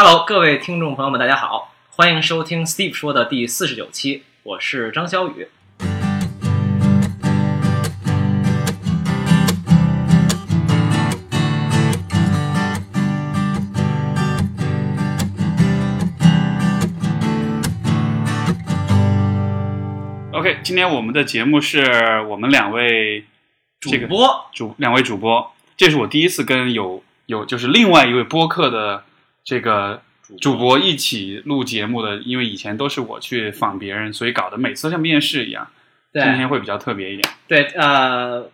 Hello，各位听众朋友们，大家好，欢迎收听 Steve 说的第四十九期，我是张小雨。OK，今天我们的节目是我们两位主这个播主两位主播，这是我第一次跟有有就是另外一位播客的这个主播一起录节目的，因为以前都是我去访别人，所以搞得每次都像面试一样。对今天会比较特别一点，对呃，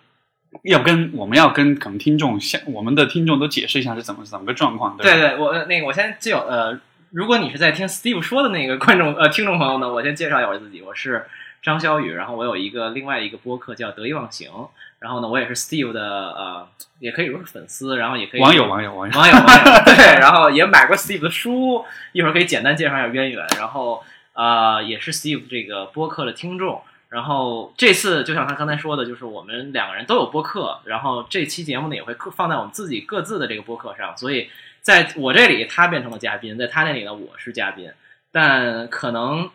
要跟我们要跟可能听众像我们的听众都解释一下是怎么怎么个状况，对？对对，我呃那个我先就呃，如果你是在听 Steve 说的那个观众呃听众朋友呢，我先介绍一下我自己，我是张小雨，然后我有一个另外一个播客叫得意忘形，然后呢，我也是 Steve 的呃，也可以说是粉丝，然后也可以网友网友网友，网友网友 对，然后也买过 Steve 的书，一会儿可以简单介绍一下渊源。然后呃，也是 Steve 这个播客的听众。然后这次就像他刚才说的，就是我们两个人都有播客，然后这期节目呢也会各放在我们自己各自的这个播客上，所以在我这里他变成了嘉宾，在他那里呢我是嘉宾，但可能。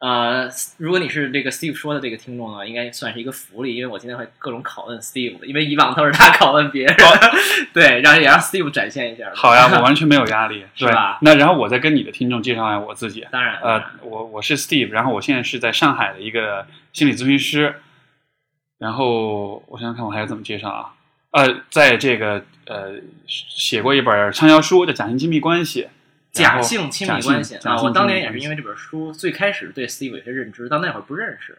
呃，如果你是这个 Steve 说的这个听众呢，应该算是一个福利，因为我今天会各种拷问 Steve，因为以往都是他拷问别人，对，让也让 Steve 展现一下。好呀，我完 全没有压力，是吧那然后我再跟你的听众介绍一下我自己，当然，呃，我我是 Steve，然后我现在是在上海的一个心理咨询师，然后我想想看我还要怎么介绍啊？呃，在这个呃写过一本畅销书叫《假性亲密关系》，假性亲密关系啊，我当年也是因为这本书最开始对 Steve 有些认知，到那会儿不认识。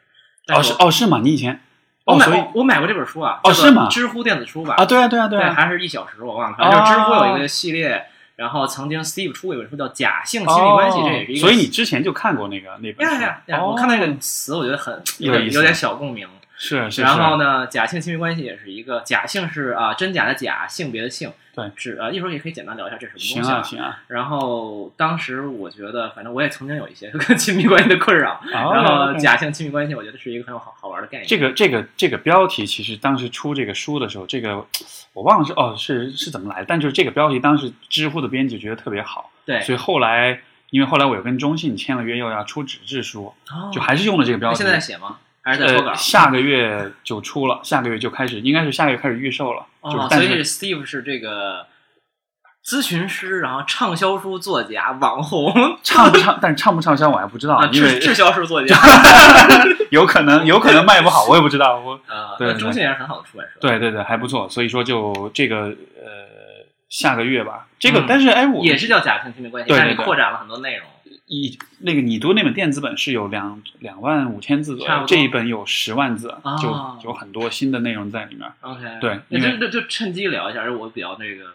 哦是哦是吗？你以前我买过我买过这本书啊，哦是吗知乎电子书吧？啊对啊对啊对，啊，还是一小时我忘了，哦反正就是知乎有一个系列，然后曾经 Steve 出过一本书叫《假性亲密关系》，哦这也是一个。所以你之前就看过那个那本书呀呀呀！哦我看那个词，我觉得很有点有点小共鸣。是是，然后呢，假性亲密关系也是一个假性是啊真假的假，性别的性，对是啊，一会儿也可以简单聊一下这是什么东西啊行啊，然后当时我觉得，反正我也曾经有一些跟 亲密关系的困扰，然后哦假性亲密关系，我觉得是一个很有好好玩的概念。这个这个这个标题，其实当时出这个书的时候，这个我忘了是哦是是怎么来的，但就是这个标题，当时知乎的编辑觉得特别好，对，所以后来因为后来我又跟中信签了约，又要出纸质书，哦就还是用了这个标题。那现在在写吗？还是在脱稿呃，？下个月就出了，下个月就开始，应该是下个月开始预售了。就是哦，所以 Steve 是这个咨询师，然后畅销书作家、网红畅不畅，但是畅不畅销我还不知道，啊，因为滞滞销书作家。有可能有可能卖不好，我也不知道。我啊，对中信也是很好的出版社。对对对还不错，所以说就这个呃下个月吧，这个、嗯但是哎我也是叫假性亲密关系，但是扩展了很多内容。一那个你读那本电子本是有两两万五千字左右，这一本有十万字，哦就有很多新的内容在里面。OK，对那就就就趁机聊一下，我比较那个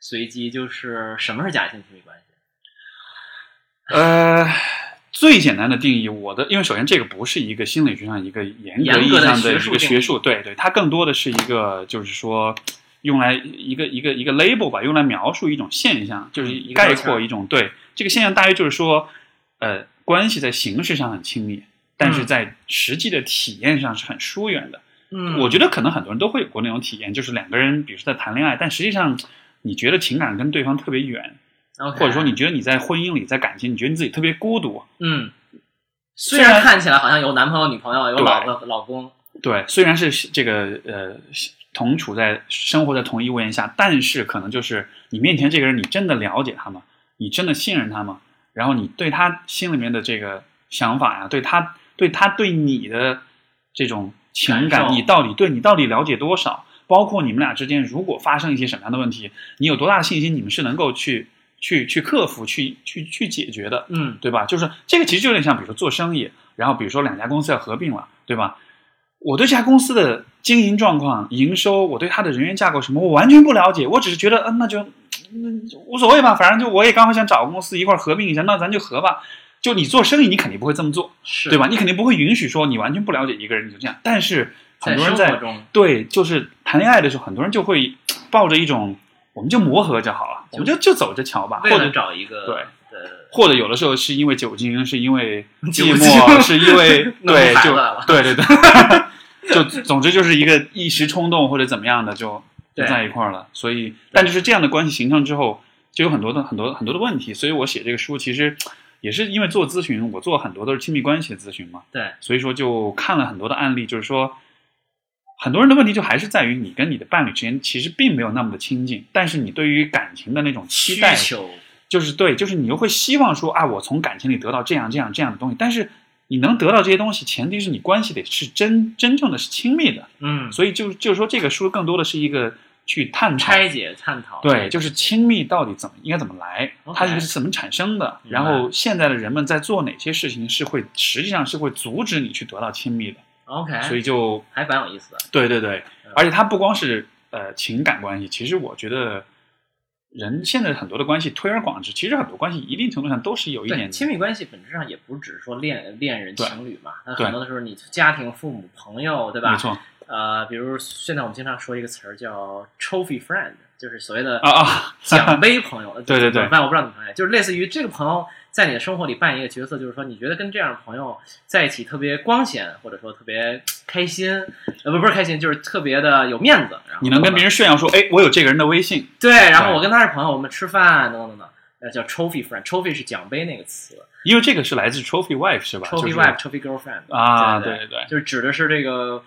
随机，就是什么是假性亲密关系？呃，最简单的定义，我的，因为首先这个不是一个心理学上一个严格意义上的一个学术，对对，它更多的是一个就是说用来一个一个一个 label 吧，用来描述一种现象，就是概括一种对这个现象，大约就是说，呃，关系在形式上很亲密，但是嗯在实际的体验上是很疏远的。嗯我觉得可能很多人都会有过那种体验，就是两个人，比如说在谈恋爱，但实际上你觉得情感跟对方特别远，OK，或者说你觉得你在婚姻里，在感情，你觉得你自己特别孤独。嗯，虽然看起来好像有男朋友、女朋友，有老婆、老公，对，虽然是这个呃同处在生活在同一屋檐下，但是可能就是你面前这个人，你真的了解他吗？你真的信任他吗？然后你对他心里面的这个想法呀，对他对他对你的这种情感，你到底对你到底了解多少？包括你们俩之间如果发生一些什么样的问题，你有多大的信心，你们是能够去去去克服、去去去解决的？嗯对吧？就是这个其实就有点像，比如说做生意，然后比如说两家公司要合并了，对吧？我对这家公司的经营状况、营收，我对它的人员架构什么，我完全不了解。我只是觉得，嗯，那就嗯无所谓吧，反正就我也刚好想找个公司一块儿合并一下，那咱就合吧。就你做生意，你肯定不会这么做，是对吧？你肯定不会允许说你完全不了解一个人你就这样。但是很多人在对，就是谈恋爱的时候，很多人就会抱着一种，我们就磨合就好了，我们就就走着瞧吧，或者找一个对的或者有的时候是因为酒精，是因为 寂寞，是因为 对，就对对对，就总之就是一个一时冲动或者怎么样的就就在一块儿了。所以，但就是这样的关系形成之后，就有很多的很多很多的问题，所以我写这个书其实也是因为做咨询，我做很多都是亲密关系的咨询嘛，对，所以说就看了很多的案例，就是说很多人的问题就还是在于你跟你的伴侣之间其实并没有那么的亲近，但是你对于感情的那种期待，就是对，就是你又会希望说啊，我从感情里得到这样这样这样的东西，但是你能得到这些东西，前提是你关系得是真真正的是亲密的，嗯，所以就就是说这个书更多的是一个去探讨。拆解探讨，对，就是亲密到底怎么应该怎么来它是怎么产生的，然后现在的人们在做哪些事情是会实际上是会阻止你去得到亲密的，OK，所以就还蛮有意思的。对对对。嗯，而且它不光是呃情感关系，其实我觉得人现在很多的关系推而广之，其实很多关系一定程度上都是有一，点亲密关系本质上也不只是说恋恋人、情侣嘛，那很多的时候你家庭、父母、朋友，对吧？没错呃，比如现在我们经常说一个词儿叫 trophy friend，就是所谓的啊啊，奖杯朋友。对对对反正我不知道怎么翻译，就是类似于这个朋友在你的生活里扮演一个角色，就是说你觉得跟这样的朋友在一起特别光鲜，或者说特别开心，呃，不不是开心，就是特别的有面子。然后你能跟别人炫耀说，哎，我有这个人的微信，对，然后我跟他是朋友，我们吃饭等等等等，呃叫 trophy friend，trophy 是奖杯那个词因为这个是来自 trophy wife 是吧，trophy wife，trophy girlfriend 啊，对对对对，就是指的是这个，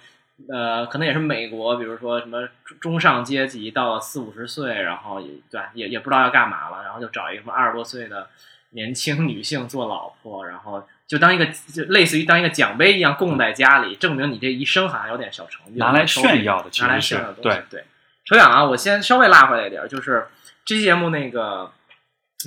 呃，可能也是美国，比如说什么中中上阶级到了四五十岁，然后也对也也不知道要干嘛了，然后就找一个什么二十多岁的年轻女性做老婆，然后就当一个就类似于当一个奖杯一样供在家里，证明你这一生好像有点小成就，拿来炫耀的拿来炫耀的东西。对对，扯远了啊，我先稍微拉回来一点，就是这期节目那个，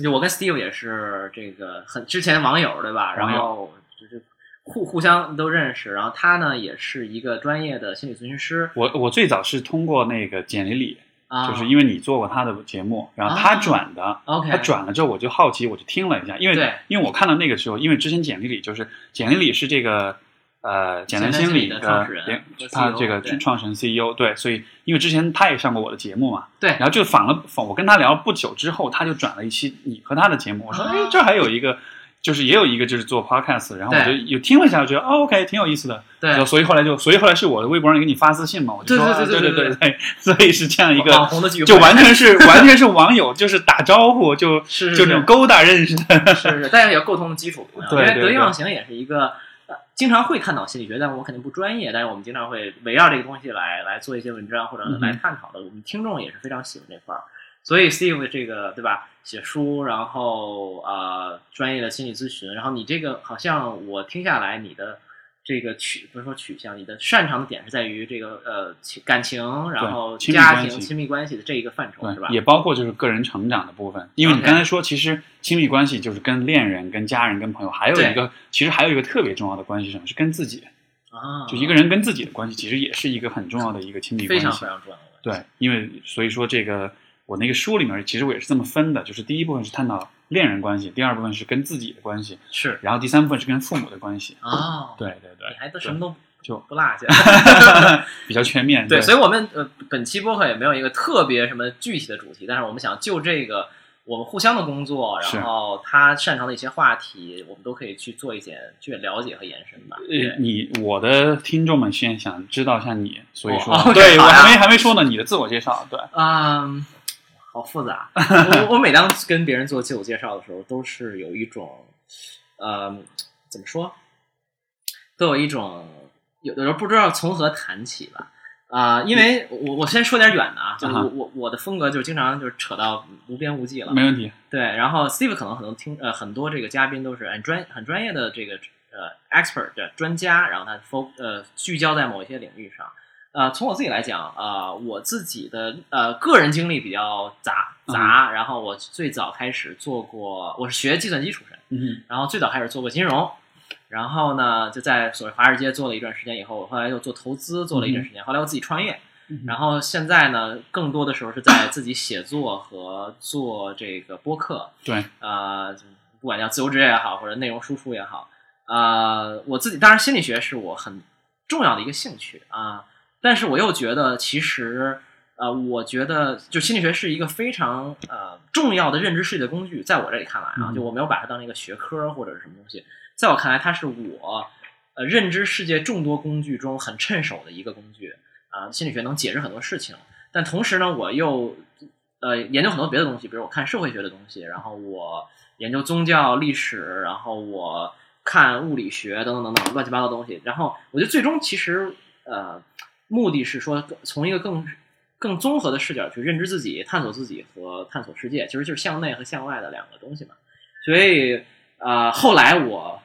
就我跟 Steve 也是这个很之前网友对吧？然后就是互互相都认识，然后他呢也是一个专业的心理咨询师。我我最早是通过那个简里里，啊，就是因为你做过他的节目，然后他转的他转了之后我就好奇，我就听了一下，因为对。因为我看到那个时候，因为之前简历里就是简历里是这个呃简单心理的创始人他这个创始人 CEO 对，所以因为之前他也上过我的节目嘛，对。然后就访了访，我跟他聊不久之后，他就转了一期你和他的节目，我说啊。哎，这还有一个。就是也有一个就是做 podcast，然后我就有听了一下，我觉得哦 OK 挺有意思的，对然后所以后来就所以后来是我的微博上给你发私信嘛，我就说对对对啊对对所以是这样一个网红的聚会，就完全是完全是网友，就是打招呼，就是是就那种勾搭认识的。是是，大家有沟通的基础，对因为得意忘形也是一个。呃经常会看到心理学，但我肯定不专业。但是我们经常会围绕这个东西来来做一些文章或者来探讨的。我们听众也是非常喜欢这块儿，所以 Steve 这个对吧？写书，然后呃专业的心理咨询，然后你这个好像我听下来，你的这个取不是说取向，你的擅长的点是在于这个呃情感情，然后家庭、亲密关系的这一个范畴是吧，？也包括就是个人成长的部分，因为你刚才说，其实亲密关系就是跟恋人、跟家人、跟朋友，还有一个其实还有一个特别重要的关系是什么？是跟自己，啊，就一个人跟自己的关系，其实也是一个很重要的一个亲密关系非常非。常重要的。对，因为所以说这个我那个书里面其实我也是这么分的，就是第一部分是探讨恋人关系，第二部分是跟自己的关系，是然后第三部分是跟父母的关系。哦，对对对，你还都什么都就不落下。比较全面。对，对，所以我们呃本期播客也没有一个特别什么具体的主题，但是我们想就这个我们互相的工作，然后他擅长的一些话题，我们都可以去做一些去了解和延伸吧。呃，你我的听众们现在想知道一下你，所以说，对我还没还没说呢，你的自我介绍，对，嗯，好复杂。我我每当跟别人做自我介绍的时候，都是有一种呃怎么说，都有一种有的时候不知道从何谈起吧。啊、因为我我先说点远的啊，就我我我的风格就是经常就是扯到无边无际了。没问题。对，然后 Steve 可能很多听呃很多这个嘉宾都是很专很专业的这个呃 expert 的专家，然后他 fo 呃聚焦在某一些领域上。呃，从我自己来讲，啊、我自己的呃个人经历比较杂杂，然后我最早开始做过，我是学计算机出身，嗯然后最早开始做过金融，然后呢就在所谓华尔街做了一段时间以后，我后来又做投资做了一段时间，后来我自己创业，哼，然后现在呢，更多的时候是在自己写作和做这个播客，对，呃，不管叫自由职业也好，或者内容输出也好，呃，我自己当然心理学是我很重要的一个兴趣啊、但是我又觉得其实。呃，我觉得就心理学是一个非常呃重要的认知世界的工具，在我这里看来啊，嗯就我没有把它当成一个学科或者是什么东西，在我看来，它是我呃认知世界众多工具中很趁手的一个工具啊。心理学能解释很多事情，但同时呢，我又呃研究很多别的东西，比如我看社会学的东西，然后我研究宗教历史，然后我看物理学等等等等乱七八糟的东西。然后我觉得最终其实呃目的是说从一个更更综合的视角去认知自己、探索自己和探索世界，其实就是向内和向外的两个东西嘛。所以呃后来我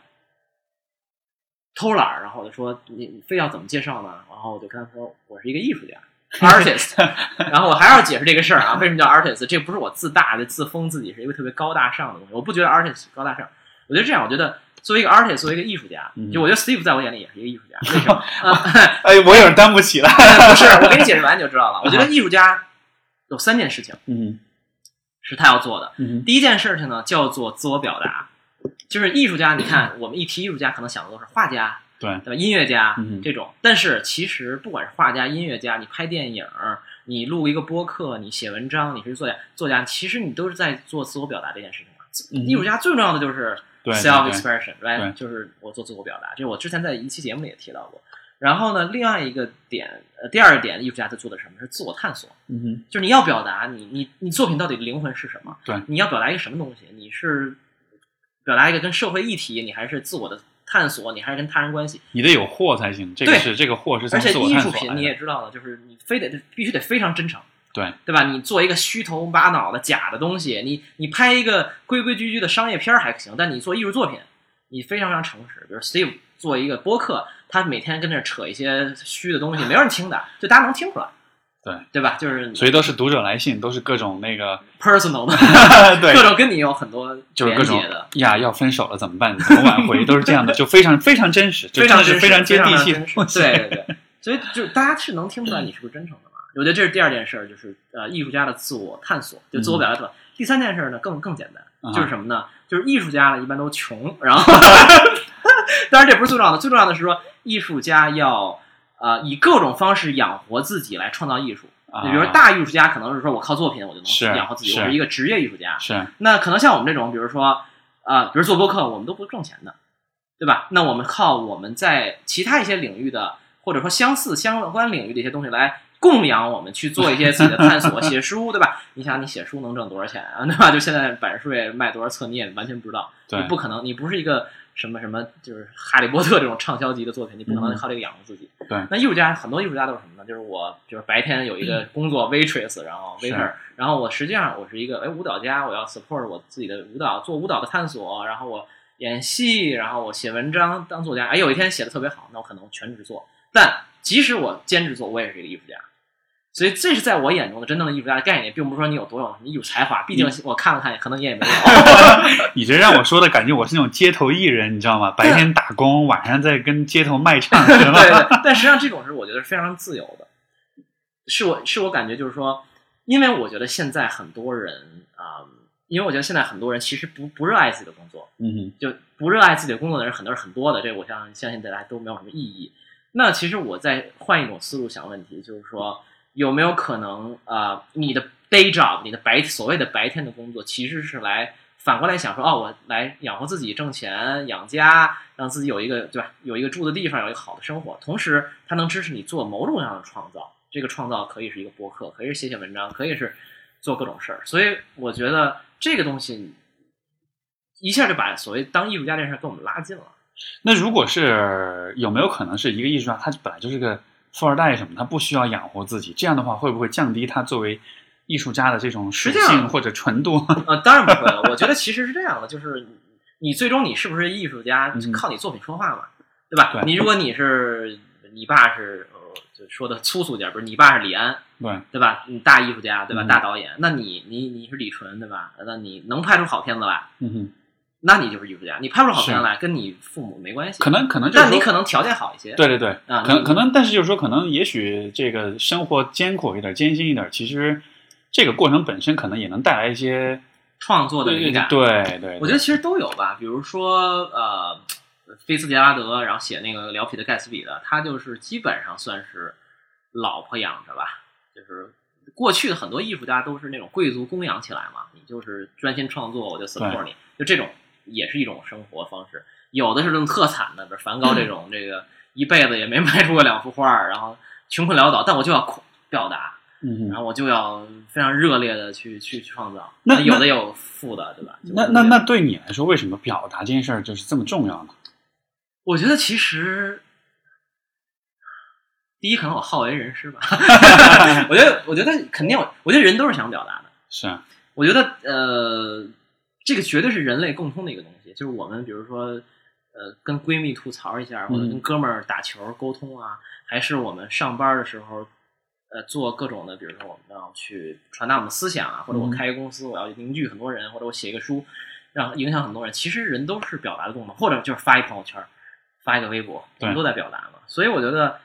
偷懒儿，然后我就说你你非要怎么介绍呢？然后我就跟他说我是一个艺术家。artist，然后我还要解释这个事儿啊，为什么叫 artist？这不是我自大的自封自己是一个特别高大上的东西，我不觉得 artist 高大上。我觉得这样，我觉得作为一个 artist，作为一个艺术家，嗯就我觉得 Steve 在我眼里也是一个艺术家。为什么？呃 哎，我有点担不起了。不是，我给你解释完你就知道了。我觉得艺术家有三件事情嗯是他要做的。嗯第一件事情呢，叫做自我表达，就是艺术家。你看，我们一提艺术家，可能想的都是画家，对对吧？音乐家嗯这种，但是其实不管是画家、音乐家，你拍电影，你录一个播客，你写文章，你是作家，作家，其实你都是在做自我表达这件事情嘛。嗯艺术家最重要的就是对 self expression，对 right？就是我做自我表达，这我之前在一期节目里也提到过。然后呢，另外一个点，呃，第二点，艺术家在做的什么？是自我探索。嗯哼就是你要表达你你你作品到底灵魂是什么？对你要表达一个什么东西？你是表达一个跟社会议题，你还是自我的探索，你还是跟他人关系？你得有货才行，这个对是这个货是从而且艺术品你也知道了，就是你非得必须得非常真诚，对对吧？你做一个虚头巴脑的假的东西，你你拍一个规规矩矩的商业片还行，但你做艺术作品，你非常非常诚实。比如 Steve 做一个播客，他每天跟那儿扯一些虚的东西，没有人听的，就大家能听出来，对对吧？就是所以都是读者来信，都是各种那个 personal 的，对各种跟你有很多就是各种。呀，要分手了怎么办？怎么挽回？都是这样的，就非常非常真实，就非常真的是非常接地气。对对对，所以就大家是能听出来你是不是真诚的嘛？我觉得这是第二件事儿，就是呃，艺术家的自我探索，就自我表达者。第三件事儿呢，更更简单，啊就是什么呢？就是艺术家呢一般都穷，然后，当然这不是最重要的，最重要的是说艺术家要呃以各种方式养活自己来创造艺术。啊你比如说大艺术家可能是说我靠作品我就能养活自己，是我是一个职业艺术家。是那可能像我们这种，比如说，呃，比如做播客，我们都不挣钱的，对吧？那我们靠我们在其他一些领域的，或者说相似相关领域的一些东西来供养我们去做一些自己的探索，写书，对吧？你想，你写书能挣多少钱啊？对吧？就现在版税卖多少册，你也完全不知道，对你不可能，你不是一个什么什么，就是哈利波特这种畅销级的作品，你不可能嗯靠这个养活自己。对那艺术家很多艺术家都是什么呢？就是我就是白天有一个工作 waitress，然后 waiter，然后我实际上我是一个哎舞蹈家，我要 support 我自己的舞蹈，做舞蹈的探索，然后我演戏，然后我写文章当作家。哎，有一天写的特别好，那我可能全职做。但即使我兼职做，我也是一个艺术家。所以这是在我眼中的真正的艺术家的概念，并不是说你有多有艺术才华，毕竟我看了看，可能你也没有。你这让我说的感觉我是那种街头艺人，你知道吗？白天打工，晚上在跟街头卖唱？对对，但实际上这种是我觉得是非常自由的，是我是我感觉就是说，因为我觉得现在很多人啊、因为我觉得现在很多人其实不不热爱自己的工作，嗯哼，就不热爱自己的工作的人很多是很多的，这个我相相信大家都没有什么意义。那其实我在换一种思路想问题，就是说有没有可能啊、你的 day job，你的白所谓的白天的工作，其实是来反过来想说，哦，我来养活自己，挣钱养家，让自己有一个对吧，有一个住的地方，有一个好的生活，同时它能支持你做某种样的创造。这个创造可以是一个博客，可以是写写文章，可以是做各种事儿。所以我觉得这个东西一下就把所谓当艺术家这件事儿跟我们拉近了。那如果是有没有可能是一个艺术家，他本来就是个富二代什么，他不需要养活自己，这样的话会不会降低他作为艺术家的这种属实性或者纯度？呃，当然不会了。我觉得其实是这样的，就是你最终你是不是艺术家嗯，靠你作品说话嘛，对吧？对你如果你是你爸是呃，就说的粗俗点儿，不是你爸是李安，对，对吧？你大艺术家，对吧？嗯大导演，那你你你是李纯，对吧？那你能拍出好片子来，嗯哼，那你就是艺术家。你拍不出好片来，跟你父母没关系。可能可能就是但你可能条件好一些。对对对，啊可能可能，但是就是说，可能也许这个生活艰苦一点、艰辛一点，其实这个过程本身可能也能带来一些创作的对灵感。对对，我觉得其实都有吧。比如说，呃，菲茨杰拉德，然后写那个《聊皮的盖茨比》的，他就是基本上算是老婆养着吧。就是过去的很多艺术家都是那种贵族供养起来嘛，你就是专心创作，我就 support 你，就这种也是一种生活方式。有的是那种特惨的，比如梵高这种，这个一辈子也没卖出过两幅画儿，然后穷困潦倒，但我就要表达。然后我就要非常热烈的去去去创造。那有的有负的，对吧？那那那对你来说，为什么表达这件事儿就是这么重要呢？我觉得其实，第一可能我好为人师吧。我觉得我觉得肯定，我觉得人都是想表达的。是啊，我觉得呃，这个绝对是人类共通的一个东西，就是我们比如说呃，跟闺蜜吐槽一下，或者跟哥们儿打球沟通啊，还是我们上班的时候。呃，做各种的，比如说我们要去传达我们的思想啊，或者我开一个公司，我要凝聚很多人，或者我写一个书，让影响很多人。其实人都是表达的动作，或者就是发一朋友圈，发一个微博，我们都在表达嘛。所以我觉得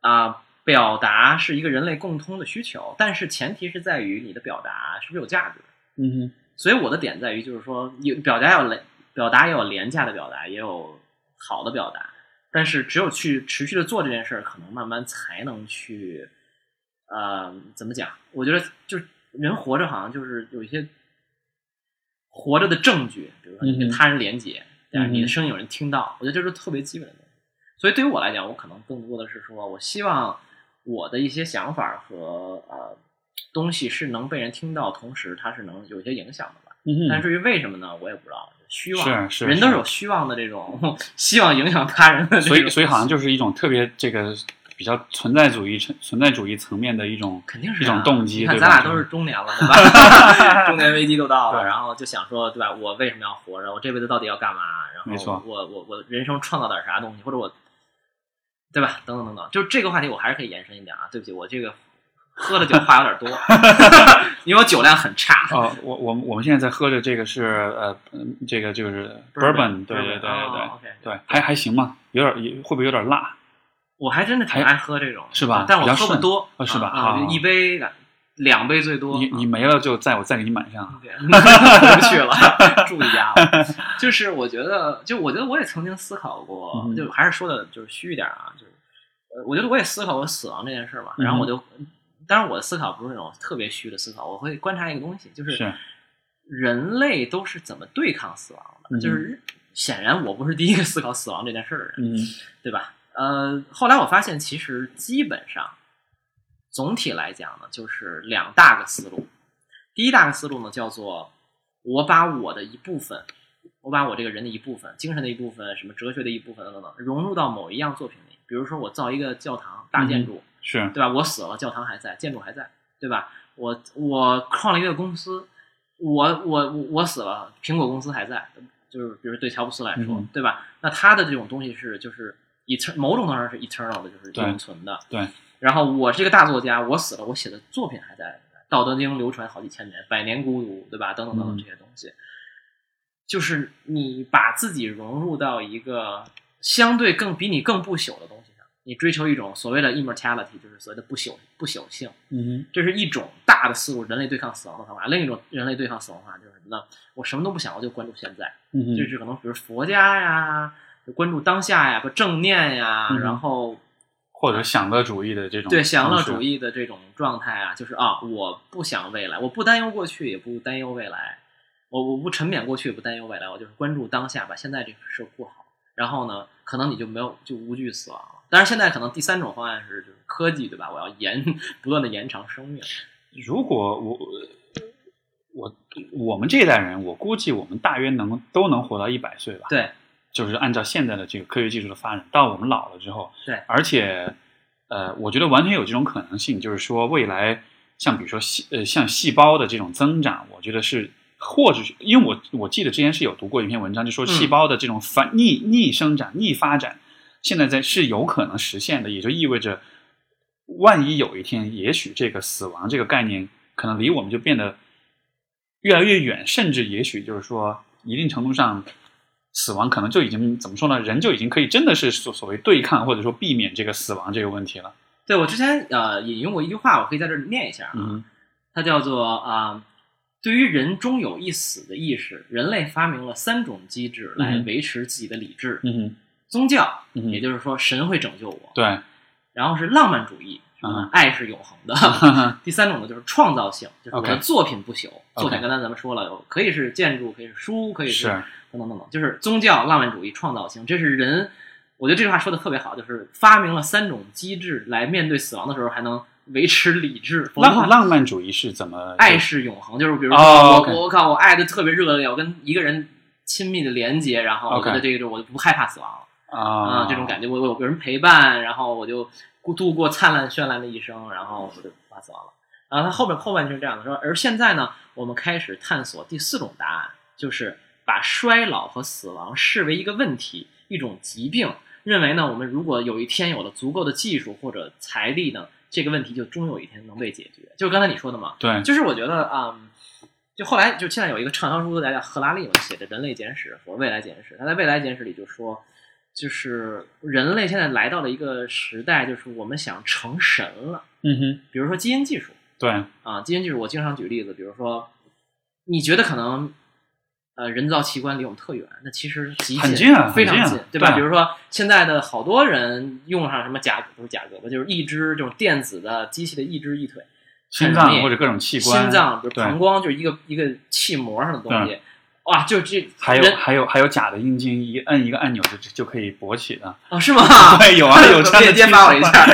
啊，表达是一个人类共通的需求，但是前提是在于你的表达是不是有价值。嗯哼。所以我的点在于，就是说有表达要廉，表达也有廉价的表达，也有好的表达，但是只有去持续的做这件事儿，可能慢慢才能去。呃，怎么讲？我觉得就是人活着，好像就是有一些活着的证据，比如说你跟他人连接，对吧？你的声音有人听到，我觉得这是特别基本的东西。所以对于我来讲，我可能更多的是说，我希望我的一些想法和呃东西是能被人听到，同时它是能有些影响的吧。但至于为什么呢？我也不知道。虚妄是人都是有虚妄的这种 希望影响他人的，所以所以好像就是一种特别这个。比较存在主义存存在主义层面的一种，肯定是一种动机。你看，咱俩都是中年了，对吧？中年危机都到了，然后就想说，对吧？我为什么要活着？我这辈子到底要干嘛？然后我我我人生创造点啥东西，或者我，对吧？等等等等，就这个话题，我还是可以延伸一点啊。对不起，我这个喝的酒话有点多，因为我酒量很差。哦，我我我们现在在喝的这个是呃，这个就是 bourbon，对对对对对，对，还还行吗？有点会不会有点辣？我还真的挺爱喝这种，是吧？但我喝不多，是吧？啊，一杯两杯最多。你你没了就再我再给你满上。回不去了，住一家。就是我觉得，就我觉得我也曾经思考过，就还是说的就是虚一点啊，就是呃，我觉得我也思考过死亡这件事嘛。然后我就，当然我的思考不是那种特别虚的思考，我会观察一个东西，就是人类都是怎么对抗死亡的。就是显然我不是第一个思考死亡这件事的人，嗯，对吧？呃，后来我发现，其实基本上总体来讲呢，就是两大个思路。第一大个思路呢，叫做我把我的一部分，我把我这个人的一部分、精神的一部分、什么哲学的一部分等等，融入到某一样作品里。比如说，我造一个教堂大建筑，是对吧？我死了，教堂还在，建筑还在，对吧？我我创了一个公司，我我我死了，苹果公司还在，就是比如对乔布斯来说，对吧？那他的这种东西是就是。etern 某种程度上是 eternal 的，就是永存的。对。然后我是一个大作家，我死了，我写的作品还在，《道德经》流传好几千年，百年孤独，对吧？等等等等这些东西，就是你把自己融入到一个相对更比你更不朽的东西上，你追求一种所谓的 immortality，就是所谓的不朽不朽性。嗯这是一种大的思路，人类对抗死亡的方法。另一种人类对抗死亡方法就是什么呢？我什么都不想，我就关注现在。嗯就是可能比如佛家呀。关注当下呀，不正念呀，然后或者享乐主义的这种对享乐主义的这种状态啊，就是啊，我不想未来，我不担忧过去，也不担忧未来，我我不沉湎过去，也不担忧未来，我就是关注当下，把现在这个事过好。然后呢，可能你就没有就无惧死亡了。但是现在可能第三种方案是就是科技，对吧？我要延不断的延长生命。如果我我我们这一代人，我估计我们大约能都能活到一百岁吧？对。就是按照现在的这个科学技术的发展，到我们老了之后，对，而且，呃，我觉得完全有这种可能性，就是说未来像比如说细呃像细胞的这种增长，我觉得是，或者是因为我我记得之前是有读过一篇文章，就说细胞的这种反逆逆生长逆发展，现在在是有可能实现的，也就意味着，万一有一天，也许这个死亡这个概念可能离我们就变得越来越远，甚至也许就是说一定程度上。死亡可能就已经怎么说呢？人就已经可以真的是所所谓对抗或者说避免这个死亡这个问题了。对我之前呃引用过一句话，我可以在这念一下啊，它叫做啊，对于人终有一死的意识，人类发明了三种机制来维持自己的理智。嗯宗教，也就是说神会拯救我。对，然后是浪漫主义，爱是永恒的。第三种呢就是创造性，就是我的作品不朽。作品刚才咱们说了，可以是建筑，可以是书，可以是。等等等等，就是宗教、浪漫主义、创造性，这是人。我觉得这句话说的特别好，就是发明了三种机制来面对死亡的时候还能维持理智，浪浪漫主义是怎么？爱是永恒，就是比如说哦我、我靠，我爱的特别热烈，我跟一个人亲密的连接，然后我觉得这个就我就不害怕死亡了啊、这种感觉，我我有人陪伴，然后我就度过灿烂绚烂的一生，然后我就不怕死亡了。然后他后边后半句是这样的说，而现在呢，我们开始探索第四种答案，就是把衰老和死亡视为一个问题，一种疾病，认为呢，我们如果有一天有了足够的技术或者财力呢，这个问题就终有一天能被解决。就是刚才你说的嘛，对，就是我觉得啊、就后来就现在有一个畅销书作家叫赫拉利嘛，写的《人类简史》和《未来简史》，他在《未来简史》里就说，就是人类现在来到了一个时代，就是我们想成神了。嗯哼，比如说基因技术对，啊，基因技术我经常举例子，比如说你觉得可能。呃，人造器官离我们特远，那其实极近，很近啊非常很近啊，对吧？比如说现在的好多人用上什么假不是假胳膊，就是一只这种电子的机器的一只一腿，心脏或者各种器官，心脏，比如膀胱，就是一个一个气膜上的东西，哇，就这还有还有还有假的阴茎，一摁一个按钮就就可以勃起的。哦，是吗？对，有啊，有这样的链接发我一下。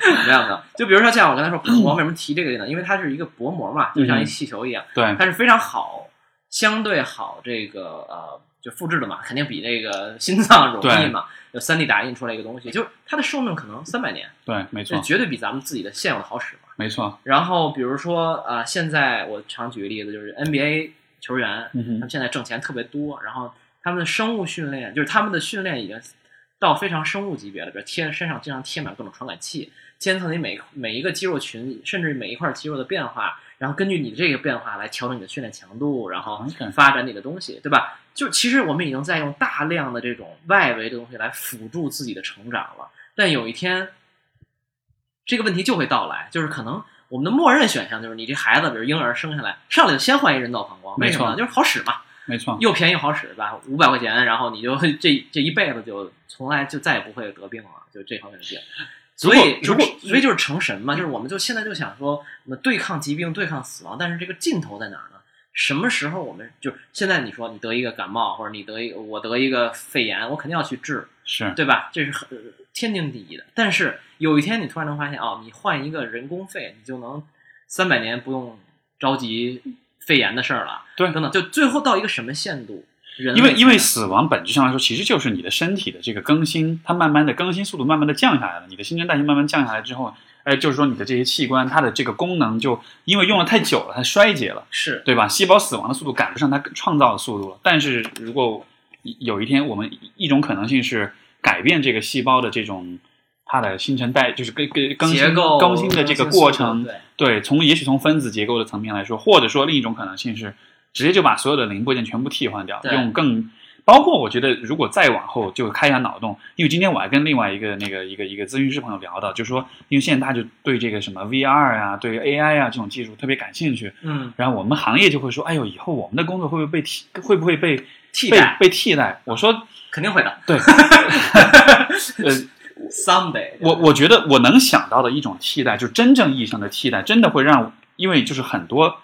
怎么样的，就比如说像我刚才说薄膜，为什么提这个呢？因为它是一个薄膜嘛，就像一气球一样，对，它是非常好，相对好这个呃，就复制的嘛，肯定比这个心脏容易嘛。就三 D 打印出来一个东西，就是它的寿命可能三百年，对，没错，这绝对比咱们自己的现有的好使嘛。没错。然后比如说啊、呃现在我常举个例子，就是 NBA 球员，嗯，他们现在挣钱特别多，然后他们的生物训练，就是他们的训练已经到非常生物级别了，比如贴身上经常贴满各种传感器，监测你每每一个肌肉群，甚至每一块肌肉的变化，然后根据你的这个变化来调整你的训练强度，然后发展你的东西，对吧？就其实我们已经在用大量的这种外围的东西来辅助自己的成长了，但有一天这个问题就会到来，就是可能我们的默认选项就是你这孩子，比如婴儿生下来上来就先换一人造膀胱，为什么呢？没就是好使嘛，没错，又便宜又好使，对吧？五百块钱，然后你就 这这一辈子就从来就再也不会得病了，就这方面的病。所以，如果所以就是成神嘛，就是我们就现在就想说，我们对抗疾病、对抗死亡，但是这个尽头在哪儿呢？什么时候我们就现在你说你得一个感冒，或者你得一个我得一个肺炎，我肯定要去治，是对吧？这是很呃天经地义的。但是有一天你突然能发现，哦，你换一个人工肺，你就能三百年不用着急肺炎的事儿了，对等等，就最后到一个什么限度？因为因为死亡本质上来说，其实就是你的身体的这个更新，它慢慢的更新速度慢慢的降下来了，你的新陈代谢慢慢降下来之后，哎，就是说你的这些器官它的这个功能就因为用了太久了，它衰竭了，是对吧？细胞死亡的速度赶不上它创造的速度了。但是如果有一天我们一种可能性是改变这个细胞的这种它的新陈代，就是更更更新结构更新的这个过程，对对，从也许从分子结构的层面来说，或者说另一种可能性是直接就把所有的零部件全部替换掉，用更包括我觉得如果再往后就开一下脑洞，因为今天我还跟另外一个那个一个一个咨询师朋友聊到，就是说因为现在大家就对这个什么 VR 啊，对 AI 啊这种技术特别感兴趣，嗯，然后我们行业就会说，哎呦，以后我们的工作会不会被替会不会被被替代被替代？我说肯定会的。对，呃。Someday，我我觉得我能想到的一种替代，就真正意义上的替代，真的会让，因为就是很多，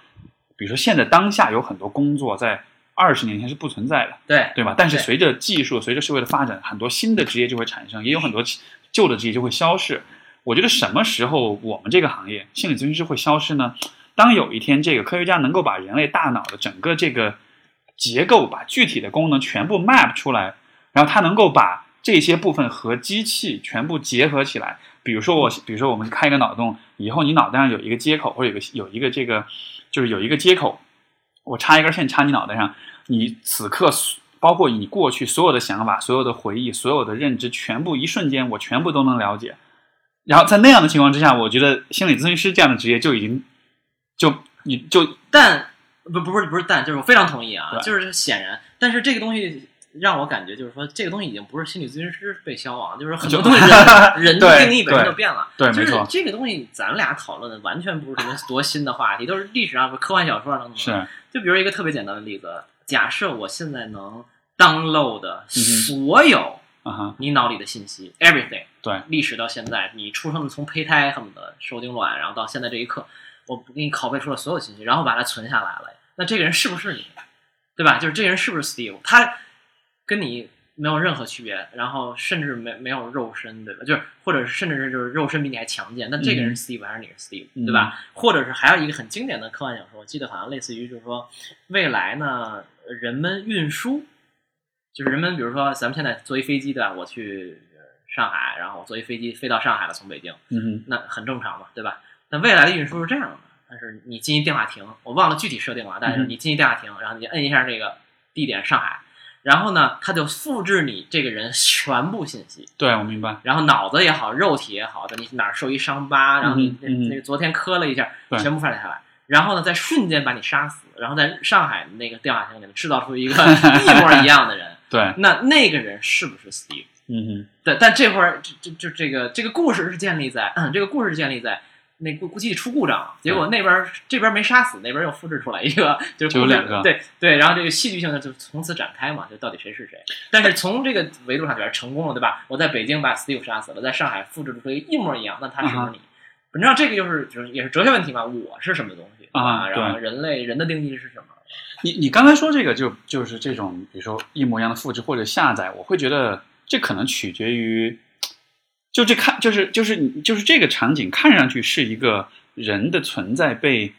比如说现在当下有很多工作在二十年前是不存在的，对对吧？但是随着技术、随着社会的发展，很多新的职业就会产生，也有很多旧的职业就会消逝。我觉得什么时候我们这个行业心理咨询师会消失呢？当有一天这个科学家能够把人类大脑的整个这个结构，把具体的功能全部 map 出来，然后他能够把这些部分和机器全部结合起来。比如说我，比如说我们开一个脑洞，以后你脑袋上有一个接口，或者有个有一个这个，就是有一个接口，我插一根线插你脑袋上，你此刻包括你过去所有的想法、所有的回忆、所有的认知，全部一瞬间我全部都能了解。然后在那样的情况之下，我觉得心理咨询师这样的职业就已经就你就但不不是不是但，就是我非常同意啊，就是显然，但是这个东西让我感觉就是说，这个东西已经不是心理咨询师被消亡，就是很多东西 人人的定义本身就变了。对，就是没错，这个东西，咱俩讨论的完全不是什么多新的话题，都是历史上科幻小说等等。是，就比如一个特别简单的例子，假设我现在能 download 嗯所有啊，你脑里的信息，everything，对，历史到现在，你出生的从胚胎恨不得受精卵，然后到现在这一刻，我给你拷贝出了所有信息，然后把它存下来了。那这个人是不是你？对吧？就是这个人是不是 Steve？他跟你没有任何区别，然后甚至没没有肉身，对吧？就是或者是甚至是就是肉身比你还强健，那这个人是 Steve 还是你是 Steve，、嗯对吧？或者是还有一个很经典的科幻小说，我记得好像类似于就是说未来呢，人们运输，就是人们比如说咱们现在坐一飞机对吧？我去呃上海，然后我坐一飞机飞到上海了，从北京，嗯那很正常嘛，对吧？那未来的运输是这样的，但是你进一电话亭，我忘了具体设定了，但是嗯你进一电话亭，然后你摁一下这个地点上海，然后呢，它就复制你这个人全部信息，对，我明白。然后脑子也好，肉体也好，你哪儿受一伤疤，然后你那那个昨天磕了一下，对全部发下来。然后呢，在瞬间把你杀死，然后在上海那个电话亭里面制造出一个 一模一样的人，对，那那个人是不是 Steve？嗯哼，对，但这会儿这这就这个这个故事是建立在，嗯，这个故事是建立在那估估计出故障了，结果那边儿这边没杀死，那边又复制出来一个，就两个对对，然后这个戏剧性的就从此展开嘛，就到底谁是谁。但是从这个维度上讲成功了，对吧？我在北京把 Steve 杀死了，在上海复制出一个一模一样，那他是不啊是你？你知道这个就是就是也是哲学问题嘛？我是什么东西啊然后人类人的定义是什么？你你刚才说这个就就是这种，比如说一模一样的复制或者下载，我会觉得这可能取决于，就这看就是就是你就是这个场景看上去是一个人的存在被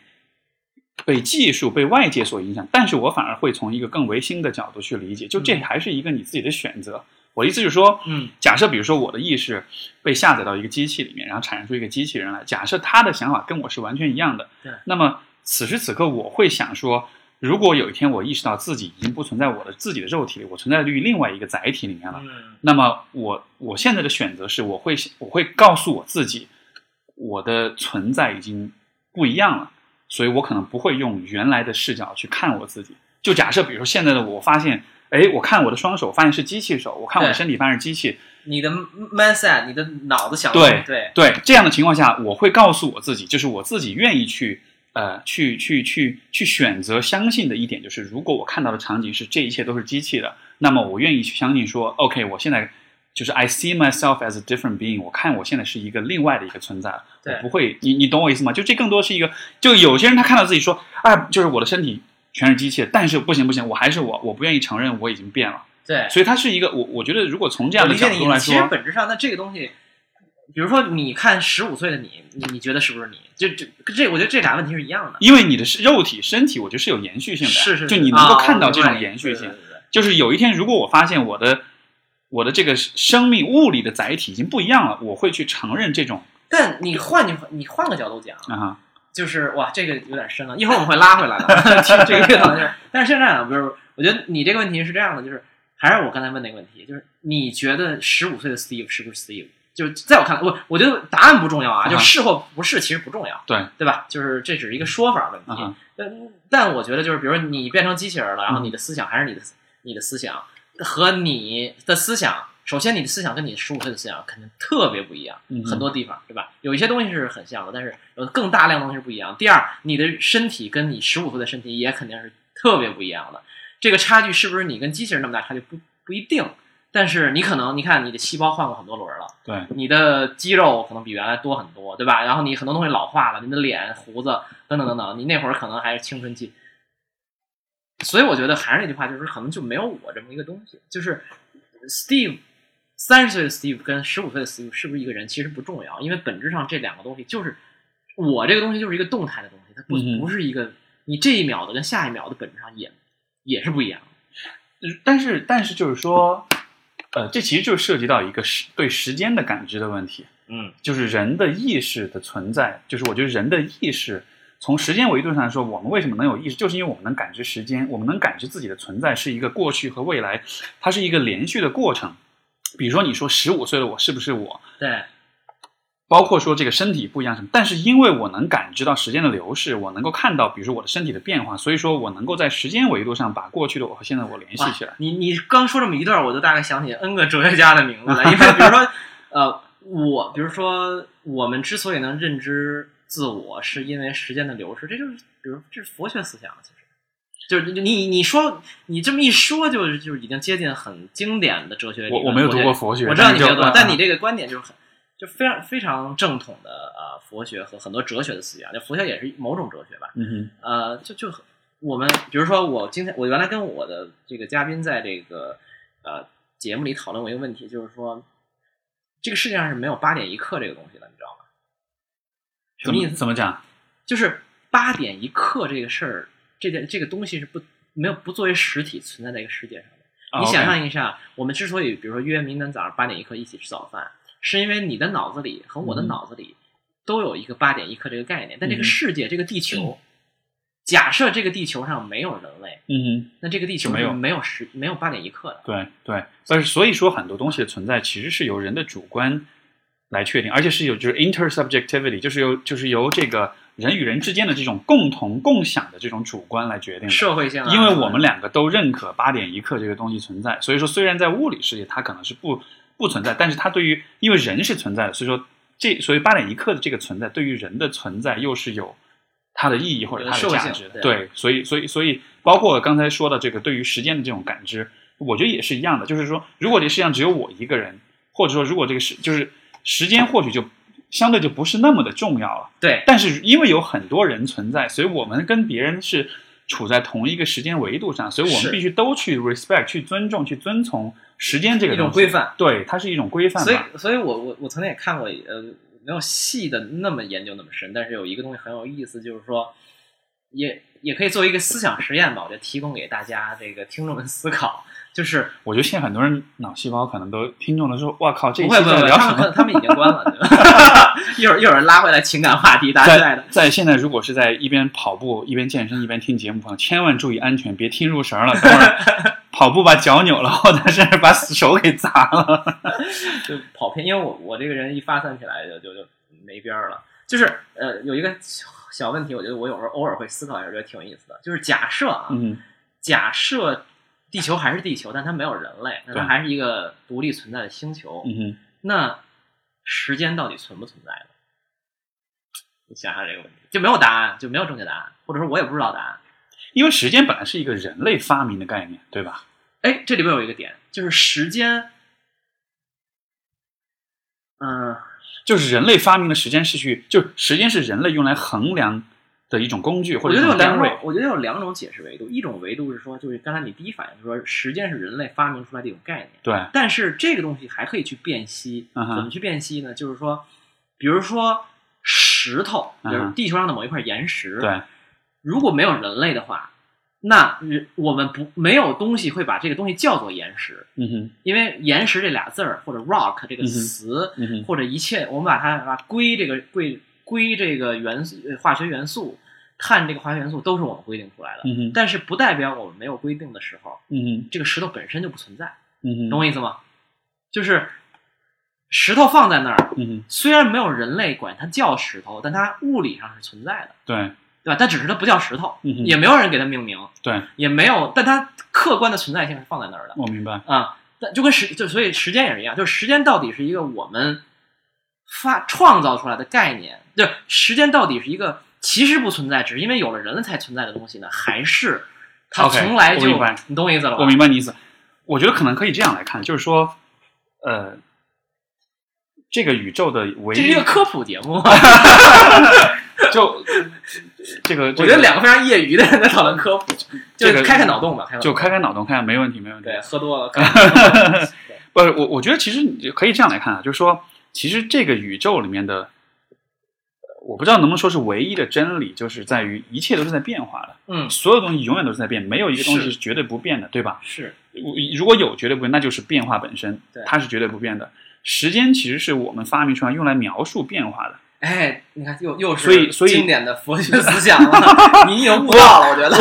被技术被外界所影响，但是我反而会从一个更唯心的角度去理解，就这嗯。还是一个你自己的选择。我的意思就是说，嗯。假设比如说我的意识被下载到一个机器里面，然后产生出一个机器人来，假设他的想法跟我是完全一样的，对。那么此时此刻我会想说，如果有一天我意识到自己已经不存在我的自己的肉体里，我存在于另外一个载体里面了，嗯那么我我现在的选择是，我会我会告诉我自己，我的存在已经不一样了，所以我可能不会用原来的视角去看我自己。就假设比如说现在的我发现，哎，我看我的双手发现是机器手，我看我的身体发现是机器，你的 mindset，你的脑子想对对对这样的情况下，我会告诉我自己，就是我自己愿意去呃去去去去选择相信的一点，就是如果我看到的场景是这一切都是机器的，那么我愿意去相信说，OK，我现在就是 I see myself as a different being，我看我现在是一个另外的一个存在，对我不会，你你懂我意思吗？就这更多是一个，就有些人他看到自己说，啊，就是我的身体全是机器，但是不行不行，我还是我，我不愿意承认我已经变了，对。所以它是一个，我我觉得如果从这样的角度来其实说，本质上，那这个东西，比如说你看十五岁的你，你你觉得是不是你？就这这，我觉得这俩问题是一样的。因为你的是肉体身体，我觉得是有延续性的，是是，就你能够看到这种啊延续性。就是有一天，如果我发现我的我的这个生命物理的载体已经不一样了，我会去承认这种但你换你你换个角度讲，啊哈，就是哇，这个有点深了，一会儿我们会拉回来的。其实这个讨论，但是现在啊，比如我觉得你这个问题是这样的，就是还是我刚才问那个问题，就是你觉得十五岁的 Steve 是不是 Steve？就是在我看来，我我觉得答案不重要啊，就是或不是其实不重要，对对吧？就是这只是一个说法问题。但但我觉得就是，比如说你变成机器人了，然后嗯你的思想还是你的你的思想和你的思想，首先你的思想跟你十五岁的思想肯定特别不一样，很多地方对吧？有一些东西是很像的，但是有更大量的东西是不一样。第二，你的身体跟你十五岁的身体也肯定是特别不一样的，这个差距是不是你跟机器人那么大差距不不一定。但是你可能，你看你的细胞换过很多轮了，对，你的肌肉可能比原来多很多，对吧？然后你很多东西老化了，你的脸、胡子等等等等，你那会儿可能还是青春期。所以我觉得还是那句话，就是可能就没有我这么一个东西。就是 Steve 三十岁的 Steve 跟十五岁的 Steve 是不是一个人，其实不重要，因为本质上这两个东西就是我这个东西就是一个动态的东西，它不嗯不是一个你这一秒的跟下一秒的本质上也也是不一样的。但是但是就是说，呃，这其实就涉及到一个时对时间的感知的问题，嗯就是人的意识的存在，就是我觉得人的意识。从时间维度上来说，我们为什么能有意识，就是因为我们能感知时间，我们能感知自己的存在是一个过去和未来，它是一个连续的过程。比如说，你说十五岁的我是不是我？对，包括说这个身体不一样什么，但是因为我能感知到时间的流逝，我能够看到，比如说我的身体的变化，所以说我能够在时间维度上把过去的我和现在我联系起来。你你刚说这么一段，我就大概想起 N 个哲学家的名字了，因为比如说，呃，我比如说我们之所以能认知自我，是因为时间的流逝，这就是比如这是佛学思想，其实就是你你说你这么一说，就是就是已经接近很经典的哲学理论。我我没有读过佛学，我知道你没有读但你这个观点就是很就非常非常正统的呃佛学和很多哲学的思想，就佛学也是某种哲学吧。嗯哼呃，就就我们比如说我今天我原来跟我的这个嘉宾在这个呃节目里讨论过一个问题，就是说这个世界上是没有八点一刻这个东西的，你知道吗？什么么意思？怎么讲？就是八点一刻这个事儿，这件这个东西是不没有不作为实体存在在一个世界上的。啊你想象一下，我们之所以比如说约明天早上八点一刻一起吃早饭，是因为你的脑子里和我的嗯。脑子里都有一个八点一刻这个概念。但这个嗯。世界，这个地球，假设这个地球上没有人类，嗯那这个地球没有。没有十没有八点一刻的。对对，但是所以说很多东西的存在其实是由人的主观来确定，而且是有就是 intersubjectivity，就是由就是由这个人与人之间的这种共同共享的这种主观来决定的。社会性啊，因为我们两个都认可八点一刻这个东西存在，所以说虽然在物理世界它可能是不不存在，但是它对于因为人是存在的，所以说这所以八点一刻的这个存在对于人的存在又是有它的意义或者它的价值对，所以所以所以包括刚才说的这个对于时间的这种感知，我觉得也是一样的，就是说如果这世界上只有我一个人，或者说如果这个时就是时间或许就相对就不是那么的重要了。对但是因为有很多人存在，所以我们跟别人是处在同一个时间维度上，所以我们必须都去 respect、去尊重、去遵从时间这个一种规范。对，它是一种规范所以。，所以我我我曾经也看过，呃，没有细的那么研究那么深，但是有一个东西很有意思，就是说，也也可以作为一个思想实验吧，我觉得提供给大家这个听众们思考，就是我觉得现在很多人脑细胞可能都听众都说：“哇靠，这一不会不在聊什么他们他们已经关了，一会儿一会儿拉回来情感话题，大家在的。在现在，如果是在一边跑步一边健身一边听节目千万注意安全，别听入神了。等会儿 跑步把脚扭了，或者是把手给砸了。就跑偏，因为我我这个人一发散起来就就就没边儿了。就是呃，有一个小小问题，我觉得我有时候偶尔会思考一下，觉得挺有意思的。就是假设啊，嗯，假设地球还是地球，但它没有人类，那它还是一个独立存在的星球。嗯哼，那时间到底存不存在呢？你想想这个问题，就没有答案，就没有正确答案，或者说我也不知道答案。因为时间本来是一个人类发明的概念，对吧？哎，这里边有一个点，就是时间，嗯、就是人类发明的时间是去，就是时间是人类用来衡量的一种工具或者一种单位觉得有两种，。我觉得有两种解释维度。一种维度是说，就是刚才你第一反应是说，时间是人类发明出来的一种概念。对，但是这个东西还可以去辨析，嗯怎么去辨析呢？就是说，比如说石头，比如嗯哼地球上的某一块岩石，对，如果没有人类的话，那我们不没有东西会把这个东西叫做岩石，嗯哼，因为岩石这俩字儿或者 rock 这个词，或者一切，我们把它归这个归归这个元素呃化学元素，碳这个化学元素都是我们规定出来的，嗯，但是不代表我们没有规定的时候，嗯，这个石头本身就不存在，嗯，懂我意思吗？就是石头放在那儿，嗯，虽然没有人类管它叫石头，但它物理上是存在的，对，对吧？它只是它不叫石头，嗯也没有人给它命名，对，也没有，但它客观的存在性是放在那儿的我明白。啊。但就跟时就所以时间也是一样，就是时间到底是一个我们发创造出来的概念，就时间到底是一个其实不存在，只是因为有了人类才存在的东西呢，还是它从来就你懂我意思了吧？我明白你意思。我觉得可能可以这样来看，就是说，呃，这个宇宙的唯一这是一个科普节目，就这个，我觉得两个非常业余的人在讨论科普，就这个开开脑洞吧，开就开开脑洞看看，没问题，没问题。对，喝多了，不是我，我觉得其实你可以这样来看啊，就是说，其实这个宇宙里面的，呃我不知道能不能说是唯一的真理，就是在于一切都是在变化的，嗯，所有东西永远都是在变，没有一个东西是是绝对不变的，对吧？是如如果有绝对不变，那就是变化本身对，它是绝对不变的。时间其实是我们发明出来用来描述变化的，哎，你看又又是所以所以经典的佛学思想了，你已经悟到了，我觉得。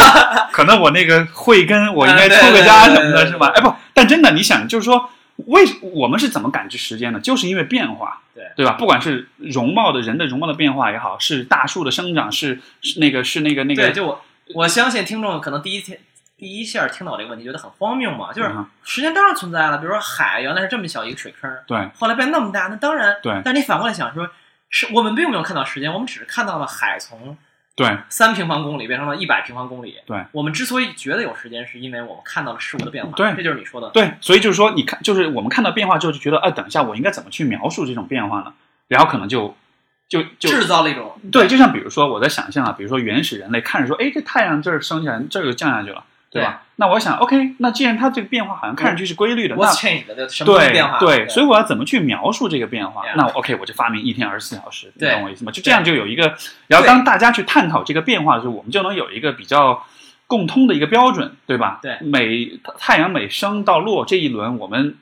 可能我那个慧根，我应该出个家什么的，是吧？哎，不，但真的，你想，就是说，为我们是怎么感知时间的？就是因为变化，对对吧？不管是容貌的人的容貌的变化也好，是大树的生长，是是那个是那个那个，对，就我我相信听众可能第一天第一下听到这个问题，觉得很荒谬嘛，就是嗯时间当然存在了，比如说海原来是这么小一个水坑，对后来变那么大，那当然，对但你反过来想说，是我们并没有看到时间，我们只是看到了海从对三平方公里变成了一百平方公里。对，我们之所以觉得有时间，是因为我们看到了事物的变化。对这就是你说的。对，所以就是说，你看，就是我们看到变化之后，就觉得，哎、等一下，我应该怎么去描述这种变化呢？然后可能就就就制造了一种对，就像比如说我在想象啊，比如说原始人类看着说，哎，这太阳这儿升起来，这儿又降下去了，对吧？那我想，OK，那既然它这个变化好像看上去是规律的，那什么对变化？对，所以我要怎么去描述这个变化那 OK，我就发明一天二十四小时，你懂我意思吗？就这样就有一个，然后当大家去探讨这个变化的时候，我们就能有一个比较共通的一个标准，对吧？对每太阳每升到落这一轮，我们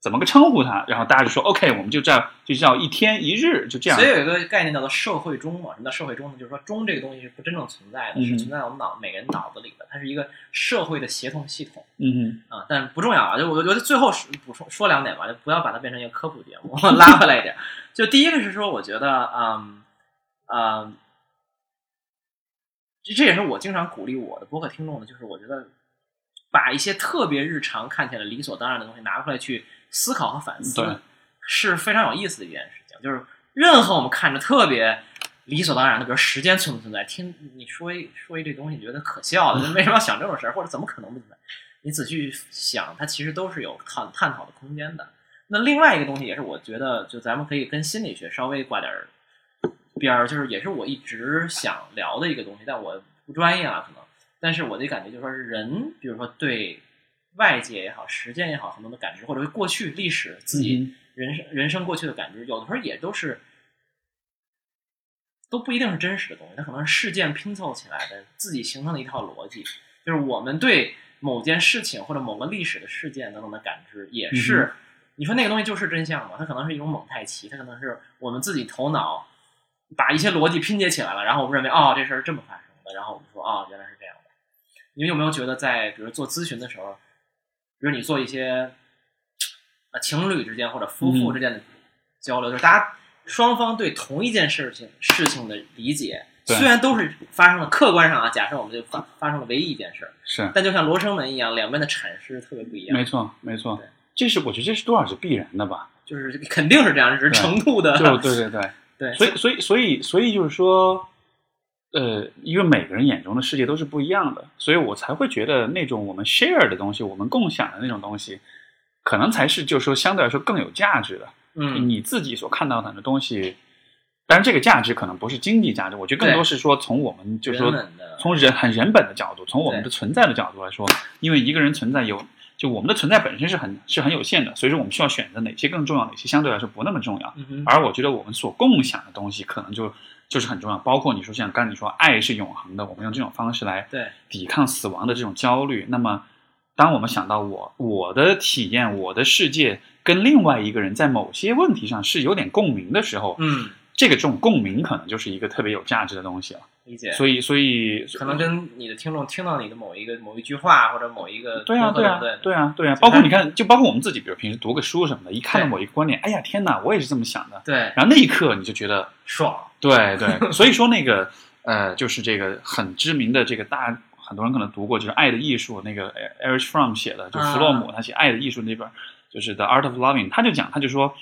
怎么个称呼他？然后大家就说 OK，我们就这样就叫一天一日，就这样所以。有一个概念叫做社会钟嘛。什么叫社会钟呢？就是说钟这个东西是不真正存在的，嗯是存在我们脑每个人脑子里的，它是一个社会的协同系统嗯啊。但不重要啊，就我觉得最后是补充说两点吧，就不要把它变成一个科普节目，拉回来一点。就第一个是说，我觉得，嗯嗯，这这也是我经常鼓励我的播客听众的，就是我觉得把一些特别日常看起来理所当然的东西拿出来去思考和反思对，是非常有意思的一件事情。就是任何我们看着特别理所当然的，比如时间存不存在，听你说一说一这东西，你觉得可笑的，为什么要想这种事儿，或者怎么可能不存在？你仔细想，它其实都是有探探讨的空间的。那另外一个东西也是我觉得，就咱们可以跟心理学稍微挂点儿边儿，就是也是我一直想聊的一个东西，但我不专业啊，可能。但是我的感觉就是说，人比如说对外界也好，时间也好，很多的感知，或者是过去历史自己嗯人生、人生过去的感知，有的时候也都是都不一定是真实的东西，它可能是事件拼凑起来的，自己形成的一套逻辑。就是我们对某件事情或者某个历史的事件等等的感知，也是、嗯你说那个东西就是真相吗？它可能是一种蒙太奇，它可能是我们自己头脑把一些逻辑拼接起来了，然后我们认为哦这事儿是这么发生的，然后我们说哦原来是这样的。你们有没有觉得在比如做咨询的时候，比如你做一些呃情侣之间或者夫妇嗯。之间的交流，就是大家双方对同一件事情事情的理解，虽然都是发生了客观上啊，假设我们就发发生了唯一一件事儿，是。但就像罗生门一样，两边的阐释特别不一样。没，错没错对，这是我觉得这是多少是必然的吧？就是肯定是这样，只是程度的就对对对。对，所以，所以，所以，所以就是说，呃，因为每个人眼中的世界都是不一样的，所以我才会觉得那种我们 share 的东西，我们共享的那种东西，可能才是就是说相对来说更有价值的。嗯你自己所看到的很多东西，当然这个价值可能不是经济价值，我觉得更多是说从我们就是说人从人很人本的角度，从我们的存在的角度来说，因为一个人存在有。就我们的存在本身是很是很有限的，所以说我们需要选择哪些更重要，哪些相对来说不那么重要。嗯而我觉得我们所共享的东西，可能就就是很重要，包括你说像刚才你说爱是永恒的，我们用这种方式来对抵抗死亡的这种焦虑。那么，当我们想到我我的体验、我的世界跟另外一个人在某些问题上是有点共鸣的时候，嗯这个这种共鸣可能就是一个特别有价值的东西了。理解，所以，所以可能跟你的听众听到你的某一个某一句话或者某一个对啊，对啊对，啊，对啊，包括你看，就包括我们自己，比如平时读个书什么的，一看到某一个观点，哎呀，天哪，我也是这么想的。对。然后那一刻你就觉得爽，对对，所以说那个呃，就是这个很知名的这个大很多人可能读过，就是《爱的艺术》，那个 Erich Fromm 写的，就弗洛姆他写《爱的艺术》那本，就是《The Art of Loving》，他就讲，他就说，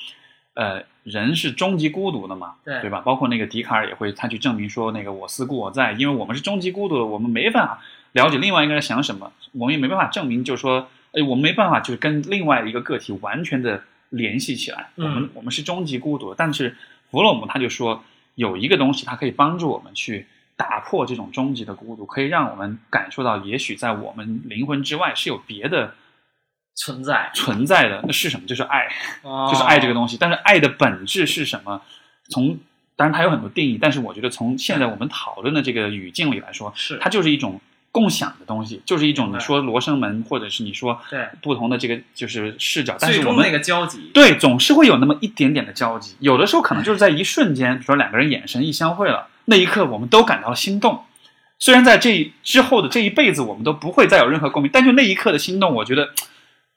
呃，人是终极孤独的嘛，对对吧？包括那个笛卡尔也会，他去证明说，那个我思故我在，因为我们是终极孤独的，我们没办法了解另外一个人想什么，我们也没办法证明，就是说，哎，我们没办法就是跟另外一个个体完全的联系起来，嗯我们我们是终极孤独的，但是弗洛姆他就说，有一个东西，它可以帮助我们去打破这种终极的孤独，可以让我们感受到，也许在我们灵魂之外是有别的存在，存在的。那是什么？就是爱，就就是爱这个东西。但是爱的本质是什么？从当然它有很多定义，但是我觉得从现在我们讨论的这个语境里来说，是它就是一种共享的东西，就是一种你说罗生门，或者是你说对不同的这个就是视角，但是我们那个交集，对，总是会有那么一点点的交集，有的时候可能就是在一瞬间，比如说两个人眼神一相会了，那一刻我们都感到了心动。虽然在这之后的这一辈子，我们都不会再有任何共鸣，但就那一刻的心动，我觉得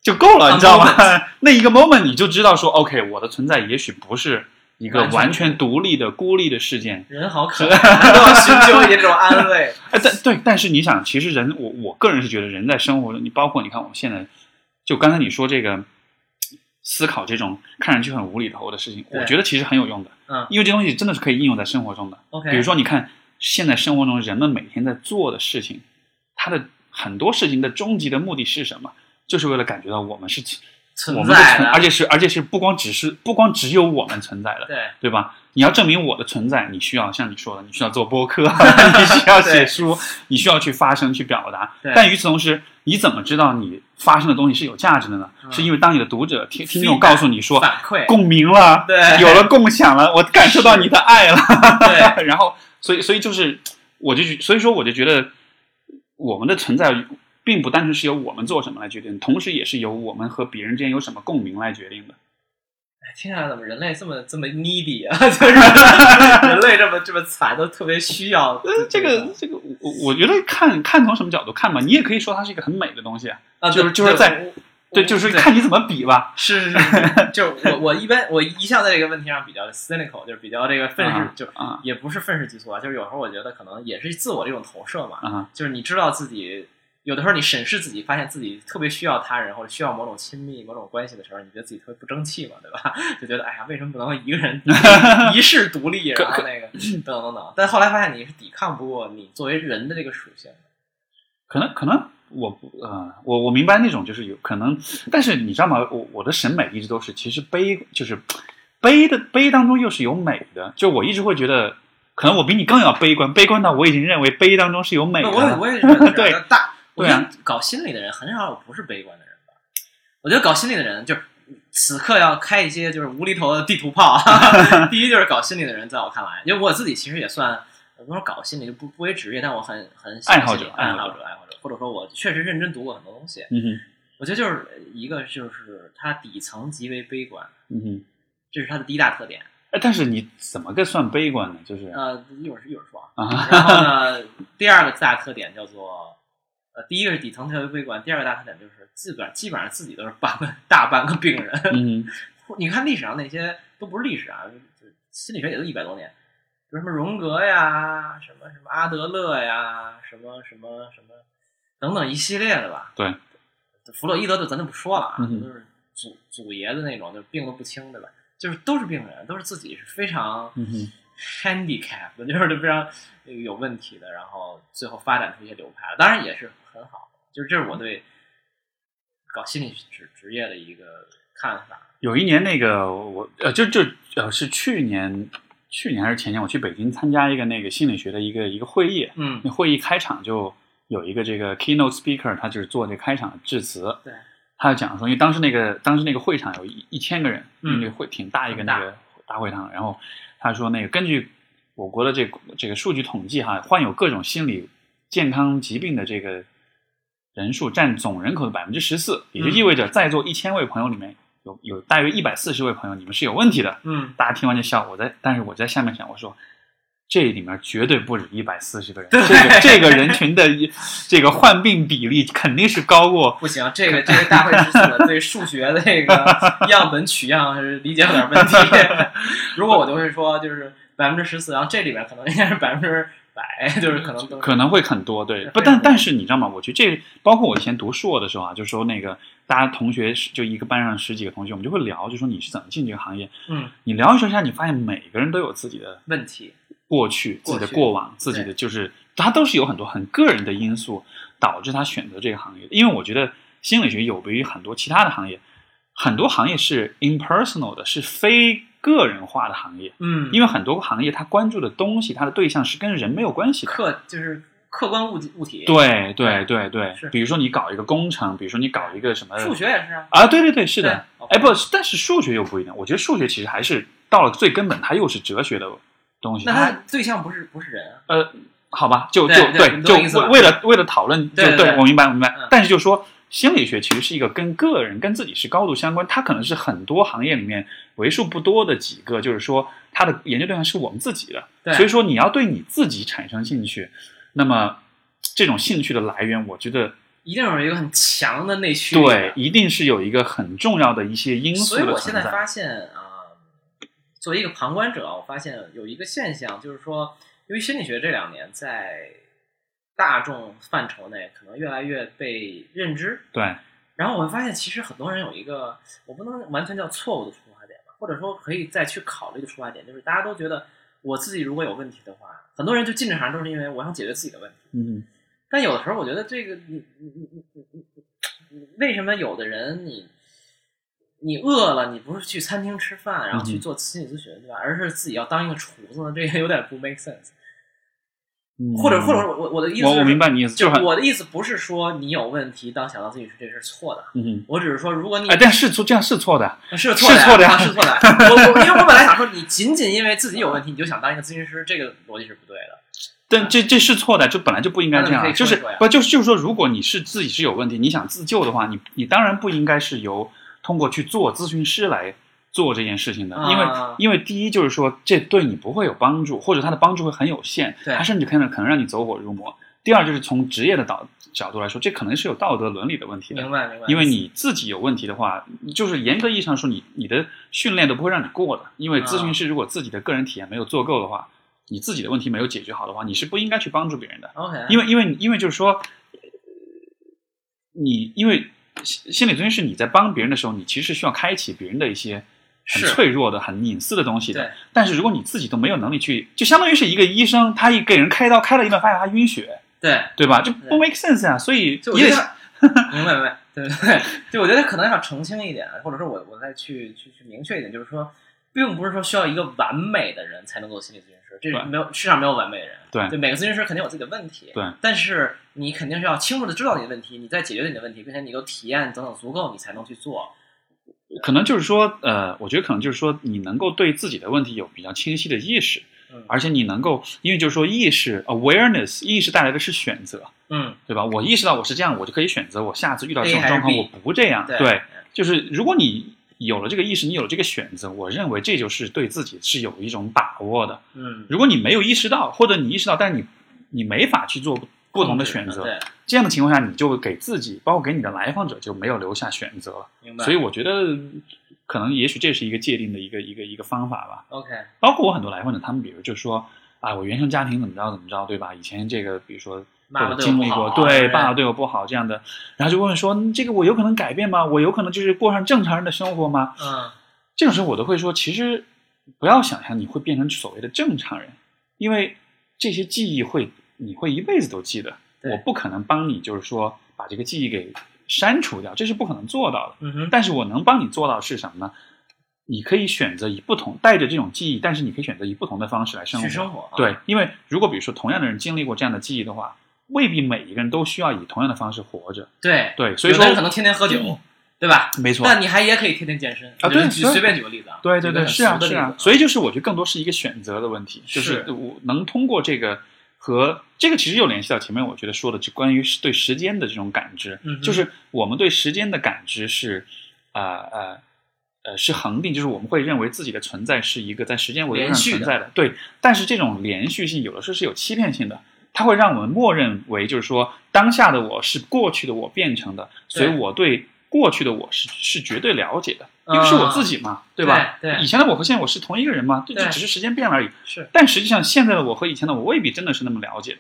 就够了，你知道吗 那一个 moment 你就知道说，OK，我的存在也许不是一个完全独立的、孤立的事件。人好可爱，都要寻求一种安慰。哎，但对，但是你想，其实人，我我个人是觉得人在生活中，你包括你看我们现在，就刚才你说这个思考这种看上去很无厘头的事情，我觉得其实很有用的，嗯因为这东西真的是可以应用在生活中的。OK，比如说，你看现在生活中人们每天在做的事情，它的很多事情的终极的目的是什么？就是为了感觉到我们是存存，在的，而且是而且是不光只是不光只有我们存在的，对对吧？你要证明我的存在，你需要像你说的，你需要做播客，你需要写书，你需要去发声去表达。但与此同时，你怎么知道你发生的东西是有价值的呢？嗯是因为当你的读者听听众告诉你说反馈，共鸣了，对有了共享了，我感受到你的爱了。对 然后，所以，所以就是，我就所以说，我就觉得我们的存在并不单纯是由我们做什么来决定，同时也是由我们和别人之间有什么共鸣来决定的。听下来怎么人类这么这么 needy 啊？就是 人类这么这么惨，都特别需要呃，这个这个，我我觉得看看从什么角度看吧，你也可以说它是一个很美的东西啊。啊，就是就是在对，就是看你怎么比吧。是是是是，就是我我一般我一向在这个问题上比较 cynical，就是比较这个愤世，啊就啊也不是愤世嫉俗啊，就是有时候我觉得可能也是自我的一种投射嘛，啊，就是你知道自己有的时候你审视自己，发现自己特别需要他人或者需要某种亲密、某种关系的时候，你觉得自己特别不争气嘛，对吧？就觉得哎呀，为什么不能一个人 一世独立，然后那个等等等等。但后来发现你是抵抗不过你作为人的这个属性的。可能可能我不呃，我我明白那种就是有可能，但是你知道吗？我我的审美一直都是，其实悲就是悲的悲当中又是有美的，就我一直会觉得，可能我比你更要悲观，悲观到我已经认为悲当中是有美的。我我也觉得 对大，我觉对啊得搞心理的人很少有不是悲观的人吧。我觉得搞心理的人就是此刻要开一些就是无厘头的地图炮。第一就是搞心理的人，在我看来，因为我自己其实也算。不说搞心理就不不为职业，但我很很喜爱好者爱爱好者爱好者，或者说我确实认真读过很多东西。嗯哼我觉得就是一个就是他底层极为悲观，嗯哼，这是他的第一大特点。哎，但是你怎么个算悲观呢？就是呃，一会儿一会儿说然后呢，第二个大特点叫做，呃，第一个是底层特别悲观，第二个大特点就是自个儿基本上自己都是半个大半个病人。嗯你看历史上那些都不是历史啊，就心理学也都一百多年，比如什么荣格呀，什么什么阿德勒呀，什么什么什么等等一系列的吧。对，弗洛伊德就咱就不说了啊，嗯哼都是祖祖爷的那种，就病得不轻，对吧？就是都是病人，都是自己是非常 handicap 的，就是非常有问题的，然后最后发展出一些流派来，当然也是很好的。就是这是我对搞心理职职业的一个看法。有一年那个我呃就就呃是去年去年还是前年我去北京参加一个那个心理学的一个一个会议，嗯那会议开场就有一个这个 keynote speaker，他就是做这个开场致辞。对，他就讲说，因为当时那个当时那个会场有一一千个人，嗯那个会挺大一个大那个大会堂。然后他说，那个根据我国的这个这个数据统计哈，患有各种心理健康疾病的这个人数占总人口的百分之十四，也就意味着在座一千位朋友里面有有大约一百四十位朋友你们是有问题的。嗯，大家听完就笑，我在，但是我在下面想，我说这里面绝对不止一百四十个人，对这个这个人群的一这个患病比例肯定是高过。不行，这个这个大会致辞对数学的这个样本取样是理解有点问题。如果我就会说，就是百分之十四，然后这里边可能应该是百分之百，就是可能可能会很多，对，不，但但是你知道吗？我觉得这包括我以前读硕的时候啊，就说那个大家同学就一个班上十几个同学，我们就会聊，就说你是怎么进这个行业。嗯你聊一说一下，你发现每个人都有自己的问题。过去、自己的过往、自己的就是，他都是有很多很个人的因素导致他选择这个行业的。因为我觉得心理学有别于很多其他的行业，很多行业是 impersonal 的，是非个人化的行业。嗯，因为很多行业他关注的东西，他的对象是跟人没有关系的。客就是客观物体物体。，对对对对，比如说你搞一个工程，比如说你搞一个什么数学也是啊。啊，对对对，是的。对哎，不，但是数学又不一样。我觉得数学其实还是到了最根本，它又是哲学的东西。那它他对象不是不是人啊。呃，好吧，就就对就为为了为了讨论，就对我明白我明白嗯。但是就说心理学其实是一个跟个人跟自己是高度相关，它可能是很多行业里面为数不多的几个，就是说它的研究对象是我们自己的。对所以说你要对你自己产生兴趣，那么这种兴趣的来源，我觉得一定有一个很强的内驱力。对，一定是有一个很重要的一些因素所以。我现在发现啊、作为一个旁观者，我发现有一个现象，就是说，因为心理学这两年在大众范畴内可能越来越被认知，对，然后我会发现，其实很多人有一个我不能完全叫错误的出发点吧，或者说可以再去考虑的出发点，就是大家都觉得我自己如果有问题的话，很多人就进这行都是因为我想解决自己的问题。嗯但有的时候，我觉得这个你你你你你你，为什么有的人你你饿了，你不是去餐厅吃饭，然后去做心理咨询，对吧？而是自己要当一个厨子，这个有点不 make sense。嗯或者或者我我的意思是，我我明白你意思，就就是我的意思不是说你有问题，当想到自己是这是错的，嗯哼。我只是说如果你哎，但是错这样是错的，是错的是错的是错的。我我因为我本来想说，你仅仅因为自己有问题，你就想当一个咨询师，这个逻辑是不对的。但这这是错的，就本来就不应该这样，就是不就是就是说，如果你是自己是有问题，你想自救的话，你你当然不应该是由通过去做咨询师来做这件事情的，因为啊因为第一就是说这对你不会有帮助，或者他的帮助会很有限，对它甚至可能可能让你走火入魔。第二就是从职业的导角度来说，这可能是有道德伦理的问题的明。白明白。因为你自己有问题的话，就是严格意义上说，你你的训练都不会让你过的。因为咨询师如果自己的个人体验没有做够的话，你自己的问题没有解决好的话，你是不应该去帮助别人的。OK，因为因为因为就是说，你因为心心理咨询师你在帮别人的时候，你其实是需要开启别人的一些很脆弱的、很隐私的东西的对。但是如果你自己都没有能力去，就相当于是一个医生，他一给人开刀开了一半，发现他晕血，对，对吧？就不 make sense 啊。所以就我觉得也得 明白明白，对对对，就我觉得可能要澄清一点，或者说我我再去去去明确一点，就是说，并不是说需要一个完美的人才能做心理咨询师，这没有世上没有完美的人，对对，每个咨询师肯定有自己的问题，对，但是你肯定是要清楚的知道你的问题，你在解决你的问题，并且你有体验等等足够，你才能去做，可能就是说，呃，我觉得可能就是说，你能够对自己的问题有比较清晰的意识，嗯而且你能够，因为就是说意识 awareness 意识带来的是选择，嗯，对吧？我意识到我是这样，我就可以选择我下次遇到这种状况我不这样。对对，就是如果你有了这个意识，你有了这个选择，我认为这就是对自己是有一种把握的。嗯，如果你没有意识到，或者你意识到，但是你你没法去做不同的选择，对，这样的情况下，你就给自己，包括给你的来访者就没有留下选择了。明白，所以我觉得，可能也许这是一个界定的一个一个一个方法吧。OK，包括我很多来访者，他们比如就说啊，我原生家庭怎么着怎么着，对吧？以前这个比如说妈妈经历过，对爸爸对我不好这样的，然后就问说，嗯这个我有可能改变吗？我有可能就是过上正常人的生活吗？嗯，这种时候我都会说，其实不要想象你会变成所谓的正常人，因为这些记忆会你会一辈子都记得。我不可能帮你，就是说把这个记忆给删除掉，这是不可能做到的。嗯哼，但是我能帮你做到的是什么呢？你可以选择以不同带着这种记忆，但是你可以选择以不同的方式来生活。去生活，啊对，因为如果比如说同样的人经历过这样的记忆的话，未必每一个人都需要以同样的方式活着。对，对，所以说有可能天天喝酒，对吧？没错。那你还也可以天天健身啊对随便举个例子啊，对对对，是啊是啊所以就是我觉得更多是一个选择的问题，就是是我能通过这个和这个其实又联系到前面我觉得说的，就关于对时间的这种感知，嗯就是我们对时间的感知是呃呃呃是恒定，就是我们会认为自己的存在是一个在时间维度上存在的，对，但是这种连续性有的时候是有欺骗性的。它会让我们默认为，就是说，当下的我是过去的我变成的，所以我对过去的我是是绝对了解的，因为是我自己嘛，对吧？对对以前的我和现在我是同一个人嘛？这就只是时间变了而已。是，但实际上，现在的我和以前的我未必真的是那么了解的，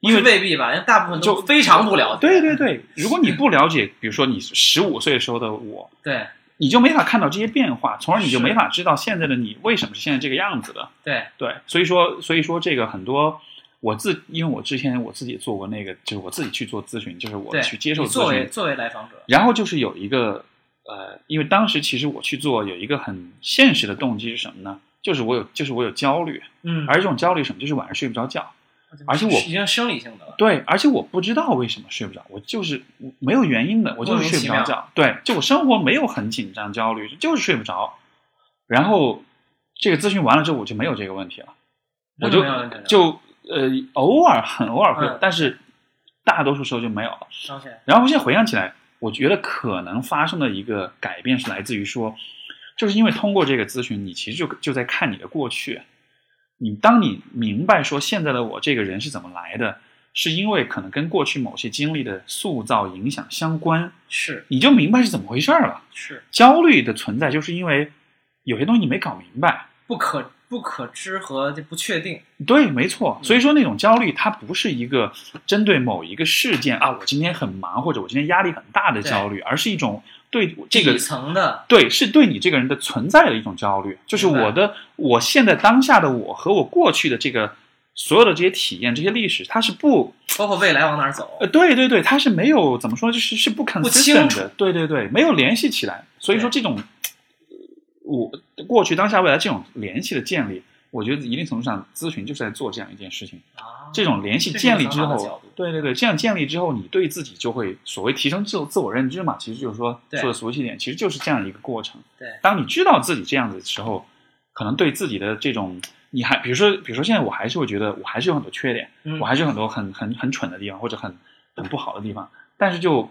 因因为为未必吧，大部分都就非常不了解。对对对，如果你不了解，比如说你十五岁时候的我，对你就没法看到这些变化，从而你就没法知道现在的你为什么是现在这个样子的。对对，所以说，所以说这个很多，我自因为我之前我自己做过那个，就是我自己去做咨询，就是我，去接受咨询，为作为来访者，然后就是有一个呃，因为当时其实我去做有一个很现实的动机是什么呢？就是我有就是我有焦虑，嗯，而这种焦虑什么？就是晚上睡不着觉。而且我已经生理性的了，对，而且我不知道为什么睡不着，我就是没有原因的，我就是睡不着觉。对，就我生活没有很紧张、焦虑，就是睡不着。然后这个咨询完了之后，我就没有这个问题了，我就就呃偶尔很偶尔会但是大多数时候就没有了。OK，然后我现在回想起来，我觉得可能发生的一个改变是来自于说，就是因为通过这个咨询，你其实就就在看你的过去。你当你明白说现在的我这个人是怎么来的，是因为可能跟过去某些经历的塑造影响相关，是你就明白是怎么回事儿了。是焦虑的存在，就是因为有些东西你没搞明白。不可不可知和这不确定，对，没错。嗯。所以说那种焦虑，它不是一个针对某一个事件啊，我今天很忙或者我今天压力很大的焦虑，而是一种对这个底层的。对，是对你这个人的存在的一种焦虑，就是我的我现在当下的我和我过去的这个所有的这些体验、这些历史，它是不包括未来往哪儿走呃，，对对对，它是没有怎么说，就是是不清 consistent 楚的，对对对，没有联系起来。所以说这种我过去、当下、未来这种联系的建立，我觉得一定程度上咨询就是在做这样一件事情。啊，这种联系建立之后对对对，这样建立之后，你对自己就会所谓提升自自我认知嘛，其实就是说对说的俗气一点，其实就是这样一个过程。对当你知道自己这样子的时候，可能对自己的这种，你还比如说，比如说现在我还是会觉得我还是有很多缺点，嗯我还是有很多很很很蠢的地方或者很很不好的地方，但是就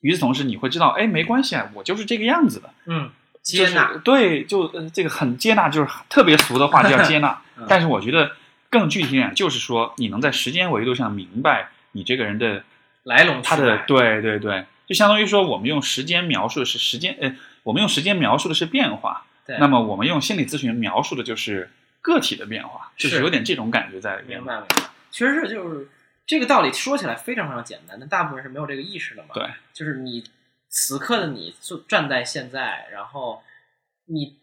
与此同时，你会知道，哎，没关系啊，我就是这个样子的，嗯，就是接纳，对，就呃这个很接纳，就是特别俗的话就叫接纳 嗯。但是我觉得更具体一点，就是说你能在时间维度上明白你这个人的来龙他的去脉对对对，就相当于说我们用时间描述的是时间，呃，我们用时间描述的是变化，对，那么我们用心理咨询描述的就是个体的变化，就是是有点这种感觉在里面明。白明白，确实是就是这个道理说起来非常非常简单，但大部分人是没有这个意识的嘛。对，就是你此刻的你就站在现在，然后你，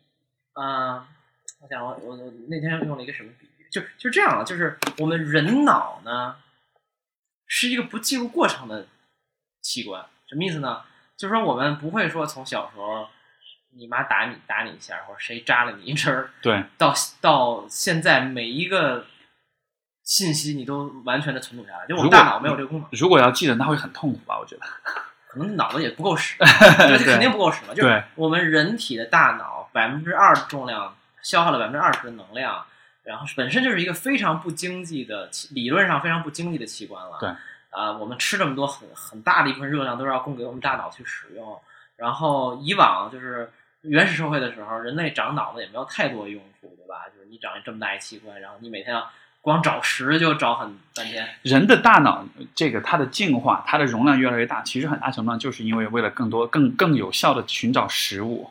啊、我想我我我那天用了一个什么比喻，就就这样了，就是我们人脑呢是一个不记录过程的器官，什么意思呢？就是说我们不会说从小时候你妈打你打你一下，或者谁扎了你一针儿，对，到到现在每一个信息你都完全的存储下来，就我们大脑没有这个功能，如果要记得，那会很痛苦吧？我觉得。可能脑子也不够使，这对肯定不够使嘛。就是对我们人体的大脑百分之二重量消耗了百分之二十的能量，然后本身就是一个非常不经济的，理论上非常不经济的器官了。对，啊、我们吃这么多很很大的一部分热量都是要供给我们大脑去使用。然后以往就是原始社会的时候，人类长脑子也没有太多用处，对吧？就是你长这么大一器官，然后你每天要光找食就找很半天。人的大脑这个它的进化，它的容量越来越大，其实很大程度上就是因为为了更多、更更有效的寻找食物，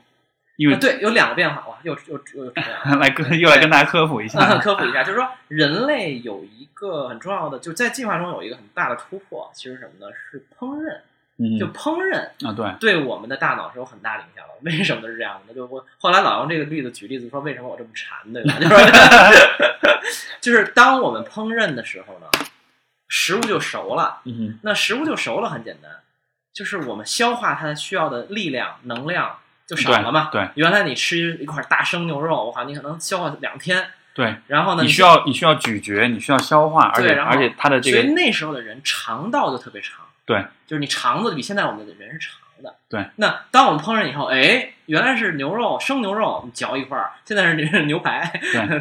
因为啊，对，有两个变化，哇，又又又。来跟 又来跟大家科普一下，科普一下，就是说人类有一个很重要的，就在进化中有一个很大的突破，其实什么呢？是烹饪。嗯就烹饪啊，对，对我们的大脑是有很大的影响的。为什么是这样的？就我后来老用这个例子举例子说，为什么我这么馋，对吧？就是 就是当我们烹饪的时候呢，食物就熟了。嗯那食物就熟了，很简单，就是我们消化它需要的力量、能量就少了嘛。对原来你吃一块大生牛肉，我靠，你可能消化两天，对，然后呢，你需要你需要咀嚼，你需要消化，而且而且它的这个所以那时候的人肠道就特别长，对就是你肠子比现在我们的人是长的。对，那当我们烹饪以后，哎，原来是牛肉，生牛肉，你嚼一块儿，现在是牛 牛排，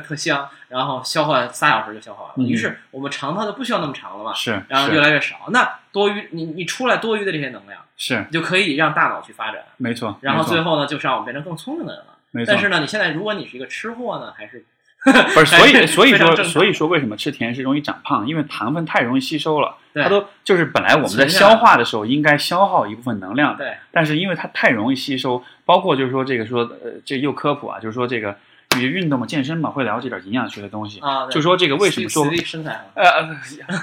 特香，然后消化仨小时就消化完了。嗯于是我们肠道就不需要那么长了嘛，是，然后越来越少。那多余，你你出来多余的这些能量，是你就可以让大脑去发展，没错，然后最后呢，就是让我们变成更聪明的人了。没错但是呢，你现在如果你是一个吃货呢，还是 不是，所以所以说所以说为什么吃甜食容易长胖？因为糖分太容易吸收了，对它都就是本来我们在消化的时候应该消耗一部分能量，对但是因为它太容易吸收，包括就是说这个说呃这又科普啊，就是说这个你运动嘛健身嘛会了解点营养学的东西，啊，就说这个为什么说呃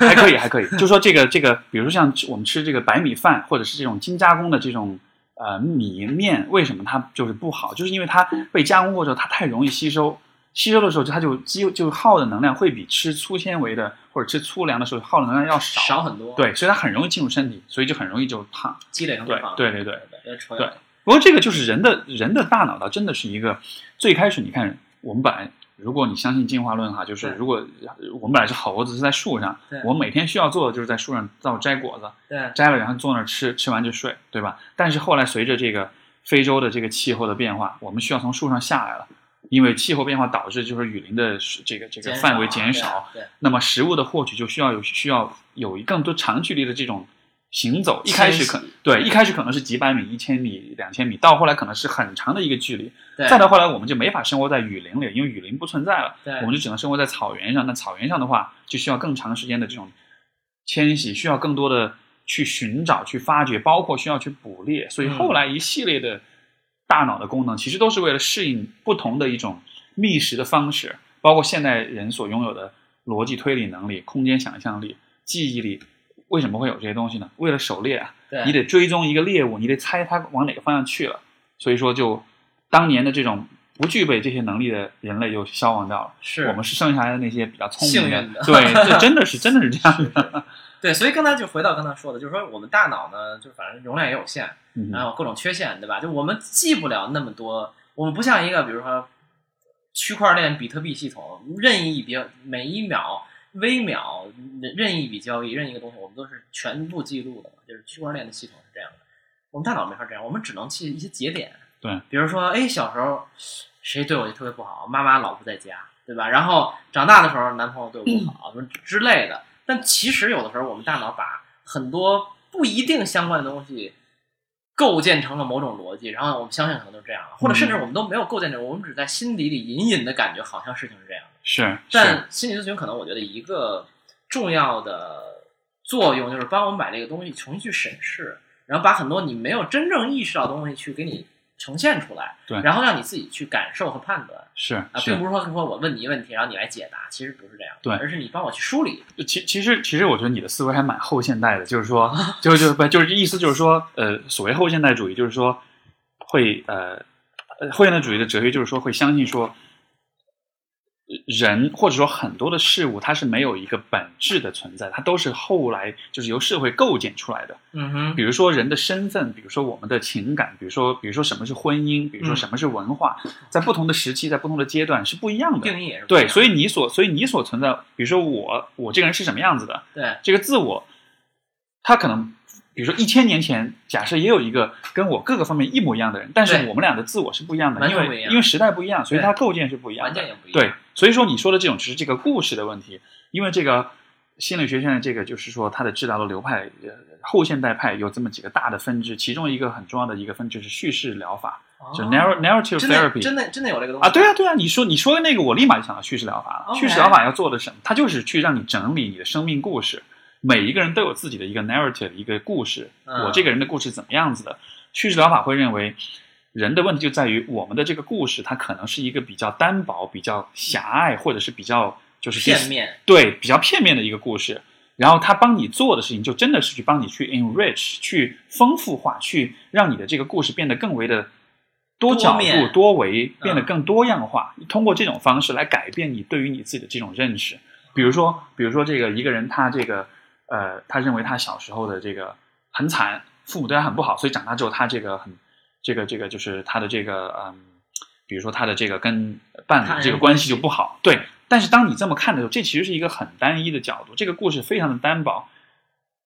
还可以，还可以。就说这个这个，比如说像我们吃这个白米饭，或者是这种精加工的这种呃米面，为什么它就是不好？就是因为它被加工过之后，它太容易吸收，吸收的时候它就肌就耗的能量会比吃粗纤维的或者吃粗粮的时候耗的能量要少。少很多，，对，所以它很容易进入身体，所以就很容易就胖。积累成对对对对对不过这个就是人的人的大脑，它真的是一个最开始你看我们本来。如果你相信进化论哈，就是如果我们本来是猴子是在树上对，我们每天需要做的就是在树上到摘果子，对摘了然后坐那儿吃，吃完就睡，对吧？但是后来随着这个非洲的这个气候的变化，我们需要从树上下来了，因为气候变化导致就是雨林的这个这个范围少减少，那么食物的获取就需要有需要有更多长距离的这种行走。一开始可对，一开始可能是几百米、一千米、两千米，到后来可能是很长的一个距离。对再到后来，我们就没法生活在雨林里，因为雨林不存在了，对我们就只能生活在草原上。那草原上的话，就需要更长时间的这种迁徙，需要更多的去寻找、去发掘，包括需要去捕猎。所以嗯后来一系列的大脑的功能，其实都是为了适应不同的一种觅食的方式，包括现代人所拥有的逻辑推理能力、空间想象力、记忆力。为什么会有这些东西呢？为了狩猎啊，你得追踪一个猎物，你得猜它往哪个方向去了。所以说，就当年的这种不具备这些能力的人类就消亡掉了。是我们是剩下来的那些比较聪明的对，这真的是真的是这样的。对，所以刚才就回到刚才说的，就是说我们大脑呢，就反正容量也有限，嗯然后各种缺陷，对吧？就我们记不了那么多我们不像一个比如说区块链比特币系统，任意一笔每一秒、微秒任任意一笔交易、任意一个东西，我们都是全部记录的嘛。就是区块链的系统是这样的，我们大脑没法这样，我们只能记一些节点。对，比如说，哎，小时候谁对我就特别不好，妈妈老不在家，对吧？然后长大的时候，男朋友对我不好，什么之类的。但其实有的时候，我们大脑把很多不一定相关的东西构建成了某种逻辑，然后我们相信可能都是这样了，或者甚至我们都没有构建这种，我们只在心底里隐隐的感觉好像事情是这样的。是，是但心理咨询可能我觉得一个重要的作用就是帮我们把这个东西重新去审视，然后把很多你没有真正意识到的东西去给你呈现出来，对。然后让你自己去感受和判断。是啊，并不是说说我问你一个问题，然后你来解答，其实不是这样，对。而是你帮我去梳理，其其实其实我觉得你的思维还蛮后现代的，就是说，就就不就是意思就是说，呃，所谓后现代主义，就是说会呃，呃后现代主义的哲学就是说会相信说，人或者说很多的事物它是没有一个本质的存在，它都是后来就是由社会构建出来的。嗯哼，比如说人的身份，比如说我们的情感，比如说比如说什么是婚姻，比如说嗯什么是文化，在不同的时期，在不同的阶段是不一样的。定义也是对，所以你所所以你所存在，比如说我我这个人是什么样子的，对这个自我，他可能比如说一千年前，假设也有一个跟我各个方面一模一样的人，但是我们俩的自我是不一样的，因为因为时代不一样，所以它构建是不一样的。也不一样，对，所以说你说的这种只是这个故事的问题，因为这个心理学现在这个就是说它的治疗的流派，呃，后现代派有这么几个大的分支，其中一个很重要的一个分支是叙事疗法，哦，就 narr narrative therapy。真的真的有这个东西啊，对啊，对啊，你说你说的那个，我立马就想到叙事疗法了。叙事疗法要做的什么？它就是去让你整理你的生命故事。每一个人都有自己的一个 narrative，一个故事。嗯我这个人的故事怎么样子的？叙事疗法会认为，人的问题就在于我们的这个故事，它可能是一个比较单薄、比较狭隘，或者是比较就是片面，对比较片面的一个故事。然后他帮你做的事情，就真的是去帮你去 enrich，去丰富化，去让你的这个故事变得更为的多角度、多多维，变得嗯更多样化。通过这种方式来改变你对于你自己的这种认识。比如说，比如说这个一个人，他这个呃，他认为他小时候的这个很惨，父母对他很不好，所以长大之后他这个很这个这个就是他的这个嗯，比如说他的这个跟伴侣这个关系就不好，对。但是当你这么看的时候，这其实是一个很单一的角度，这个故事非常的单薄。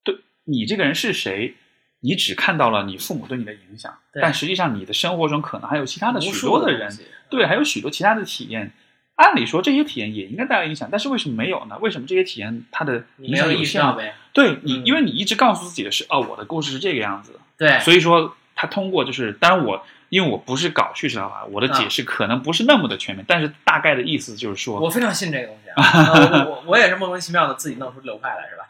对你这个人是谁，你只看到了你父母对你的影响，但实际上你的生活中可能还有其他的许多的人，的对，还有许多其他的体验。按理说这些体验也应该带来影响，但是为什么没有呢？为什么这些体验它的影你没有响有限呢？意识到呗，对你，嗯因为你一直告诉自己的是，哦，我的故事是这个样子的，对，所以说他通过就是，当然我因为我不是搞叙事疗法，我的解释可能不是那么的全面，但是大概的意思就是说，我非常信这个东西啊，呃 我我我也是莫名其妙的自己弄出流派来，是吧？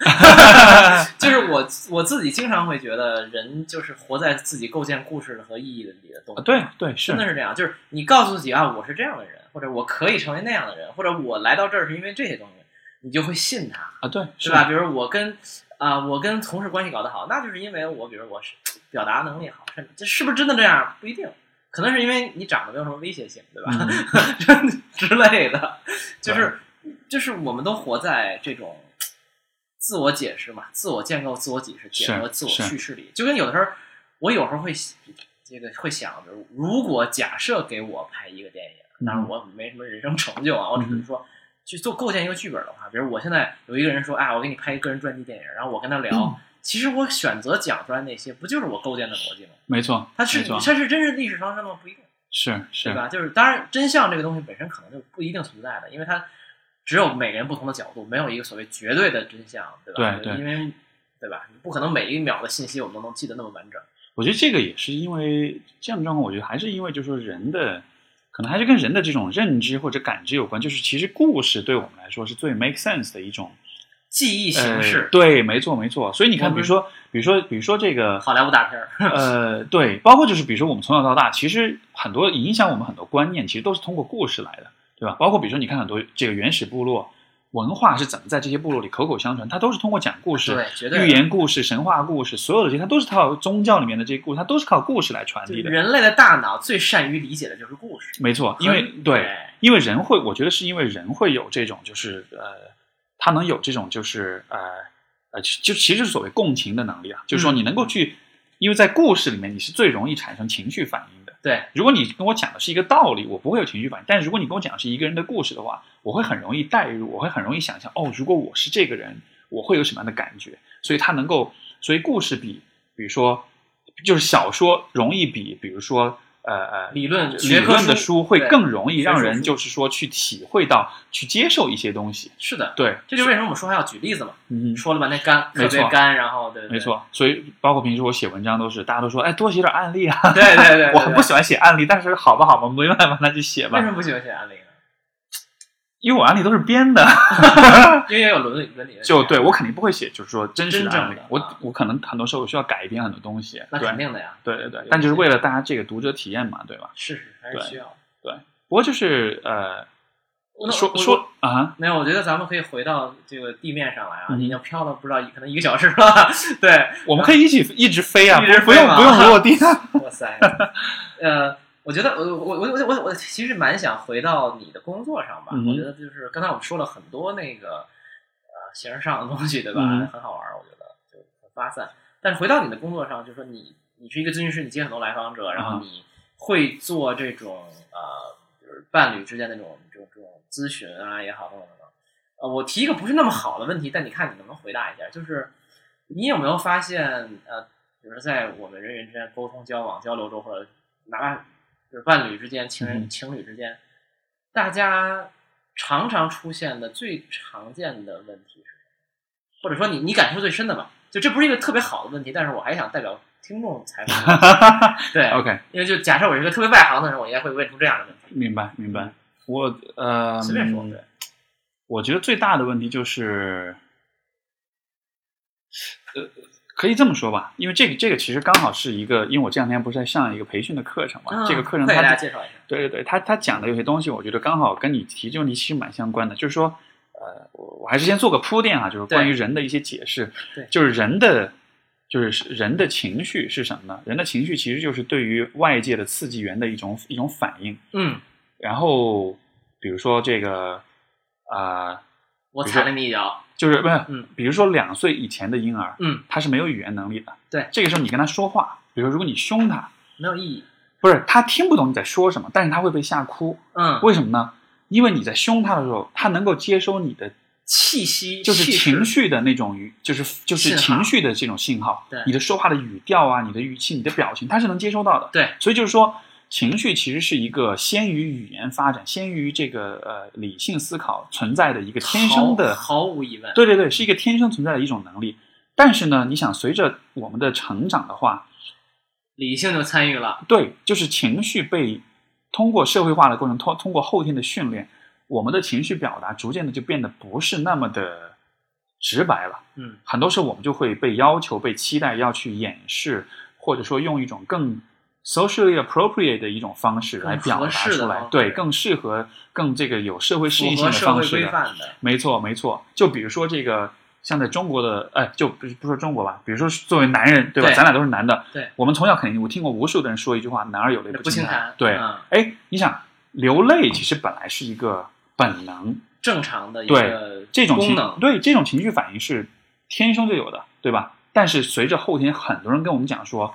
就是我我自己经常会觉得，人就是活在自己构建故事和意义的里的东西。啊对对是真的是这样，就是你告诉自己啊，我是这样的人，或者我可以成为那样的人，或者我来到这儿是因为这些东西，你就会信他，啊对是对吧？比如我跟啊、我跟同事关系搞得好，那就是因为我，比如我是表达能力好，甚至这是不是真的这样不一定，可能是因为你长得没有什么威胁性，对吧？嗯之类的，就是就是我们都活在这种自我解释嘛，自我建构、自我解释、解是和自我叙事里，就跟有的时候我有时候会这个会想，比如如果假设给我拍一个电影，当然嗯我没什么人生成就啊，我只是说。去做构建一个剧本的话，比如我现在有一个人说，哎，我给你拍一个个人传记电影，然后我跟他聊，嗯其实我选择讲出来那些，不就是我构建的逻辑吗？没错，它是没错它是真是历史上的吗？不一定。是是对吧？就是当然，真相这个东西本身可能就不一定存在的，因为它只有每个人不同的角度，没有一个所谓绝对的真相，对吧？对对因为对吧？你不可能每一秒的信息我们都能记得那么完整。我觉得这个也是因为这样的状况，我觉得还是因为就是说人的可能还是跟人的这种认知或者感知有关。就是其实故事对我们来说是最 make sense 的一种记忆形呃式，对，没错没错。所以你看，比如说比如说比如说这个好莱坞大片儿，呃，对，包括就是比如说我们从小到大，其实很多影响我们很多观念，其实都是通过故事来的，对吧？包括比如说你看很多这个原始部落文化是怎么在这些部落里口口相传，它都是通过讲故事、寓言故事、神话故事，所有的这些它都是靠宗教里面的这些故事，它都是靠故事来传递的。人类的大脑最善于理解的就是故事，没错，因为对，因为人会，我觉得是因为人会有这种，就是呃，他能有这种，就是呃呃，就其实是所谓共情的能力啊，就是说嗯你能够去，因为在故事里面你是最容易产生情绪反应的，对，如果你跟我讲的是一个道理，我不会有情绪反应。但是如果你跟我讲的是一个人的故事的话，我会很容易代入，我会很容易想象，哦，如果我是这个人，我会有什么样的感觉？所以它能够，所以故事比，比如说，就是小说容易比，比如说。呃呃，理论学科论的书书会更容易让人就是说去体会到、去接受一些东西。是的，对，这就是为什么我们说话要举例子嘛。嗯，说了吧，那干，没错特别干，然后对，没，错。所以包括平时我写文章都是，大家都说，哎，多写点案例啊。对对对 对，我很不喜欢写案例，但是好吧好吧，没办法，那就写吧为什。么不喜欢写案例呢？因为我案例都是编的，因为要有伦理伦理就对我肯定不会写，就是说真实的案例。我啊我可能很多时候需要改编很多东西。那对肯定的呀，对对对，但就是为了大家这个读者体验嘛，对吧？是是还是需要。对不过就是呃，说说啊，没有，我觉得咱们可以回到这个地面上来啊，嗯已经飘了不知道可能一个小时了。对，我们可以一起一直飞啊，不不用不用落地啊。哇塞，呃，我觉得我我我我我我其实蛮想回到你的工作上吧。嗯我觉得就是刚才我们说了很多那个呃形式上的东西，对吧？嗯很好玩儿，我觉得就很发散。但是回到你的工作上，就是说你你是一个咨询师，你接很多来访者，然后啊你会做这种呃，就是伴侣之间的这种这种这种咨询啊也好，等等等等。呃，我提一个不是那么好的问题，但你看你能不能回答一下？就是你有没有发现，呃，比如说在我们人与人之间沟通、交往、交流中，或者哪怕就是伴侣之间、情人、嗯情侣之间，大家常常出现的最常见的问题是？或者说你你感受最深的吧？就这不是一个特别好的问题，但是我还想代表听众采访。对 OK，因为就假设我是一个特别外行的人，我应该会问出这样的问题。明白明白。我呃，随便说，嗯对，我觉得最大的问题就是，呃，可以这么说吧，因为这个这个其实刚好是一个，因为我这两天不是在上一个培训的课程嘛，嗯这个课程大家介绍一下。对对对，他他讲的有些东西，我觉得刚好跟你提这个问题其实蛮相关的，就是说，呃，我我还是先做个铺垫啊，就是关于人的一些解释，对就是人的。就是人的情绪是什么呢？人的情绪其实就是对于外界的刺激源的一种一种反应。嗯，然后比如说这个啊、我踩了你一脚。就是不是，嗯比如说两岁以前的婴儿，嗯，他是没有语言能力的。对这个时候你跟他说话，比如说如果你凶他，没有意义。不是他听不懂你在说什么，但是他会被吓哭。嗯，为什么呢？因为你在凶他的时候，他能够接收你的气息就是情绪的那种语，就是就是情绪的这种信号。对你的说话的语调啊，你的语气、你的表情，他是能接收到的。对，所以就是说，情绪其实是一个先于语言发展、先于这个呃理性思考存在的一个天生的毫毫无疑问。对对对，是一个天生存在的一种能力。但是呢，你想随着我们的成长的话，理性就参与了。对，就是情绪被通过社会化的过程，通通过后天的训练，我们的情绪表达逐渐的就变得不是那么的直白了。嗯，很多时候我们就会被要求、被期待要去掩饰，或者说用一种更 socially appropriate 的一种方式来表达出来对，更适合、更这个有社会适应性的方式的。的。没错，没错。就比如说这个，像在中国的，哎，就不不说中国吧，比如说作为男人，对吧？对咱俩都是男的，对，我们从小肯定我听过无数的人说一句话：“男儿有泪不轻轻弹对，嗯哎，你想流泪，其实本来是一个本能，正常的一对个这种情功能。对这种情绪反应是天生就有的，对吧？但是随着后天很多人跟我们讲说，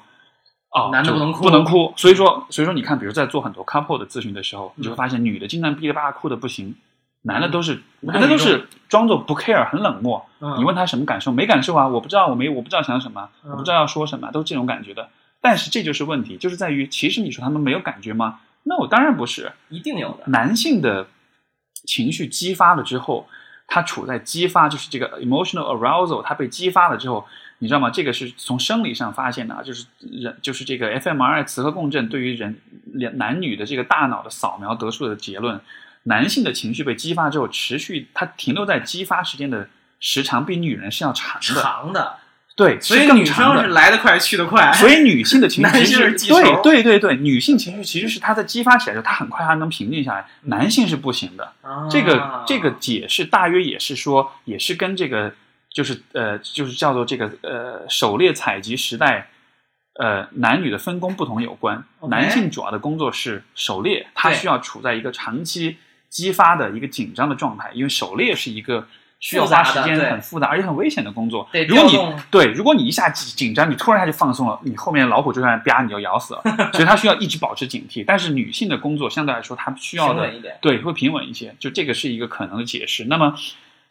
哦，男的不能哭不能哭。所以说，所以说你看，比如在做很多 couple 的咨询的时候，你就会嗯发现女的经常噼里啪啦哭的不行，男的都是男的都是装作不 care，很冷漠。嗯你问他什么感受，没感受啊，我不知道，我没我不知道想什么，嗯我不知道要说什么，都是这种感觉的。但是这就是问题，就是在于，其实你说他们没有感觉吗？那我当然不是。一定有的。男性的情绪激发了之后，他处在激发，就是这个 emotional arousal，他被激发了之后，你知道吗？这个是从生理上发现的啊，就是人就是这个 fMRI 磁核共振对于人两男女的这个大脑的扫描得出的结论，男性的情绪被激发之后，持续它停留在激发时间的时长比女人是要长的，长的，对，所以女生是来得快去得快。所以女性的 情绪其实对对对对，女性情绪其实是她在激发起来的时候，她很快她能平静下来，男性是不行的。啊这个这个解释大约也是说，也是跟这个就是呃就是叫做这个呃狩猎采集时代。呃，男女的分工不同有关。男性主要的工作是狩猎，他需要处在一个长期激发的一个紧张的状态，因为狩猎是一个需要花时间、很复杂而且很危险的工作对。如果你对，如果你一下紧紧张，你突然一下就放松了，你后面老虎追上来，啪，你就咬死了。所以他需要一直保持警惕。但是女性的工作相对来说，她需要的。对，会平稳一些，就这个是一个可能的解释。那么，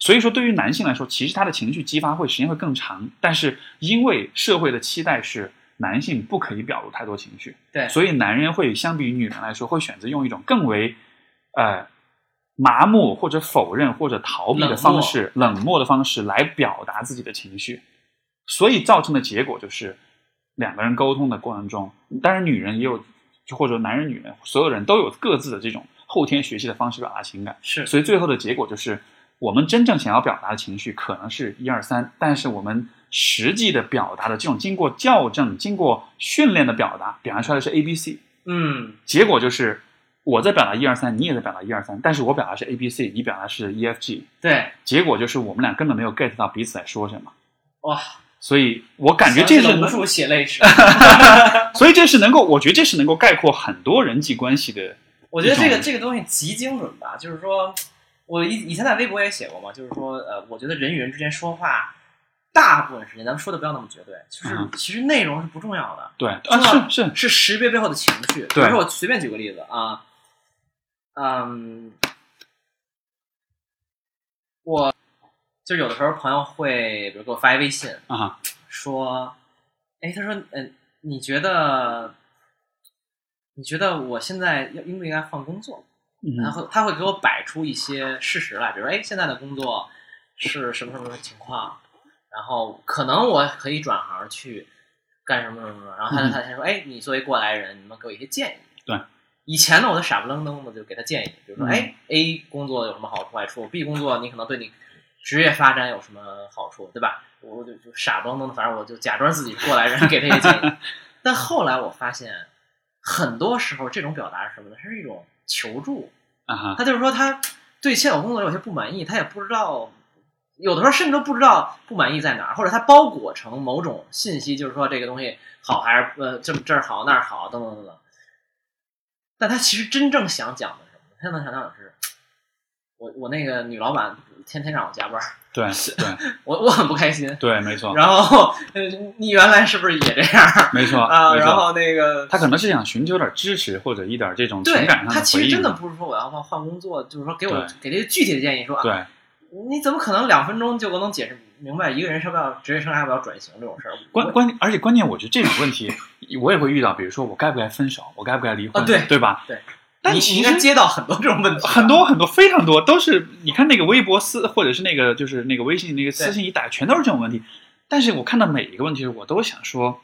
所以说对于男性来说，其实他的情绪激发会时间会更长，但是因为社会的期待是男性不可以表露太多情绪，对，所以男人会相比于女人来说，会选择用一种更为呃麻木或者否认或者逃避的方式、冷漠的方式来表达自己的情绪，所以造成的结果就是两个人沟通的过程中，当然女人也有，就或者男人女人所有人都有各自的这种后天学习的方式表达情感，是。所以最后的结果就是，我们真正想要表达的情绪可能是一二三，但是我们实际的表达的这种经过校正、经过训练的表达，表达出来的是 A B C，嗯，结果就是我在表达一二三，你也在表达一二三，但是我表达是 A B C，你表达是 E F G，对，结果就是我们俩根本没有 get 到彼此在说什么，哇，所以我感觉这是无数血泪史。所以这是能够，我觉得这是能够概括很多人际关系的。我觉得这个这个东西极精准吧，就是说，我以以前在微博也写过嘛，就是说，呃，我觉得人与人之间说话，大部分时间咱们说的不要那么绝对，就是嗯其实内容是不重要的，对是是，是识别背后的情绪。比如说，我随便举个例子啊，嗯，我就有的时候朋友会，比如给我发一微信，啊，说，哎，他说，嗯、你觉得，你觉得我现在要应不应该换工作？嗯他会他会给我摆出一些事实来，比如说，哎，现在的工作是什么什么什么情况，然后可能我可以转行去干什么什么什么，然后他嗯他他说，哎，你作为过来人，你能给我一些建议？对，以前呢，我都傻不愣登的就给他建议，比如说，嗯哎，A 工作有什么好处坏处，B 工作你可能对你职业发展有什么好处，对吧？我就就傻不愣登的，反正我就假装自己过来人给他一些建议。但后来我发现，很多时候这种表达是什么呢？它是一种求助。啊，他就是说他对现有工作有些不满意，他也不知道，有的时候甚至都不知道不满意在哪儿，或者他包裹成某种信息，就是说这个东西好还是呃这这儿好那儿好等等等等。但他其实真正想讲的是什么？他能想讲的是，我我那个女老板天天让我加班，对对我我很不开心。对，没错，然后，呃，你原来是不是也这样没错啊？错然后那个他可能是想寻求点支持或者一点这种情感上的他其。实真的不是说我要换换工作，就是说给我给这些具体的建议，说啊，对你怎么可能两分钟就能解释明白一个人是不是要职业生涯要不要转型这种事儿？关关键，而且关键，我觉得这种问题我也会遇到，比如说我该不该分手，我该不该离婚，啊对对吧？对，你你应但其实该接到很多这种问题，很多很多非常多都是，你看那个微博私或者是那个就是那个微信那个私信一打，全都是这种问题。但是我看到每一个问题，我都想说，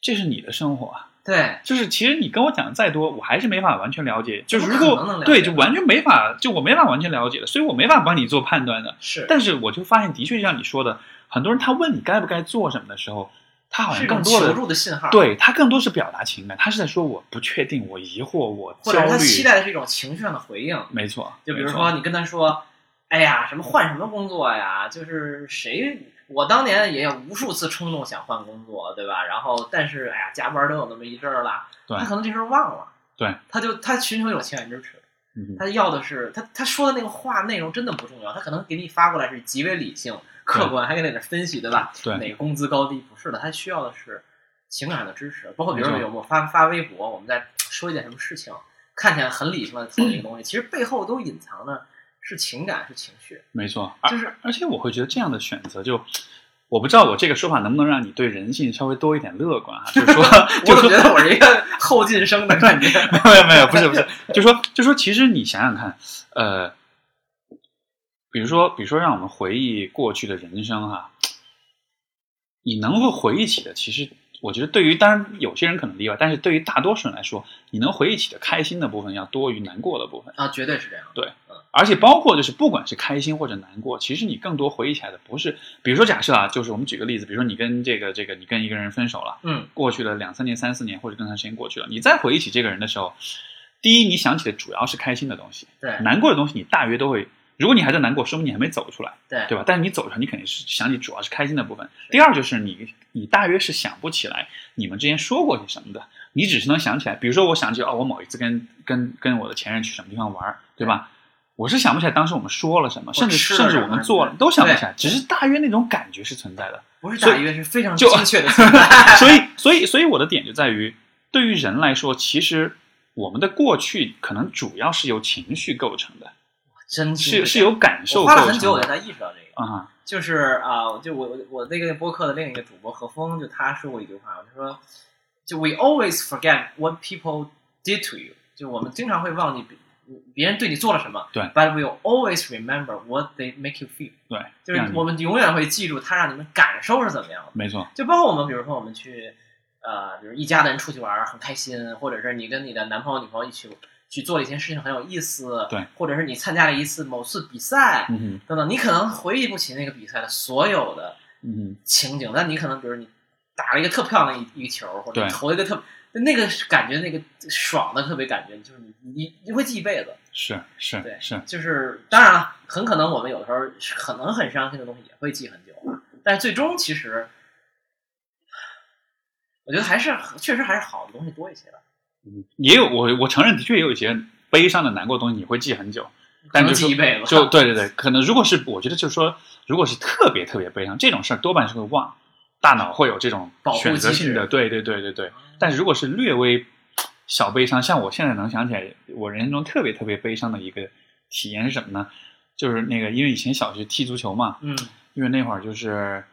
这是你的生活啊。对就是其实你跟我讲的再多，我还是没法完全了解。就是如果对，就完全没法，就我没法完全了解的，所以我没法帮你做判断的。是，但是我就发现，的确像你说的，很多人他问你该不该做什么的时候，他好像更多的助的信号，，对他更多是表达情感，他是在说我不确定，我疑惑，我焦或者他期。待的是一种情绪上的回应，没错，就比如说你跟他说，哎呀，什么换什么工作呀，就是谁。我当年也有无数次冲动想换工作，对吧？然后，但是，哎呀，加班都有那么一阵儿了，对他可能这事儿忘了，对，他就他寻求一种情感支持，嗯他要的是他他说的那个话内容真的不重要，他可能给你发过来是极为理性、客观，还给在那分析，对吧？对哪个工资高低不是的，他需要的是情感的支持，包括比如说没有我发发微博，我们在说一件什么事情，看起来很理性的讨论一个东西，其实背后都隐藏的是情感，是情绪，没错，就是而且我会觉得这样的选择就。我不知道我这个说法能不能让你对人性稍微多一点乐观啊，就是说，我就觉得我是一个后进生的感觉。没有没有，不是不是，就说就说，其实你想想看，呃，比如说比如说，让我们回忆过去的人生哈，你能够回忆起的，其实我觉得对于当然有些人可能例外，但是对于大多数人来说，你能回忆起的开心的部分要多于难过的部分。啊，绝对是这样。对而且包括就是不管是开心或者难过，其实你更多回忆起来的不是，比如说假设啊，就是我们举个例子，比如说你跟这个这个你跟一个人分手了，嗯，过去了两三年、三四年或者更长时间过去了，你再回忆起这个人的时候，第一你想起的主要是开心的东西，对难过的东西你大约都会，如果你还在难过，说明你还没走出来，对对吧？但是你走出来，你肯定是想起主要是开心的部分。第二就是你你大约是想不起来你们之前说过些什么的，你只是能想起来，比如说我想起哦，我某一次跟跟跟我的前任去什么地方玩儿，对吧？我是想不起来当时我们说了什么，甚至甚至我们做了都想不起来，只是大约那种感觉是存在的。不是大约是非常就精确的 存在。所以，所以，所以我的点就在于，对于人来说，其实我们的过去可能主要是由情绪构成的，真是是有感受。花了很久我才意识到这个。啊哈，就是啊，就我我我那个播客的另一个主播何峰，就他说过一句话，他说，就 we always forget what people did to you，就我们经常会忘记别别人对你做了什么，对，but we'll always remember what they make you feel，对，就是我们永远会记住他让你们感受是怎么样的，没错，就包括我们，比如说我们去呃，比如一家的人出去玩很开心，或者是你跟你的男朋友、女朋友一起去做了一件事情很有意思，对，或者是你参加了一次某次比赛，嗯，等等，你可能回忆不起那个比赛的所有的嗯，情景，但你可能比如你打了一个特漂亮的一一个球，或者投一个特那个感觉，那个爽的特别感觉，就是你你你会记一辈子。是是对是，就是当然了，很可能我们有的时候可能很伤心的东西也会记很久，但是最终其实，我觉得还是确实还是好的东西多一些吧，嗯也有我我承认，的确也有一些悲伤的、难过的东西你会记很久，能但就记一辈子。就对对对，可能如果是我觉得就是说，如果是特别特别悲伤这种事儿，多半是会忘，大脑会有这种保护选择性的，对对对对对。但是如果是略微小悲伤，像我现在能想起来，我人生中特别特别悲伤的一个体验是什么呢？就是那个，因为以前小学踢足球嘛，嗯因为那会儿就是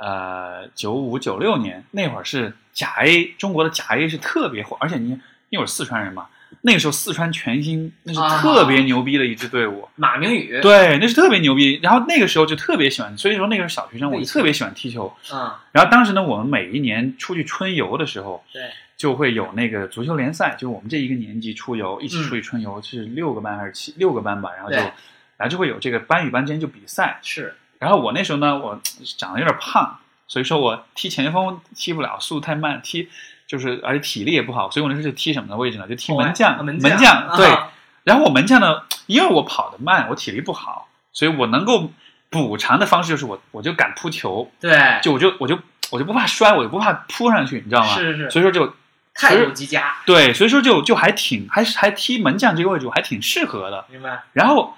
呃九五九六年那会儿是甲 A，中国的甲 A 是特别火，而且你因为我是四川人嘛，那个时候四川全兴那是啊特别牛逼的一支队伍。马明宇，对，那是特别牛逼。然后那个时候就特别喜欢，所以说那个时候小学生我就特别喜欢踢球。嗯，然后当时呢，我们每一年出去春游的时候，对，就会有那个足球联赛，就我们这一个年级出游，一起嗯出去春游，是六个班还是七六个班吧？然后就然后就会有这个班与班之间就比赛。是然后我那时候呢，我长得有点胖，所以说我踢前锋踢不了，速度太慢，踢就是而且体力也不好，所以我那时候就踢什么的位置呢？就踢门将，啊门门将对。啊然后我门将呢，因为我跑得慢，我体力不好，所以我能够补偿的方式就是我我就敢扑球，对，就我就我就我就不怕摔，我就不怕扑上去，你知道吗？是是是，所以说就态度极佳，对，所以说就就还挺还还踢门将这个位置，我还挺适合的。明白？然后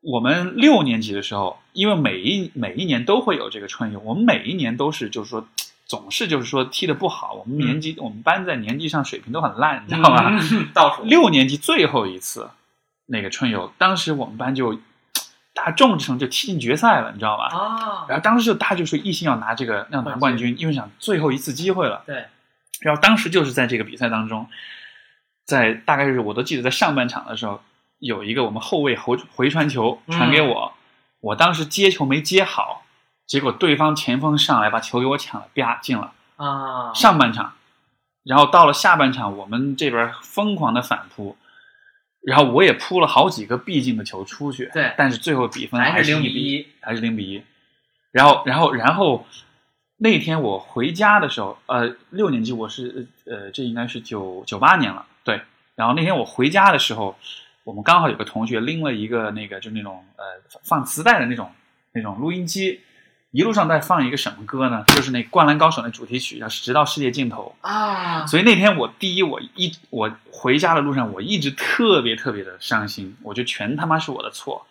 我们六年级的时候，因为每一每一年都会有这个春游，我们每一年都是就是说总是就是说踢得不好，我们年级、我们班在年级上水平都很烂，你知道吗？嗯？倒数六年级最后一次那个春游，当时我们班就大众之成就踢进决赛了，你知道吧？哦，然后当时就大家就说一心要拿这个要拿冠冠军，因为想最后一次机会了。对，然后当时就是在这个比赛当中，在大概是我都记得在上半场的时候，有一个我们后卫回回传球传给我，我当时接球没接好，结果对方前锋上来把球给我抢了，啪进了。啊，上半场，然后到了下半场，我们这边疯狂的反扑，然后我也扑了好几个必进的球出去，对但是最后比分还是是0比比1，还是零比一。然后，然后，然后那天我回家的时候，呃，六年级我是呃，这应该是九九八年了，对。然后那天我回家的时候，我们刚好有个同学拎了一个那个就那种呃放磁带的那种那种录音机，一路上在放一个什么歌呢？就是那《灌篮高手》的主题曲，叫《直到世界尽头》。啊，所以那天我第一，我一我回家的路上，我一直特别特别的伤心，我觉得全他妈是我的错，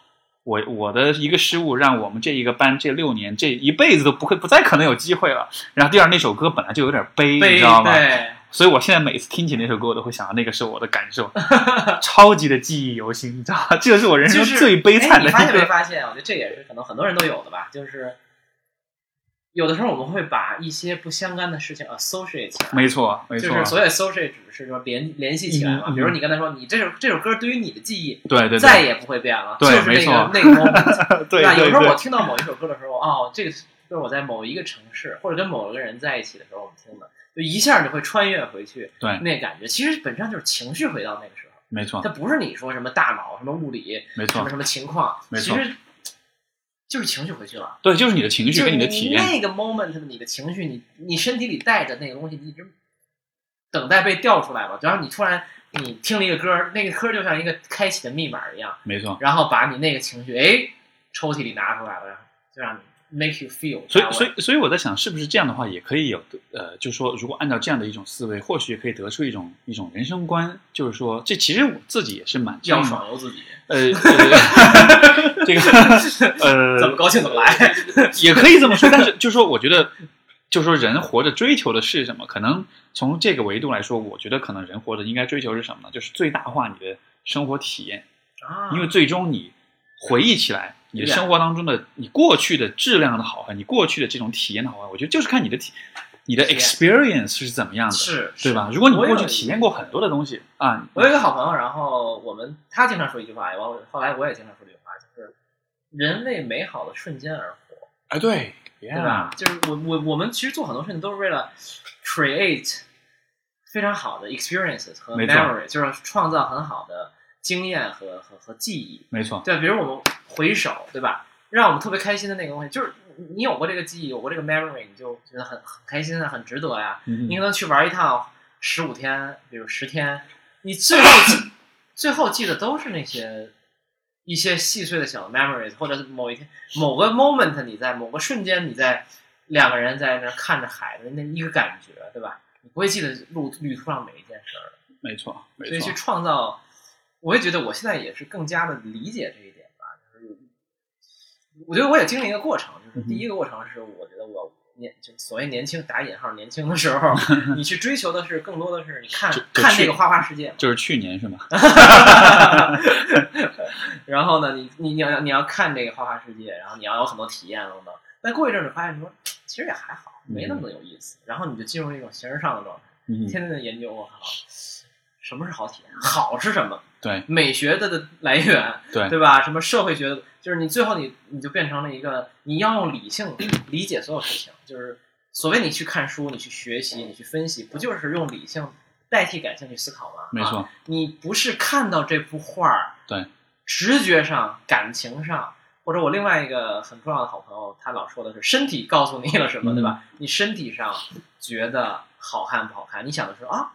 我我的一个失误，让我们这一个班这六年这一辈子都不会不再可能有机会了。然后第二那首歌本来就有点悲，背你知道吗？对，所以我现在每次听起那首歌，我都会想到那个是我的感受，超级的记忆犹新，你知道吗？这个是我人生中最悲惨的发现没。发现？我觉得这也是可能很多人都有的吧，就是有的时候我们会把一些不相干的事情 associate 起来。没错，没错就是，所谓 associate 只是说联联系起来嘛，比如你刚才说你这首这首歌对于你的记忆对对对，再也不会变了，对就是那个那个？对对有时候我，听到某一首歌的时候，哦，这个就是我在某一个城市或者跟某一个人在一起的时候我们听的，就一下就会穿越回去，对那感觉其实本质上就是情绪回到那个时候，没错它，不是你说什么大脑什么物理没错什么，什么情况，没错其实就是情绪回去了。对，就是你的情绪就跟你的体验，那个 moment 的你的情绪，你你身体里带着那个东西，你一直等待被调出来吧。然后你突然你听了一个歌，那个歌就像一个开启的密码一样，没错，然后把你那个情绪哎抽屉里拿出来了，就让你 make you feel 所以。所以所以我在想，是不是这样的话也可以有呃，就是说，如果按照这样的一种思维，或许也可以得出一种一种人生观，就是说，这其实我自己也是蛮要倡爽由自己，呃，呃 这个呃，怎么高兴怎么来。也可以这么说，但是就是说，我觉得，就是说，人活着追求的是什么？可能从这个维度来说，我觉得可能人活着应该追求是什么呢？就是最大化你的生活体验，啊因为最终你回忆起来，你的生活当中的你过去的质量的好坏，你过去的这种体验的好坏，我觉得就是看你的体，你的 experience 是怎么样的，是对吧？如果你过去体验过很多的东西啊，我有一个好朋友，然后我们他经常说一句话，我后来我也经常说这句话，就是人为美好的瞬间而活，哎，对，对对吧？？就是我我我们其实做很多事情都是为了 create 非常好的 experiences 和 memory，就是创造很好的经验和和和记忆。没错，对，比如我们回首，对吧？让我们特别开心的那个东西，就是你有过这个记忆，有过这个 memory，你就觉得很很开心啊，很值得呀。嗯你可能去玩一趟十五天，比如十天，你最后记 最后记得都是那些一些细碎的小 memories，或者是某一天某个 moment，你在某个瞬间，你在两个人在那看着海的那一个感觉，对吧？你不会记得路旅途上每一件事儿，没错，没所以去，创造，我也觉得我现在也是更加的理解这一点吧。就是我觉得我也经历一个过程，就是第一个过程是我觉得我年就所谓年轻打引号年轻的时候，你去追求的是更多的是你看看这个花花世界嘛。就是去年是吗？然后呢，你你你要你要看这个花花世界，然后你要有很多体验等等。但过一阵儿，你发现说其实也还好，没那么有意思。然后你就进入一种形而上的状态，嗯，天天在研究，我靠，什么是好体验？好是什么？对美学的的来源，对对吧？什么社会学的，就是你最后你你就变成了一个你要用理性理解所有事情，就是所谓你去看书，你去学习，你去分析，不就是用理性代替感性去思考吗？啊，没错，你不是看到这幅画儿，对，直觉上、感情上，或者我另外一个很重要的好朋友，他老说的是身体告诉你了什么，嗯对吧？你身体上觉得好看不好看，你想的是啊，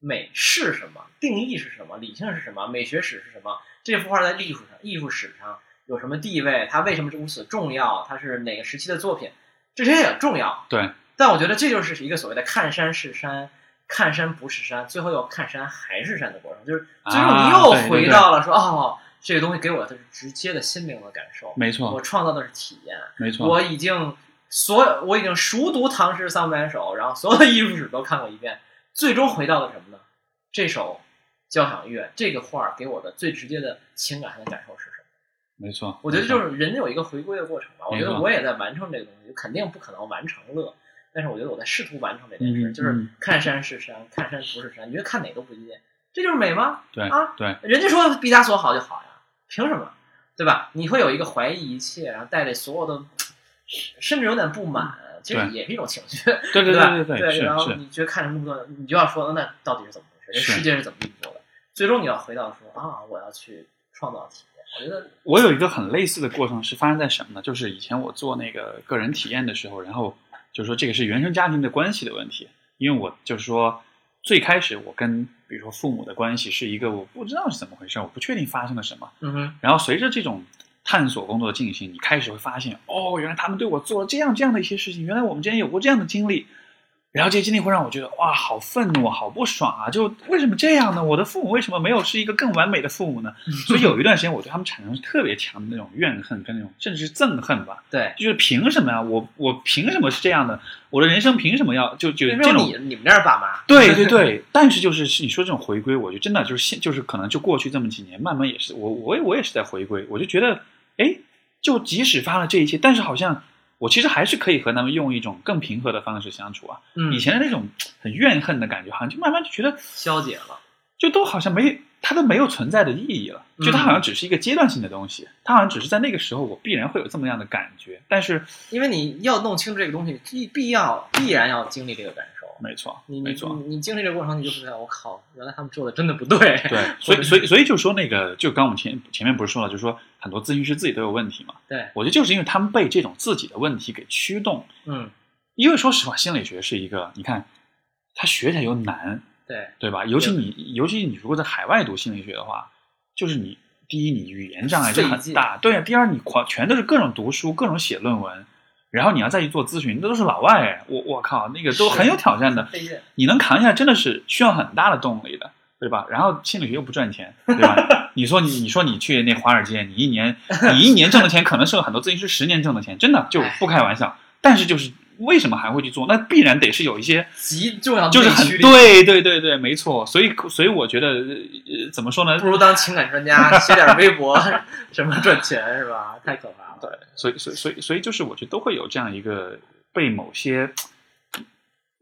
美是什么？定义是什么？理性是什么？美学史是什么？这幅画在艺术上、艺术史上有什么地位？它为什么如此重要？它是哪个时期的作品？这些也重要。对，但我觉得这就是一个所谓的看山是山，看山不是山，最后又看山还是山的过程，就是最后你又回到了说、哦，这个东西给我的是直接的心灵的感受，没错我，创造的是体验，没错，我已经所有我已经熟读唐诗三百首，然后所有的艺术史都看过一遍，最终回到了什么呢？这首交响乐，这个画儿给我的最直接的情感上的感受是什么？没错，我觉得就是人有一个回归的过程吧。我觉得我也在完成这个东西，肯定不可能完成了，但是我觉得我在试图完成这件事，嗯就是嗯看山是山，看山不是山。你觉得看哪都不一样，这就是美吗？对啊对，人家说毕加索好就好呀，凭什么？对吧？你会有一个怀疑一切，然后带着所有的，甚至有点不满，其实也是一种情绪，对 对吧？对对对然后你觉得看着那么多，你就要说，那到底是怎么回事？这是世界是怎么运作的？最终你要回到说啊，我要去创造体验。我觉得我有一个很类似的过程是发生在什么呢？就是以前我做那个个人体验的时候，然后就是说这个是原生家庭的关系的问题，因为我就是说最开始我跟比如说父母的关系是一个我不知道是怎么回事，我不确定发生了什么，嗯哼，然后随着这种探索工作的进行，你开始会发现，哦，原来他们对我做了这样这样的一些事情，原来我们之间有过这样的经历，然后这些经历会让我觉得，哇，好愤怒，好不爽啊！就为什么这样呢？我的父母为什么没有是一个更完美的父母呢？所以有一段时间，我对他们产生特别强的那种怨恨跟那种甚至是憎恨吧，对。就是凭什么呀？我我凭什么是这样的？我的人生凭什么要就就这种你你们那儿爸妈？对 对对，但是就是你说这种回归，我就真的就是现就是可能就过去这么几年，慢慢也是我我也我也是在回归，我就觉得，哎，就即使发了这一切，但是好像我其实还是可以和他们用一种更平和的方式相处啊。嗯以前的那种很怨恨的感觉，好像就慢慢就觉得，消解了。就都好像没它都没有存在的意义了，就它嗯好像只是一个阶段性的东西，它好像只是在那个时候我必然会有这么样的感觉，但是因为你要弄清楚这个东西，必必要必然要经历这个感受。没错，没错。你你经历这个过程，你就会觉得我靠，原来他们做的真的不对。对，所以所以所以就说那个，就刚我们前前面不是说了，就是说很多咨询师自己都有问题嘛。对，我觉得就是因为他们被这种自己的问题给驱动，嗯，因为说实话，心理学是一个，你看它学起来又难，对，对吧？尤其你尤其你如果在海外读心理学的话，就是你第一你语言障碍就很大，对啊。第二你狂全都是各种读书，各种写论文，然后你要再去做咨询，那都是老外哎，我我靠，那个都很有挑战的。你能扛下来，真的是需要很大的动力的，对吧？然后心理学又不赚钱，对吧？你说你你说你去那华尔街，你一年你一年挣的钱，可能是很多咨询师十年挣的钱，真的就不开玩笑。但是就是为什么还会去做？那必然得是有一些极重要的就是很对对对对，没错。所以所以我觉得呃怎么说呢不？如当情感专家，写点微博，什么赚钱是吧？太可怕了。对，所以所以所以所以就是我觉得都会有这样一个被某些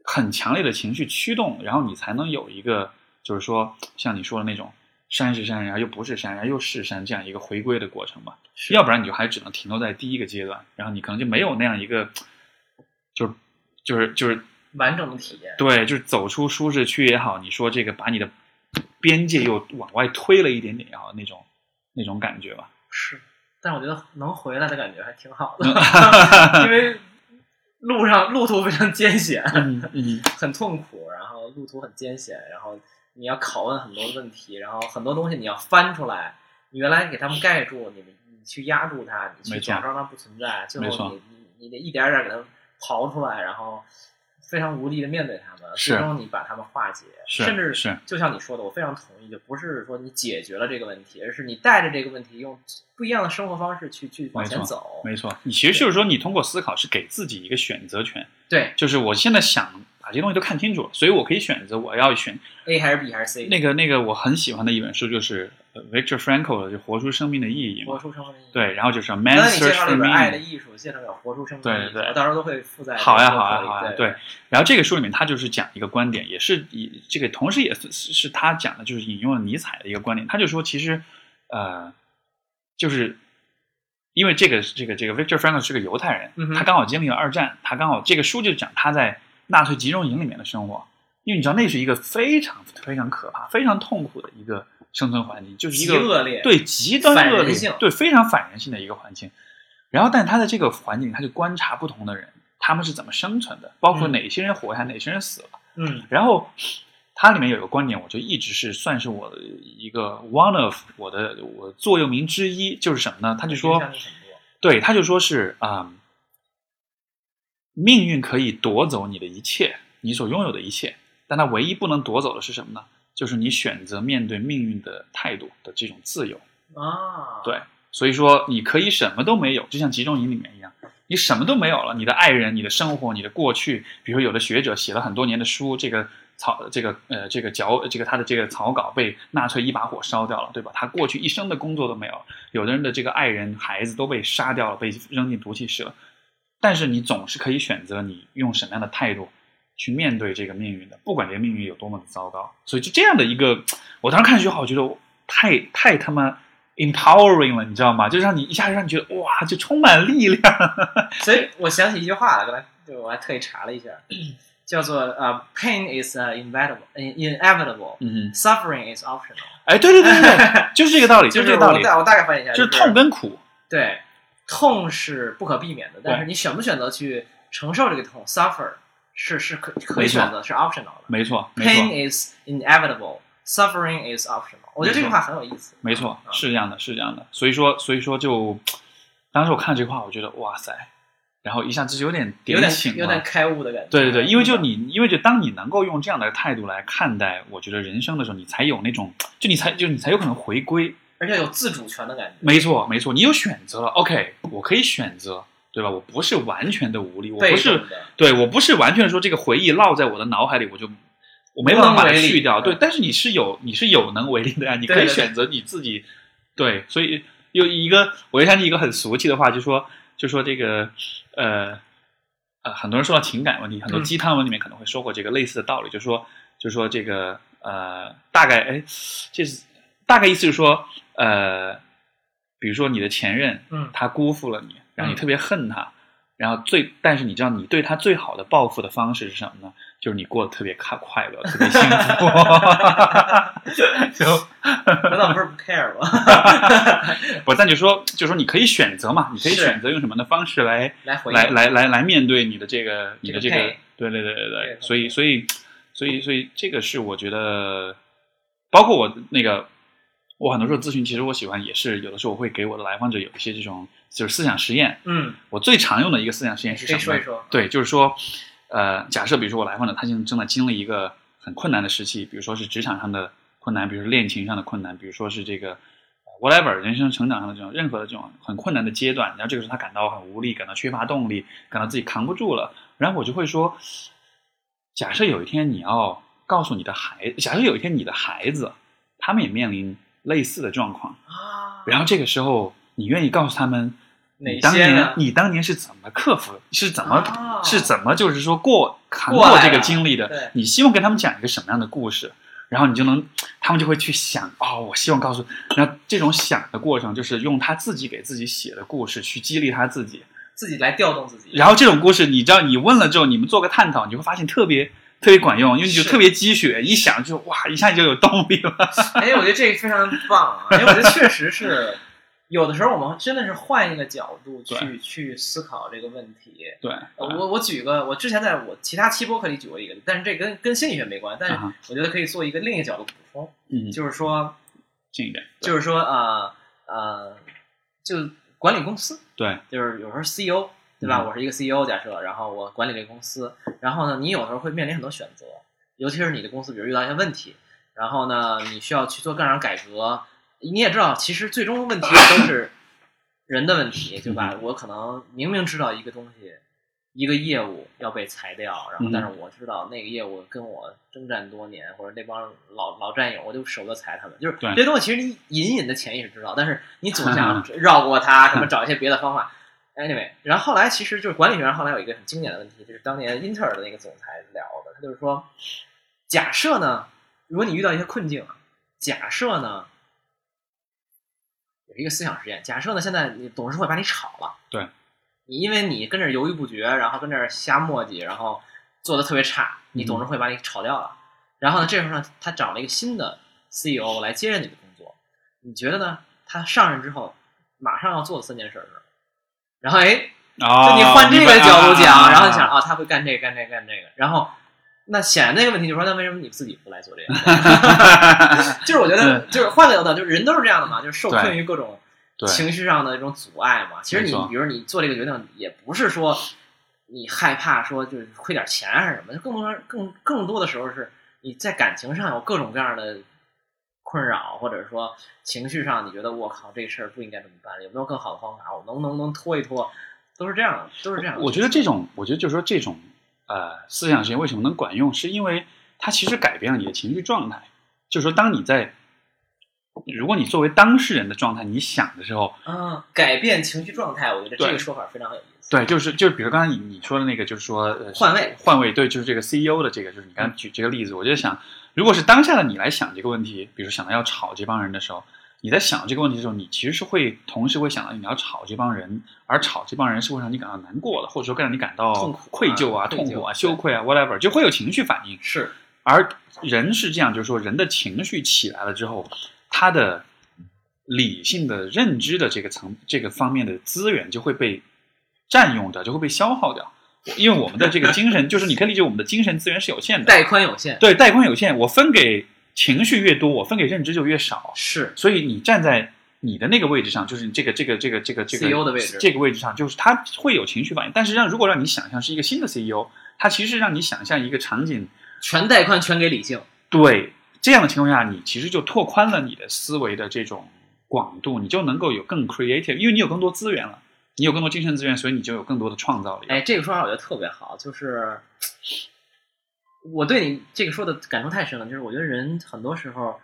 很强烈的情绪驱动，然后你才能有一个就是说像你说的那种山是山，然后又不是山，然后又是山这样一个回归的过程吧。要不然你就还只能停留在第一个阶段，然后你可能就没有那样一个就是就是就是完整的体验。对，就是走出舒适区也好，你说这个把你的边界又往外推了一点点也好，那种那种感觉吧。是，但我觉得能回来的感觉还挺好嗯的，因为路上路途非常艰险，嗯嗯，很痛苦，然后路途很艰险，然后你要拷问很多问题，然后很多东西你要翻出来，你原来给他们盖住，你你去压住它，你去假装它不存在，最后你你你得一点点给它刨出来，然后非常无力的面对他们，最终你把他们化解，是甚至是就像你说的，我非常同意，就不是说你解决了这个问题，而是你带着这个问题，用不一样的生活方式去去往前走。没错。你其实就是说，你通过思考是给自己一个选择权，对就是我现在想把这些东西都看清楚了，所以我可以选择我要选，A 还是 B 还是 C？那个那个我很喜欢的一本书，就是呃 Victor Frankl 的就《活出生命的意义》活。出生命的意义。对，然后就是刚 Man Search 绍 for 那本《爱的。艺术》，介绍有活出生命对的意义，对我到时候都会附在好呀，好呀，好呀，对。然后这个书里面，他就是讲一个观点，也是以这个，同时也是是是他讲的，就是引用了尼采的一个观点。他就说，其实，呃，就是因为这个这个这个 Victor Frankl 是个犹太人，嗯他刚好经历了二战，他刚好这个书就讲他在纳粹集中营里面的生活。因为你知道，那是一个非常非常可怕、非常痛苦的一个生存环境，就是一极个恶劣，对极端恶劣性，对非常反人性的一个环境。然后，但他在这个环境，他就观察不同的人，他们是怎么生存的，包括嗯哪些人活下来，哪些人死了。嗯然后，它里面有个观点，我觉得一直是算是我的一个 one of 我的我座右铭之一，就是什么呢？他就说对，他就说是啊、命运可以夺走你的一切，你所拥有的一切，但它唯一不能夺走的是什么呢？就是你选择面对命运的态度的这种自由。啊，对，所以说你可以什么都没有，就像集中营里面一样，你什么都没有了，你的爱人、你的生活、你的过去，比如说有的学者写了很多年的书，这个草这个呃这个脚这个他的这个草稿被纳粹一把火烧掉了，对吧？他过去一生的工作都没有，有的人的这个爱人、孩子都被杀掉了，被扔进毒气室了。但是你总是可以选择你用什么样的态度去面对这个命运的，不管这个命运有多么的糟糕。所以就这样的一个，我当时看这句话，我觉得太太他妈 empowering 了，你知道吗？就让你一下就让你觉得哇，就充满力量。所以我想起一句话了，刚才就我还特意查了一下，叫做呃、pain is uh, inevitable inevitable 嗯哼，suffering is optional，哎，对对对对对，就是这个道理，就是这个道理，我大我大概翻译一下，就是痛跟苦。对，痛是不可避免的，但是你选不选择去承受这个痛 （suffer） 是是可可以选择，是 optional 的。没错，Pain is inevitable, suffering is optional。我觉得这句话很有意思。没错，啊是这样的，是这样的。所以说，所以说就，当时我看这句话，我觉得哇塞，然后一下子就有点有点点醒了有点。开悟的感觉。对对对，因为就嗯你，因为就当你能够用这样的态度来看待，我觉得人生的时候，你才有那种，就你才就你才有可能回归。而且有自主权的感觉。没错，没错，你有选择了，OK，我可以选择，对吧？我不是完全的无力，我不是，对我不是完全说这个回忆烙在我的脑海里，我就我没办法把它去掉。对嗯，但是你是有你是有能为力的呀，你可以选择你自己。对，所以有一个我就想起一个很俗气的话，就说就说这个呃呃，很多人说到情感问题，很多嗯鸡汤文里面可能会说过这个类似的道理，就说就说这个呃大概哎，这是大概意思就是说呃，比如说你的前任，嗯他辜负了你，然后你嗯特别恨他，然后最，但是你知道你对他最好的报复的方式是什么呢？就是你过得特别快快乐，特别幸福。就难道不是不 care 吗？不，但就说，就说你可以选择嘛，你可以是选择用什么样的方式来来来来来来面对你的这个你的这个对对对对对，所以所以所以所以这个是我觉得，包括我那个我很多时候咨询，其实我喜欢也是有的时候我会给我的来访者有一些这种就是思想实验。嗯，我最常用的一个思想实验是什么呢？说一说。对，就是说，呃，假设比如说我来访者他现在正在经历一个很困难的时期，比如说是职场上的困难，比如说恋情上的困难，比如说是这个呃 whatever 人生成长上的这种任何的这种很困难的阶段，然后这个时候他感到很无力，感到缺乏动力，感到自己扛不住了，然后我就会说，假设有一天你要告诉你的孩，假设有一天你的孩子他们也面临类似的状况，啊，然后这个时候你愿意告诉他们。哪你当年些？你当年是怎么克服？是怎么、啊是怎么就是说过扛过这个经历的？你希望跟他们讲一个什么样的故事？然后你就能，他们就会去想哦，我希望告诉，然后这种想的过程就是用他自己给自己写的故事去激励他自己。自己来调动自己。然后这种故事，你知道，你问了之后，你们做个探讨，你会发现特别特别管用，因为你就特别积雪，一想就哇，一下就有动力了。哎，我觉得这个非常棒啊！因 为我觉得确实是，有的时候我们真的是换一个角度去去思考这个问题。对，呃我我举个，我之前在我其他期播课里举过一个，但是这跟跟心理学没关，但是我觉得可以做一个另一个角度补充，嗯，就是说，近一点，就是说，呃呃，就管理公司，对，就是有时候 CEO 对吧？嗯我是一个 CEO，假设，然后我管理这个公司，然后呢，你有时候会面临很多选择，尤其是你的公司，比如遇到一些问题，然后呢，你需要去做各种改革。你也知道，其实最终问题都是人的问题，对吧？我可能明明知道一个东西，一个业务要被裁掉，然后嗯但是我知道那个业务跟我征战多年，或者那帮老老战友，我就舍不得裁他们。就是对这些东西，其实你隐隐的潜意识知道，但是你总想 绕过它，什么找一些别的方法。Anyway，然后后来其实就是管理学上后来有一个很经典的问题，就是当年英特尔的那个总裁聊的，他就是说，假设呢，如果你遇到一些困境啊，假设呢，有一个思想实验，假设呢，现在你董事会把你炒了，对，你因为你跟这儿犹豫不决，然后跟这儿瞎磨叽，然后做的特别差，你董事会把你炒掉了，然后呢，这时候呢，他找了一个新的 CEO 来接任你的工作，你觉得呢？他上任之后马上要做的三件事是？然后哎，啊，就你换这个角度讲，啊然后你想啊，他会干这个干这个干这个，然后那显然那个问题就是说，那为什么你自己不来做这个？就是我觉得，就是换个角度，就是人都是这样的嘛，就是受困于各种情绪上的这种阻碍嘛。其实你比如你做这个决定，也不是说你害怕说就是亏点钱还是什么，更多更更多的时候是你在感情上有各种各样的困扰，或者说情绪上你觉得我靠这事儿不应该这么办，有没有更好的方法？我能不能能拖一拖？都是这样的，都是这样的。我觉得这种，我觉得就是说这种呃思想实验为什么能管用，是因为它其实改变了你的情绪状态。就是说，当你在如果你作为当事人的状态，你想的时候，啊，改变情绪状态，我觉得这个说法非常有意思。对，就是就是比如刚才你你说的那个，就是说呃换位换位，对，就是这个 CEO 的这个，就是你刚才举这个例子，我就想，如果是当下的你来想这个问题，比如想到要炒这帮人的时候，你在想这个问题的时候，你其实是会同时会想到你要炒这帮人，而炒这帮人是会让你感到难过的，或者说会让你感到痛苦啊愧疚啊、痛苦啊、羞愧啊，whatever，就会有情绪反应。是而人是这样，就是说人的情绪起来了之后，他的理性的认知的这个层这个方面的资源就会被占用掉，就会被消耗掉。因为我们的这个精神，就是你可以理解我们的精神资源是有限的，带宽有限，对带宽有限，我分给情绪越多，我分给认知就越少。是所以你站在你的那个位置上，就是这个这个这个这个这个 CEO 的位置这个位置上，就是他会有情绪反应。但是让如果让你想象是一个新的 CEO，他其实是让你想象一个场景，全带宽全给理性。对这样的情况下，你其实就拓宽了你的思维的这种广度，你就能够有更 creative，因为你有更多资源了，你有更多精神资源，所以你就有更多的创造力。哎，这个说法我觉得特别好，就是我对你这个说的感触太深了。就是我觉得人很多时候，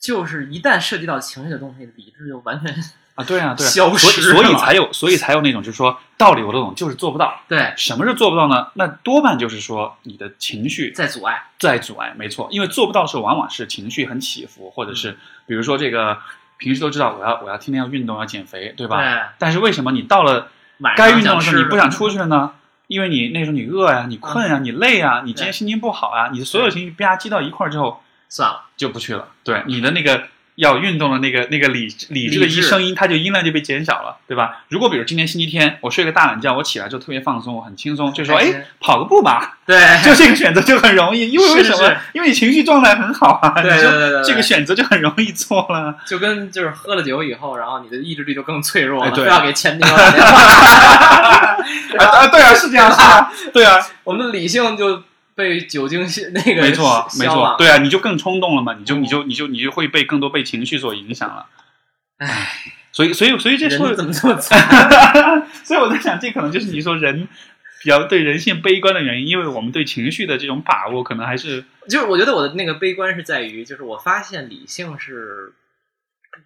就是一旦涉及到情绪的东西，理智就完全啊，对啊，对啊，消所以失了所以才有，所以才有那种就是说道理我都懂，就是做不到。对什么是做不到呢？那多半就是说你的情绪在阻碍。在阻碍，没错，因为做不到的时候，往往是情绪很起伏，或者嗯是比如说这个平时都知道我要我要天天要运动要减肥，对吧？对，但是为什么你到了该运动的时候你不想出去了呢？因为你那时候你饿呀、你困呀、你累呀、你今天心情不好啊，你的所有情绪吧积到一块儿之后算了，就不去了。对，你的那个要运动的那个那个理理智的一声音，它就音量就被减小了，对吧？如果比如今天星期天，我睡个大懒觉，我起来就特别放松，我很轻松，就说哎，跑个步吧，对，就这个选择就很容易，因为为什么？因为你情绪状态很好啊，对就对对对对这个选择就很容易做了。就跟就是喝了酒以后，然后你的意志力就更脆弱了，哎对非要给前女友打电话。啊啊，对啊，是这样，是啊，对啊，我们的理性就被酒精那个没错，没错，对啊，你就更冲动了嘛，你就你就你就你就会被更多被情绪所影响了。唉，所以所以所以这说人怎么这么惨？所以我在想，这可能就是你说人比较对人性悲观的原因，因为我们对情绪的这种把握，可能还是就是我觉得我的那个悲观是在于，就是我发现理性是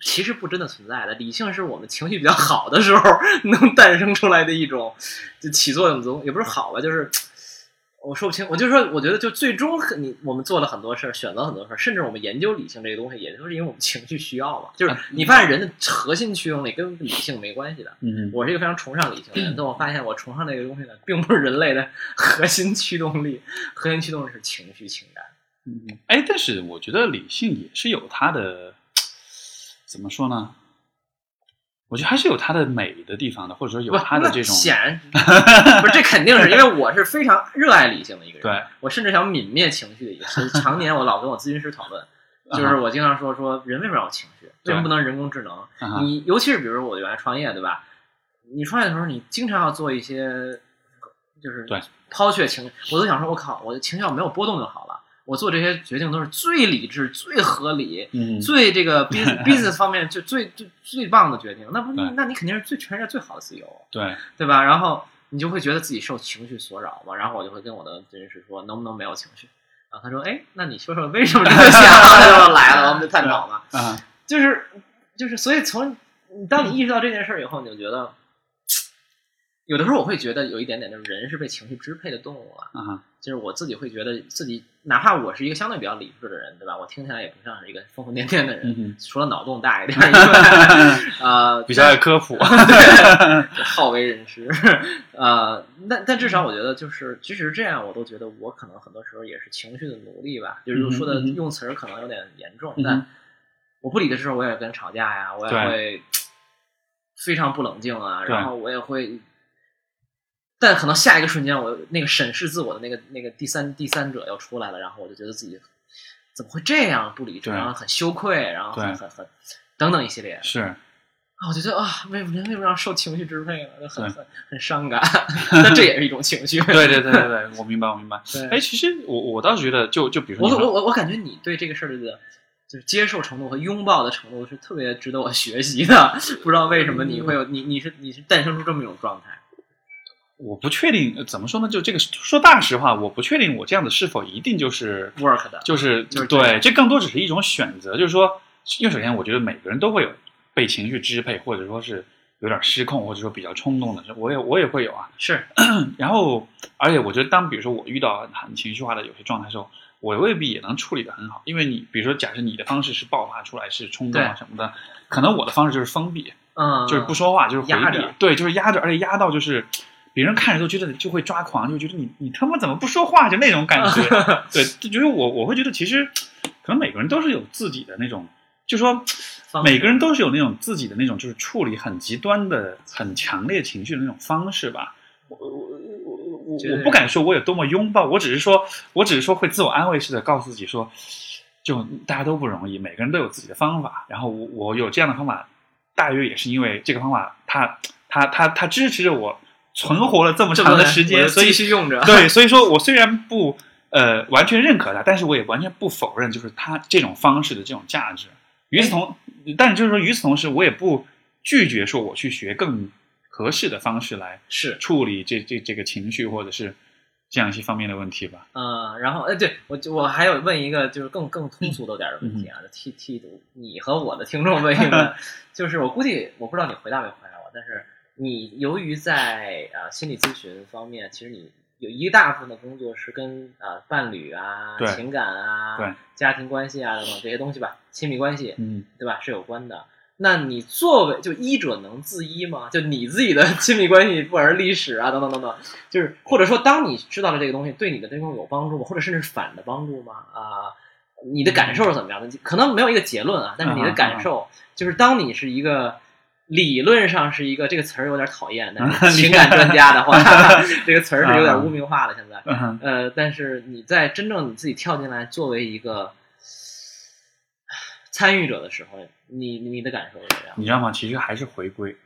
其实不真的存在的，理性是我们情绪比较好的时候 能诞生出来的一种就起作用的东，也不是好吧，就是。我说不清，我就说，我觉得就最终很你我们做了很多事儿，选择很多事儿，甚至我们研究理性这个东西，也就是因为我们情绪需要嘛。就是你发现人的核心驱动力跟理性没关系的。嗯我是一个非常崇尚理性的人，但我发现我崇尚那个东西呢，并不是人类的 核心驱动力，核心驱动力是情绪情感。嗯，哎，但是我觉得理性也是有它的怎么说呢？我觉得还是有它的美的地方的，或者说有它的这种显然不是，这肯定是因为我是非常热爱理性的一个人，对，我甚至想泯灭情绪的一个人。常年我老跟我咨询师讨论，啊就是我经常说说人为什么要有情绪？为什么不能人工智能？你尤其是比如说我原来创业，对吧？你创业的时候，你经常要做一些，就是对抛却情绪，我都想说，我靠，我的情绪要没有波动就好了。我做这些决定都是最理智、最合理、嗯 最这个 business business 方面就最最最棒的决定。那不，那你肯定是最全世界最好的 CEO，对对吧？然后你就会觉得自己受情绪所扰嘛。然后我就会跟我的咨询师说，能不能没有情绪？然后他说，哎，那你说说为什么这么想？就来了，我们就探讨嘛。啊就是就是，所以从当你意识到这件事儿以后，你就觉得，有的时候我会觉得有一点点，就是人是被情绪支配的动物啊。就是我自己会觉得自己，哪怕我是一个相对比较理智的人，对吧？我听起来也不像是一个疯疯癫癫的人，除了脑洞大一点 以外，呃，比较爱科普，对，好为人师，呃，但但至少我觉得，就是即使是这样，我都觉得我可能很多时候也是情绪的奴隶吧。就是说的用词儿可能有点严重，但我不理的时候，我也跟人吵架呀，我也会非常不冷静啊，然后我也会。但可能下一个瞬间，我那个审视自我的那个那个第三第三者要出来了，然后我就觉得自己怎么会这样不理智，然后很羞愧，然后很很很等等一系列。是啊，我觉得啊，为人为什么要受情绪支配呢？就很很很伤感，但这也是一种情绪。对对对对对，我明白我明白。对哎，其实我我倒是觉得，就就比如说我你说我我我感觉你对这个事儿的，就是接受程度和拥抱的程度是特别值得我学习的。不知道为什么你会有你你是你是诞生出这么一种状态？我不确定呃怎么说呢？就这个说大实话，我不确定我这样子是否一定就是 work 的，就是就是对，这更多只是一种选择。就是说，因为首先我觉得每个人都会有被情绪支配，或者说是有点失控，或者说比较冲动的，我也我也会有啊。是 然后，而且我觉得，当比如说我遇到很情绪化的有些状态的时候，我未必也能处理的很好，因为你比如说，假设你的方式是爆发出来，是冲动啊什么的，可能我的方式就是封闭，嗯，就是不说话，就是回避压着，对，就是压着，而且压到就是别人看着都觉得就会抓狂，就觉得你你他妈怎么不说话，就那种感觉。对，就觉得我我会觉得其实可能每个人都是有自己的那种，就说每个人都是有那种自己的那种就是处理很极端的、很强烈情绪的那种方式吧。我我我我我我不敢说我有多么拥抱，我只是说，我只是说会自我安慰似的告诉自己说，就大家都不容易，每个人都有自己的方法。然后我我有这样的方法，大约也是因为这个方法，它它它它支持着我存活了这么长的时间，所以继续用着。对，所以说我虽然不呃完全认可它，但是我也完全不否认就是它这种方式的这种价值。与此同，但是就是说与此同时，我也不拒绝说我去学更合适的方式来是处理这这这个情绪或者是这样一些方面的问题吧。嗯，然后哎，对我我还有问一个就是更更通俗的点儿的问题啊，替替你和我的听众问一问，就是我估计我不知道你回答没回答我，但是你由于在啊心理咨询方面，其实你有一大部分的工作是跟啊伴侣啊、情感啊、家庭关系啊等等这些东西吧，亲密关系，嗯，对吧？是有关的。那你作为就医者能自医吗？就你自己的亲密关系，不管是历史啊等等等等，就是或者说，当你知道了这个东西，对你的这种有帮助吗？或者甚至是反的帮助吗？啊、你的感受是怎么样的？可能没有一个结论啊，但是你的感受就是，当你是一个理论上是一个这个词儿有点讨厌，但是 情感专家的话，这个词儿是有点污名化了。现在，呃，但是你在真正你自己跳进来作为一个参与者的时候，你你的感受是怎么样？你知道吗？其实还是回归，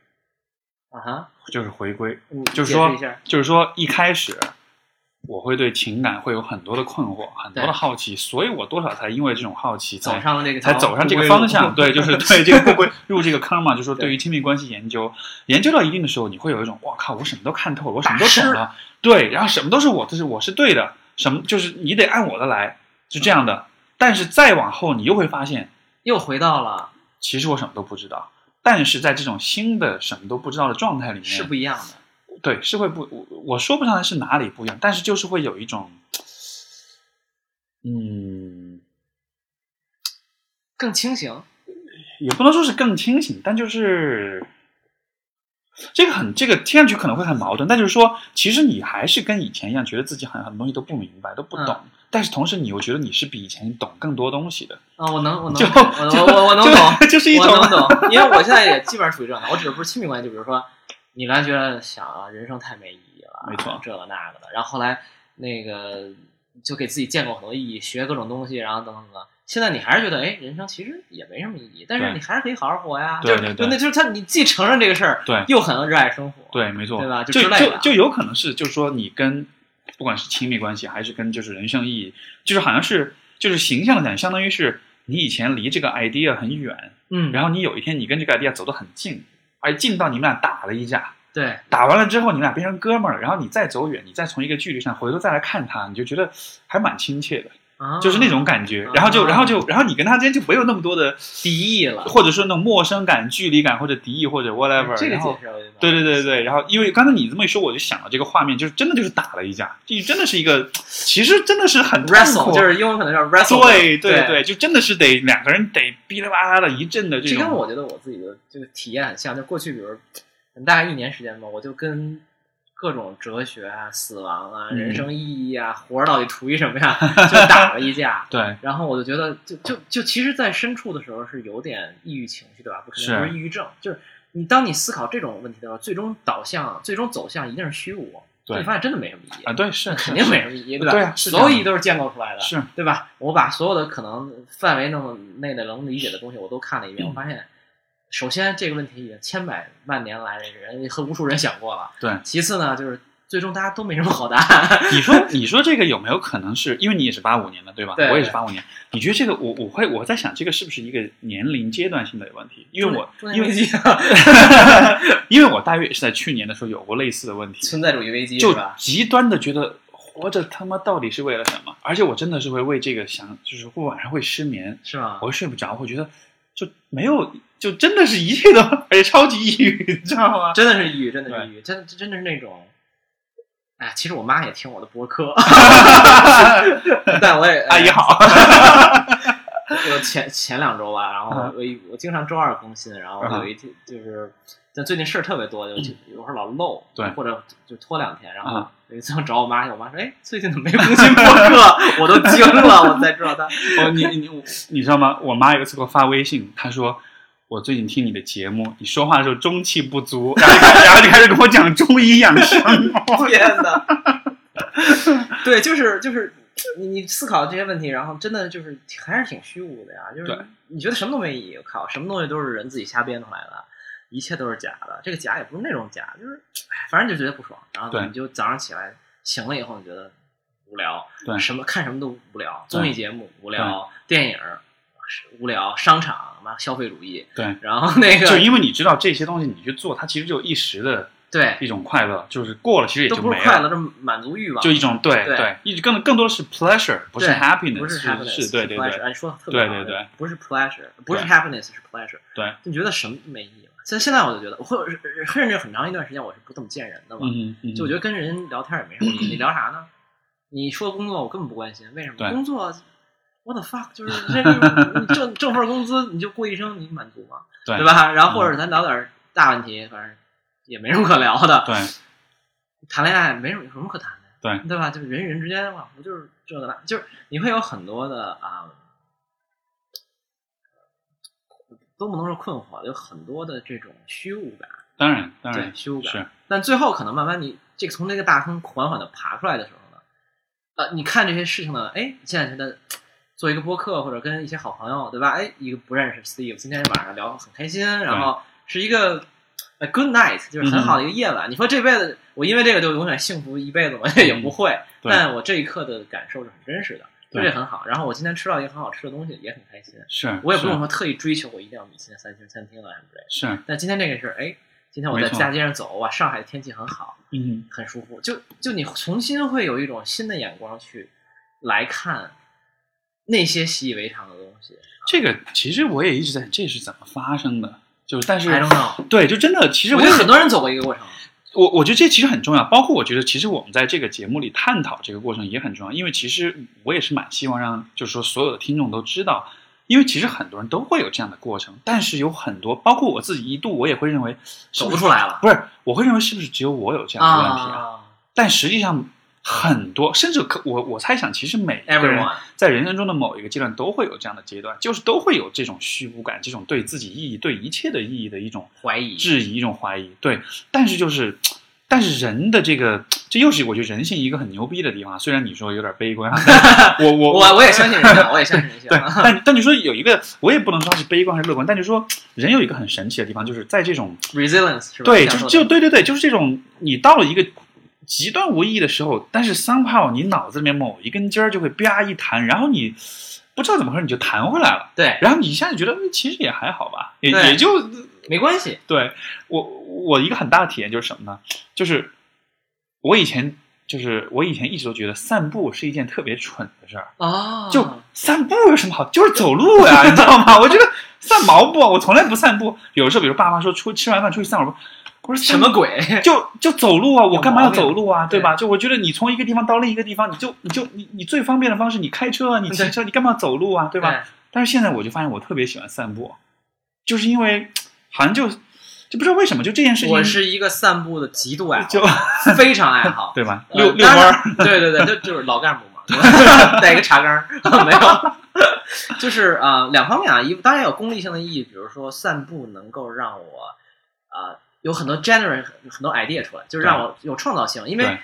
啊哈，就是回归，你就是说就是说一开始我会对情感会有很多的困惑，很多的好奇，所以我多少才因为这种好奇走上了这个才走上这个方向。对，就是对这个不归 入这个坑嘛，就说对对于亲密关系研究，研究到一定的时候，你会有一种我靠，我什么都看透了，我什么都懂了，对，然后什么都是我，就是我是对的，什么就是你得按我的来，是这样的。但是再往后，你又会发现，又回到了其实我什么都不知道。但是在这种新的什么都不知道的状态里面，是不一样的。对，是会不，我我说不上来是哪里不一样，但是就是会有一种，嗯，更清醒，也不能说是更清醒，但就是这个很这个听上去可能会很矛盾，但就是说，其实你还是跟以前一样，觉得自己好像很多东西都不明白，都不懂，嗯但是同时你又觉得你是比以前懂更多东西的，啊，我能，我 能，就我我我我能懂，就是一种我能懂，因为我现在也基本上属于这样的，我只是不是亲密关系，就比如说，你原来觉得想啊，人生太没意义了，没错这个那个的，然后后来那个就给自己建构很多意义，学各种东西，然后等等等等。现在你还是觉得，哎，人生其实也没什么意义，但是你还是可以好好活呀。对对对就那就是他你自己承认这个事儿，对又很热爱生活，对，没错，对吧就就之类的就就有可能是，就是说你跟不管是亲密关系还是跟就是人生意义，就是好像是就是形象的讲，相当于是你以前离这个 idea 很远，嗯，然后你有一天你跟这个 idea 走得很近，而近到你们俩打了一架，对，打完了之后你们俩变成哥们儿了，然后你再走远，你再从一个距离上回头再来看他，你就觉得还蛮亲切的，啊就是那种感觉啊，然后就然后就然后你跟他之间就没有那么多的敌意了，或者说那种陌生感、距离感或者敌意或者 whatever，这个然后解释我觉得对对对对，然后因为刚才你这么一说，我就想到这个画面，就是真的就是打了一架，就真的是一个，其实真的是很 wrestle 苦。就是英文可能叫 wrestle，对对。对，就真的是得两个人得哔哩吧啦的一阵的这种，这跟我觉得我自己的这个体验很像，就过去比如很大概一年时间吧，我就跟各种哲学啊、死亡啊、嗯人生意义啊、活儿到底图一什么呀，就打了一架。对然后我就觉得，就就就其实，在深处的时候是有点抑郁情绪，对吧？不可能不是抑郁症，就是你当你思考这种问题的时候，最终导向、最终走向一定是虚无，对你发现真的没什么意义啊，对是肯定没什么意义，对吧？对所有意义都是建构出来的，是对吧？我把所有的可能范围那么内的能理解的东西我都看了一遍，嗯我发现，首先这个问题已经千百万年来人和无数人想过了，对。其次呢，就是最终大家都没什么好答案。你 说你说这个有没有可能是因为你也是八五年的对吧？对我也是八五年，你觉得这个我我会我在想这个是不是一个年龄阶段性的问题？因为我因为中年危机 因为我大约也是在去年的时候有过类似的问题，存在主义危机就是吧？极端的觉得活着他妈到底是为了什么？而且我真的是会为这个想，就是会晚上会失眠，是吗我？会睡不着，会觉得就没有，就真的是一切都 而且超级抑郁，你知道吗？真的是抑郁，真的是抑郁，真真的是那种。哎，其实我妈也听我的播客，但我也阿姨好，就前前两周吧，然后嗯我一我经常周二更新，然后有一天就是，但最近事儿特别多，就就有时候老漏，对或者就拖两天，然后啊有一次我找我妈去，我妈说，哎，最近怎么没更新播客？我都惊了，我才知道她 哦你你你你知道吗？我妈有一次给我发微信，她说。我最近听你的节目，你说话的时候中气不足，然后然后就开始跟我讲中医养生。天哪！对，就是就是你你思考这些问题，然后真的就是还是挺虚无的呀，就是你觉得什么都没意义，我靠，什么东西都是人自己瞎编出来的，一切都是假的。这个假也不是那种假，就是哎，反正就觉得不爽，然后你就早上起来醒了以后，你觉得无聊，对什么看什么都无聊，综艺节目无聊，电影无聊，商场妈消费主义，对，然后那个就因为你知道这些东西，你去做，它其实就一时的对一种快乐，就是过了其实也都就。不是快乐，这是满足欲望，就一种对对一直更更多的是 pleasure，不是对 happiness，不是是 happiness，是对对 pleasure 对哎，说的特别好，对对对，不是 pleasure，不是对 happiness，是 pleasure，对，你觉得什么没意义了？现现在我就觉得，或者是甚至很长一段时间我是不怎么见人的嘛，嗯嗯，就我觉得跟人聊天也没什么意义，你聊啥呢？你说工作我根本不关心，为什么？工作 what the fuck，就是这挣挣份工资你就过一生，你满足吗？对对？吧？然后或者咱聊点大问题，反正也没什么可聊的，对。谈恋爱没什么，有什么可谈的？对，对吧？就是人与人之间，哇，不就是这个吧？就是你会有很多的啊，都不能说困惑，有很多的这种虚无感。当然，当然，虚无感。但最后可能慢慢，你这个从那个大坑缓缓的爬出来的时候呢，啊，你看这些事情呢，哎，现在觉得做一个播客或者跟一些好朋友，对吧？哎，一个不认识 Steve，今天晚上聊很开心，然后是一个。呃，good night，就是很好的一个夜晚。你说这辈子我因为这个就永远幸福一辈子吗？也不会。对 但我这一刻的感受是很真实的，这很好。然后我今天吃到一个很好吃的东西，也很开心。是，我也不用说特意追求我一定要米其林三星餐厅啊什么之类的。是，但今天这个是，哎，今天我在大街上走，哇，上海的天气很好，嗯，很舒服。就就你重新会有一种新的眼光去来看那些习以为常的东西。这个其实我也一直在，这是怎么发生的？就是但是 I don't know，对，就真的其实我我觉得很多人走过一个过程。我我觉得这其实很重要，包括我觉得其实我们在这个节目里探讨这个过程也很重要，因为其实我也是蛮希望让就是说所有的听众都知道，因为其实很多人都会有这样的过程，但是有很多，包括我自己一度我也会认为走不出来了不是，我会认为是不是只有我有这样的问题啊？啊但实际上很多，甚至可我我猜想，其实每一个人在人生中的某一个阶段都会有这样的阶段，就是都会有这种虚无感，这种对自己意义、对一切的意义的一种怀疑质疑、一种怀疑。对，但是就是，但是人的这个，这又是我觉得人性一个很牛逼的地方。虽然你说有点悲观，但我我 我我也相信人性，我也相信人性。对，但但你说有一个，我也不能说是悲观还是乐观，但就说人有一个很神奇的地方，就是在这种 resilience 是吧？对，就是就对对对，就是这种你到了一个极端无意义的时候，但是 somehow 你脑子里面某一根筋儿就会啪一弹，然后你不知道怎么回事你就弹回来了，对，然后你一下就觉得嗯其实也还好吧，也也就没关系。对我我一个很大的体验就是什么呢？就是我以前就是我以前一直都觉得散步是一件特别蠢的事儿，哦，就散步有什么好？就是走路呀，你知道吗？我觉得散毛步啊，我从来不散步。有的时候，比如爸妈说出吃完饭出去散会儿步，我说什么鬼？就就走路啊，我干嘛要走路啊？对吧？就我觉得你从一个地方到另一个地方，你就你就你你最方便的方式，你开车啊，你骑车，你干嘛走路啊？对吧？但是现在我就发现，我特别喜欢散步，就是因为 好像就就不知道为什么，就这件事情，我是一个散步的极度爱好就，非常爱好。对吧？呃遛遛弯儿，对对对，就就是老干部 带一个茶缸儿，没有，就是呃两方面啊，一当然有功利性的意义，比如说散步能够让我啊、呃有很多 generate 很多 idea 出来，就是让我有创造性，因为对。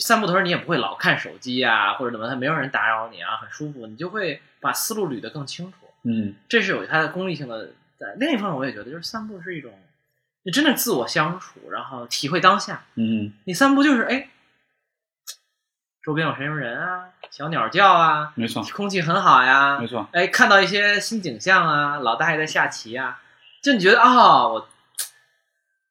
散步的时候你也不会老看手机啊，或者怎么，它没有人打扰你啊，很舒服，你就会把思路捋得更清楚。嗯，这是有它的功利性的在。另一方面，我也觉得，就是散步是一种你真的自我相处，然后体会当下。嗯你散步就是哎，周边有什么人啊，小鸟叫啊，没错，空气很好呀没，错，哎，看到一些新景象啊，老大爷在下棋啊，就你觉得啊、我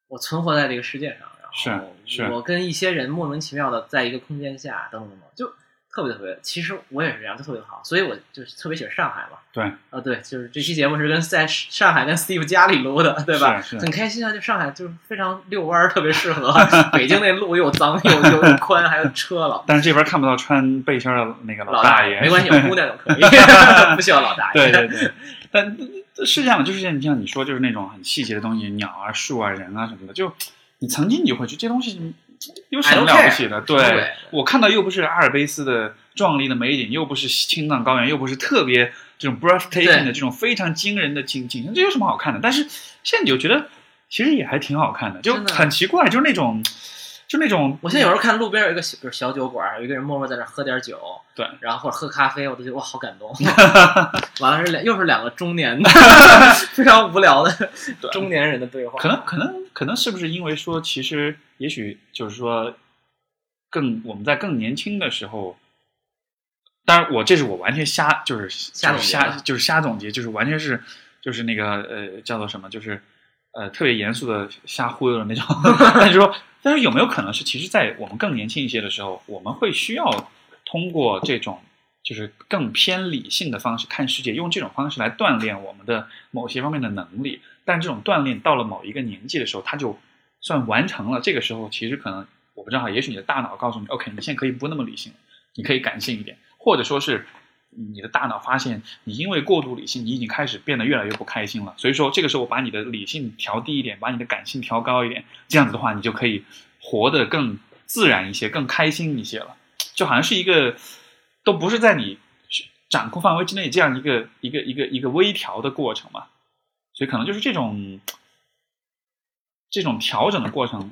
我存活在这个世界上，然后是是。我跟一些人莫名其妙的在一个空间下，等等等等，就特别特别。其实我也是这样，就特别好，所以我就是特别喜欢上海嘛。对，啊，对，就是这期节目是跟在上海跟 Steve 家里录的，对吧？很开心啊，就上海就是非常遛弯儿，特别适合。北京那路又脏又又又宽，还有车了。但是这边看不到穿背心儿的那个老大爷，没关系，有姑娘就可以，不需要老大爷。对对对，但是这样的，就是像像你说，就是那种很细节的东西，鸟啊、树啊、人啊什么的，就你曾经你就会觉得这东西有什么了不起的？对对我看到又不是阿尔卑斯的壮丽的美景，又不是青藏高原，又不是特别这种 breathtaking 的这种非常惊人的景景象，这有什么好看的？但是现在你就觉得其实也还挺好看的，就很奇怪，就是那种就那种我现在有时候看路边有一个小比如小酒馆，有一个人默默在那喝点酒，对，然后或者喝咖啡，我都觉得哇，好感动。完了是两又是两个中年的 非常无聊的中年人的对话，可能可能可能是不是因为说，其实也许就是说，更我们在更年轻的时候，当然我这是我完全瞎就是瞎瞎就是瞎总结，就是完全是就是那个呃叫做什么，就是呃特别严肃的瞎忽悠的那种。但是说，但是有没有可能是，其实，在我们更年轻一些的时候，我们会需要通过这种。就是更偏理性的方式看世界，用这种方式来锻炼我们的某些方面的能力。但这种锻炼到了某一个年纪的时候，它就算完成了。这个时候，其实可能我不知道，也许你的大脑告诉你，OK，你现在可以不那么理性，你可以感性一点，或者说是你的大脑发现你因为过度理性，你已经开始变得越来越不开心了。所以说，这个时候我把你的理性调低一点，把你的感性调高一点，这样子的话，你就可以活得更自然一些，更开心一些了。就好像是一个。都不是在你掌控范围之内这样一个一个一个一个微调的过程嘛，所以可能就是这种这种调整的过程。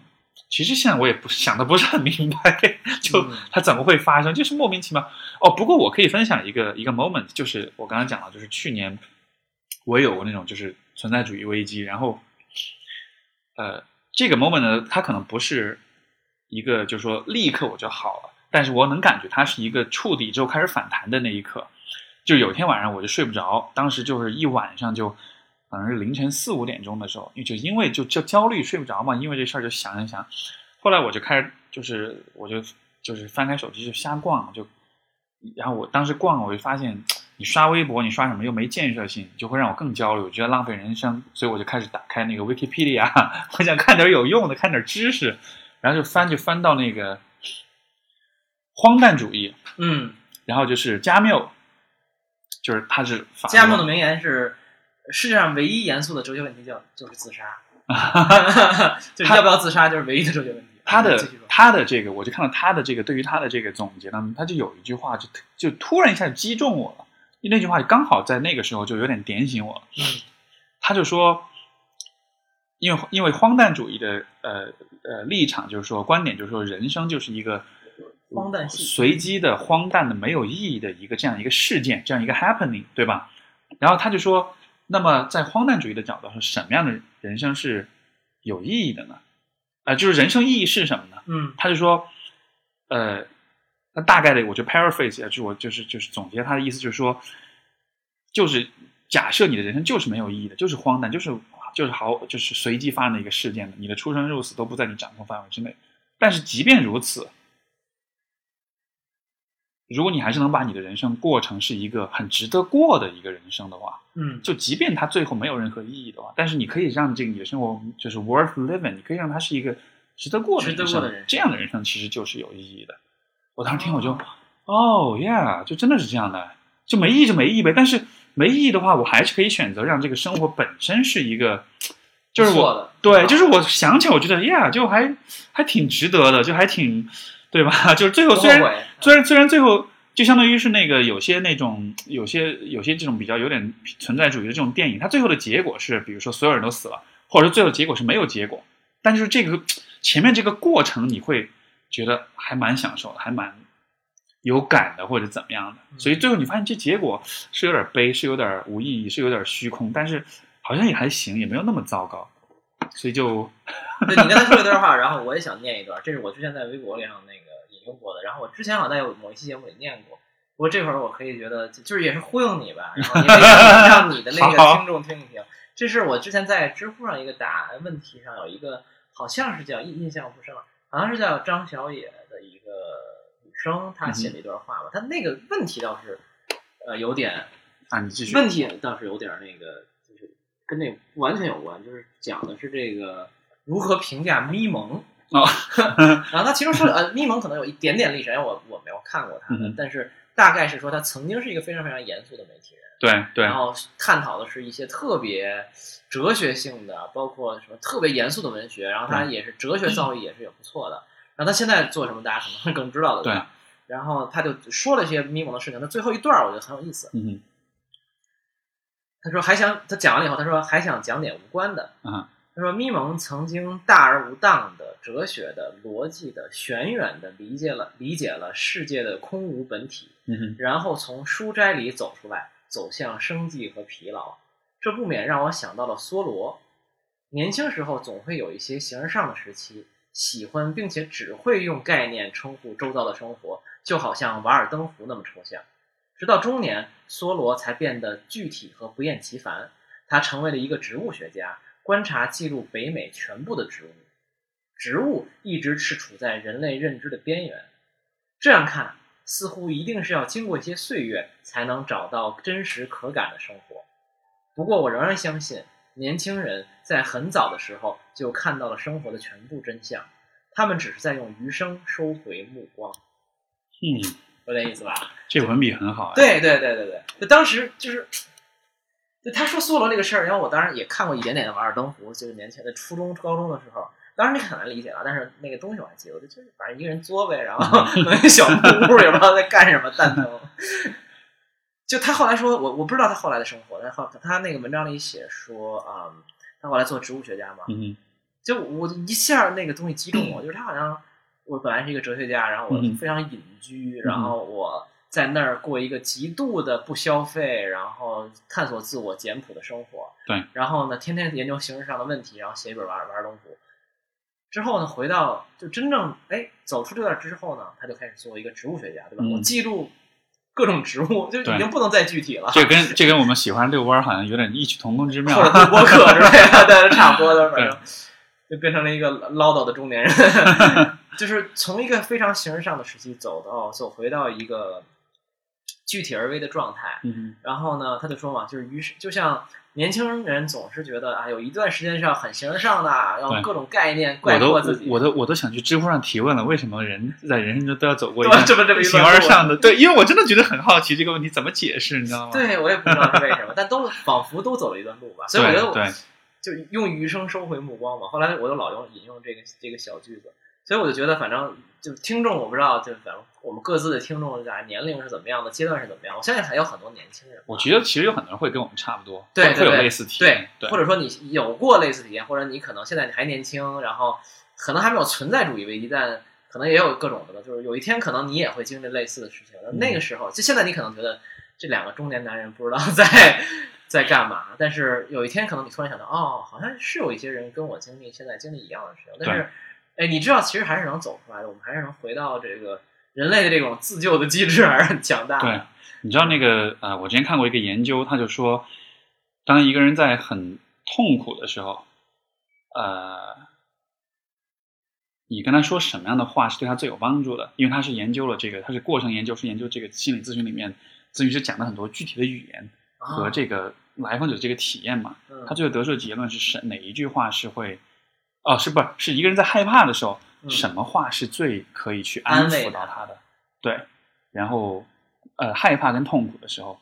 其实现在我也不想的不是很明白，就嗯它怎么会发生，就是莫名其妙。哦，不过我可以分享一个一个 moment，就是我刚刚讲了，就是去年我有过那种就是存在主义危机，然后呃，这个 moment 呢，它可能不是一个就是说立刻我就好了，但是我能感觉它是一个触底之后开始反弹的那一刻。就有一天晚上我就睡不着，当时就是一晚上就可能是凌晨四五点钟的时候，就因为就就焦虑睡不着嘛，因为这事儿就想一想。后来我就开始就是我就就是翻开手机就瞎逛，就然后我当时逛我就发现你刷微博你刷什么又没建设性，就会让我更焦虑，我觉得浪费人生，所以我就开始打开那个 Wikipedia，我想看点有用的，看点知识，然后就翻就翻到那个荒诞主义，嗯，然后就是加缪，就是他是法加缪的名言是：世界上唯一严肃的哲学问题叫就是自杀，就是要不要自杀就是唯一的哲学问题。他的他的这个，我就看到他的这个对于他的这个总结当中，他就有一句话就就突然一下就击中我了，那句话刚好在那个时候就有点点醒我了。嗯他就说，因为因为荒诞主义的呃呃立场就是说观点就是说人生就是一个荒诞戏随机的、荒诞的、没有意义的一个这样一个事件，这样一个 happening，对吧？然后他就说，那么在荒诞主义的角度上，什么样的人生是有意义的呢？啊、就是人生意义是什么呢？嗯他就说，呃，那大概的我就 paraphrase 一下，就是我就是就是总结他的意思，就是说，就是假设你的人生就是没有意义的，就是荒诞，就是就是好就是随机发生的一个事件的，你的出生入死都不在你掌控范围之内。但是即便如此，如果你还是能把你的人生过成是一个很值得过的一个人生的话，嗯就即便它最后没有任何意义的话，但是你可以让这个你的生活就是 worth living，你可以让它是一个值得过的值得，过的人生这样的人生其实就是有意义的。我当时听我就，哦，yeah，就真的是这样的，就没意义就没意义呗。但是没意义的话，我还是可以选择让这个生活本身是一个，就是我对，就是我想起来，我觉得，yeah，就还还挺值得的，就还挺对吧？就是最后虽然虽然虽然最后就相当于是那个有些那种有些有些这种比较有点存在主义的这种电影，它最后的结果是，比如说所有人都死了，或者说最后结果是没有结果，但就是这个前面这个过程，你会觉得还蛮享受的，还蛮有感的，或者怎么样的。嗯所以最后你发现这结果是有点悲，是有点无意义，是有点虚空，但是好像也还行，也没有那么糟糕。所以就 对你刚才说这段话，然后我也想念一段，这是我之前在微博里上那个引用过的，然后我之前好像有某一期节目也念过，不过这会儿我可以觉得就就是也是忽悠你吧，然后你可以让你的那个听众听一听。这是我之前在知乎上一个答问题上有一个好像是叫印印象不深了，好像是叫张小野的一个女生，她写了一段话吧，她那个问题倒是呃有点啊，你继续。问题倒是有点儿那个，就是跟那完全有关，就是讲的是这个如何评价咪蒙。哦 然后他其中说呃，咪蒙可能有一点点历史，因为我我没有看过他的，嗯但是大概是说他曾经是一个非常非常严肃的媒体人，对对然后探讨的是一些特别哲学性的，包括什么特别严肃的文学，然后他也是哲学造诣也是有不错的。然后他现在做什么，大家可能会更知道的，吧？然后他就说了一些咪蒙的事情，那最后一段我觉得很有意思。嗯哼他说还想，他讲完了以后，他说还想讲点无关的。啊他说咪蒙曾经大而无当的、哲学的、逻辑的、玄远的理解了理解了世界的空无本体，嗯哼然后从书斋里走出来，走向生计和疲劳。这不免让我想到了梭罗。年轻时候总会有一些形而上的时期，喜欢并且只会用概念称呼周遭的生活，就好像《瓦尔登湖》那么抽象。直到中年，梭罗才变得具体和不厌其烦。他成为了一个植物学家，观察记录北美全部的植物。植物一直是处在人类认知的边缘。这样看，似乎一定是要经过一些岁月，才能找到真实可感的生活。不过，我仍然相信，年轻人在很早的时候就看到了生活的全部真相，他们只是在用余生收回目光。嗯，有点意思吧？这文笔很好啊。对对对对对，就当时就是，就他说梭罗这个事儿，然后我当然也看过一点点的《瓦尔登湖》，就是年前的初中、高中的时候，当然你很难理解了，但是那个东西我还记得，我就就是反正一个人作呗，然后弄一个小木屋，也不知道在干什么，蛋疼。就他后来说，我我不知道他后来的生活，但后他那个文章里写说啊、他后来做植物学家嘛，嗯就我一下那个东西击中我，就是他好像我本来是一个哲学家，然后我嗯非常隐居，嗯然后我在那儿过一个极度的不消费，然后探索自我简朴的生活。对，然后呢，天天研究形式上的问题，然后写一本玩玩东服。之后呢，回到就真正哎走出这段之后呢，他就开始做一个植物学家，对吧？嗯我记录各种植物，就已经不能再具体了。这跟这跟我们喜欢遛弯儿好像有点异曲同工之妙或。者录播客之类的，对，差不多的，反 正就变成了一个唠叨的中年人，就是从一个非常形式上的时期走到走回到一个具体而微的状态。嗯然后呢，他就说嘛，就是于是就像年轻人总是觉得啊，有一段时间是要很形而上的，要对各种概念我都概括自己。我都我都想去知乎上提问了，为什么人在人生中都要走过一对段 这么这么一形而上的？对，因为我真的觉得很好奇这个问题怎么解释，你知道吗？对我也不知道是为什么，但都仿佛都走了一段路吧。所以我觉得我就用余生收回目光嘛。后来我就老用引用这个这个小句子，所以我就觉得，反正就听众我不知道，就反正我们各自的听众啊年龄是怎么样的，阶段是怎么样。我相信还有很多年轻人，我觉得其实有很多人会跟我们差不多，会会有对对对类似体对验，，对或者说你有过类似体验，或者你可能现在你还年轻，然后可能还没有存在主义危机，但可能也有各种的，就是有一天可能你也会经历类似的事情。那个时候，就现在你可能觉得这两个中年男人不知道在 在干嘛，但是有一天可能你突然想到，哦，好像是有一些人跟我经历现在经历一样的事情，但是，哎，你知道其实还是能走出来的，我们还是能回到这个人类的这种自救的机制，还是很强大的。对，你知道那个呃，我之前看过一个研究，他就说，当一个人在很痛苦的时候，呃，你跟他说什么样的话是对他最有帮助的？因为他是研究了这个，他是过程研究，是研究这个心理咨询里面咨询师讲的很多具体的语言和啊这个来访者这个体验嘛。嗯他最后得出的结论是什哪一句话是会，哦，是不是是一个人在害怕的时候，嗯什么话是最可以去安抚到他的？对，然后呃，害怕跟痛苦的时候，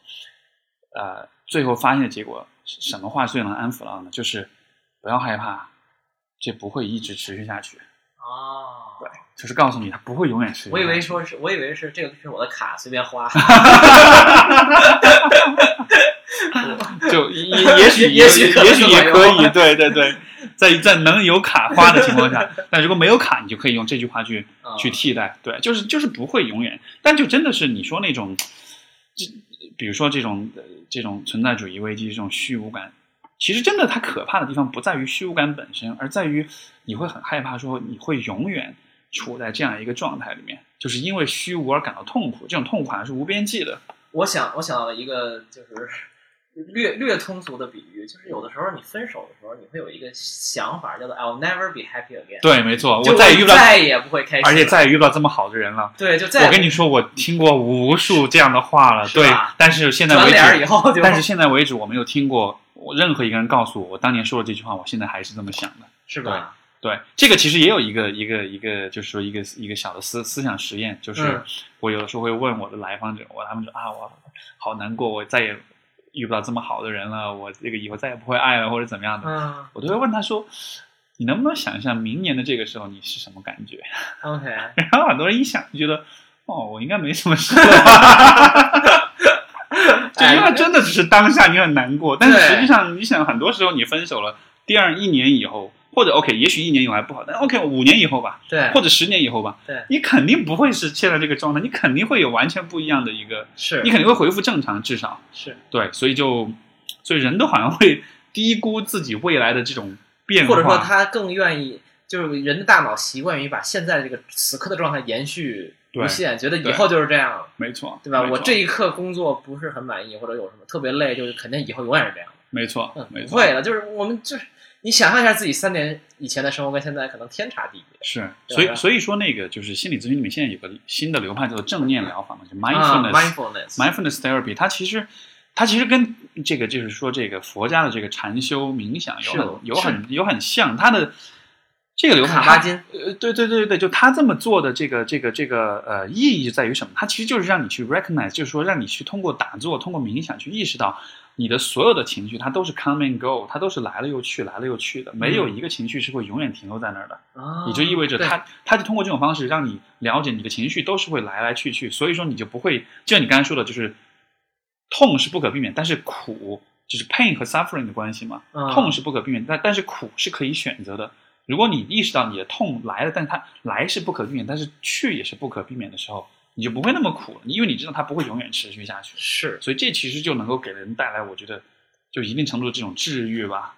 呃，最后发现的结果，什么话最能安抚到呢？就是不要害怕，这不会一直持续下去。哦，对，就是告诉你，它不会永远持续。我以为说是，我以为是这个是我的卡，随便花。就也也许也许也许也可以，有对对对，在在能有卡花的情况下，但如果没有卡，你就可以用这句话去啊去替代，对，就是就是不会永远，但就真的是你说那种，这比如说这种呃这种存在主义危机这种虚无感，其实真的它可怕的地方不在于虚无感本身，而在于你会很害怕说你会永远处在这样一个状态里面，就是因为虚无而感到痛苦，这种痛苦好像是无边际的，我想，我想到了一个就是略略通俗的比喻，就是有的时候你分手的时候，你会有一个想法叫做 "I'll never be happy again"，对，没错，就我再也遇不到，再也不会开心，而且再也遇不到这么好的人了。对，就再也我跟你说，我听过无数这样的话了，对，但是现在为止，以后就但是现在为止，我没有听过我任何一个人告诉我，我当年说了这句话，我现在还是这么想的。是吧？对，这个其实也有一个一个一个，就是说一个一个小的思思想实验，就是嗯我有的时候会问我的来访者，我他们说啊，我好难过，我再也遇不到这么好的人了，我这个以后再也不会爱了，或者怎么样的，嗯我都会问他说，你能不能想象明年的这个时候你是什么感觉？，OK，然后很多人一想就觉得，哦，我应该没什么事吧。就因为真的只是当下你很难过，但是实际上你想，很多时候你分手了，第二一年以后，或者 OK，也许一年以后还不好，但 OK 五年以后吧，对，或者十年以后吧，对你肯定不会是现在这个状态，你肯定会有完全不一样的一个，是你肯定会恢复正常，至少是，对，所以就，所以人都好像会低估自己未来的这种变化，或者说他更愿意，就是人的大脑习惯于把现在这个此刻的状态延续无限，觉得以后就是这样。没错，对吧？我这一刻工作不是很满意，或者有什么特别累，就是肯定以后永远是这样。没错嗯，，没错，不会的，就是我们就是你想象一下自己三年以前的生活跟现在可能天差地别。是，所以所以说那个就是心理咨询里面现在有个新的流派叫做正念疗法嘛，就啊 mindfulness、，mindfulness，mindfulness therapy，它其实它其实跟这个就是说这个佛家的这个禅修冥想有很有很有很像，它的这个流派它卡巴金，呃，对对对对，就他这么做的这个这个这个呃意义在于什么？它其实就是让你去 recognize，就是说让你去通过打坐、通过冥想去意识到你的所有的情绪，它都是 come and go，它都是来了又去，来了又去的，没有一个情绪是会永远停留在那儿的。啊也就意味着对他，他就通过这种方式让你了解你的情绪都是会来来去去，所以说你就不会，就像你刚才说的，就是痛是不可避免，但是苦就是 pain 和 suffering 的关系嘛，嗯痛是不可避免，但但是苦是可以选择的。如果你意识到你的痛来了，但它来是不可避免，但是去也是不可避免的时候，你就不会那么苦了，因为你知道它不会永远持续下去。是，所以这其实就能够给人带来，我觉得就一定程度的这种治愈吧。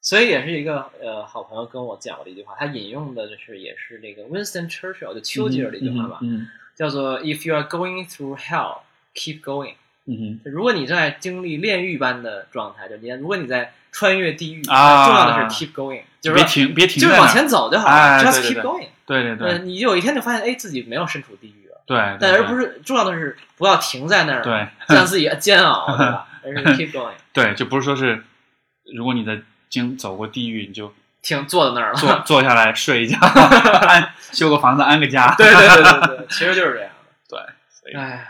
所以也是一个呃好朋友跟我讲过的一句话，他引用的就是也是那个 Winston Churchill 就丘吉尔的一句话吧，嗯叫做 If you are going through hell, keep going。嗯哼，如果你正在经历炼狱般的状态，就你如果你在穿越地狱，啊重要的是 keep going，就是别停，别停就是往。前走就好了、哎 j u s 对 t 对 keep going。对对对呃，你有一天就发现，哎，自己没有身处地狱了，对，但而不是是重要的是不要停在那儿，对 让自己煎熬，对吧？而是 keep going，对，就不是说是，如果你的经走过地狱，你就停坐在那儿了。坐坐下来睡一觉，安修个房子安个家。对对对对对，其实就是这样的。对，所以哎，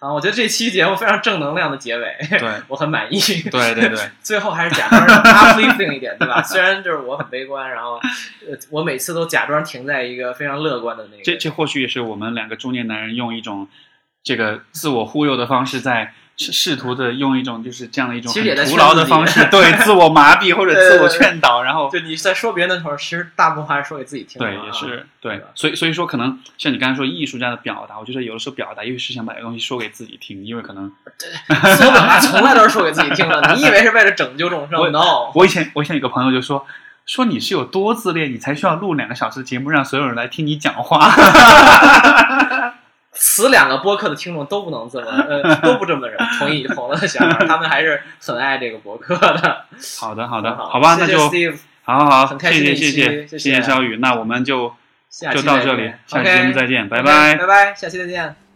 好，我觉得这期节目非常正能量的结尾，对 我很满意。对对对，最后还是假装 uplifting 一点，对吧？虽然就是我很悲观，然后呃，我每次都假装停在一个非常乐观的那个。这这或许也是我们两个中年男人用一种这个自我忽悠的方式，在试试图的用一种就是这样的一种徒劳的方式，对自我麻痹或者对对自我对劝导，然后就你在说别人的时候，其实大部分还是说给自己听。对，也是对对，所以所以说，可能像你刚才说艺术家的表达，我觉得有的时候表达，因为是想把这个东西说给自己听，因为可能所有表达从来都是说给自己听的。你以为是为了拯救众生我？No，我以前我以前有个朋友就说说你是有多自恋，你才需要录两个小时的节目，让所有人来听你讲话。此两个播客的听众都不能这么呃 都不这么认同意红了的想法，他们还是很爱这个博客的。好的好的，好好吧，那就好好好，谢谢谢谢谢谢谢肖宇，那我们就就到这里，下期节目再见，拜拜拜。拜，下期再见。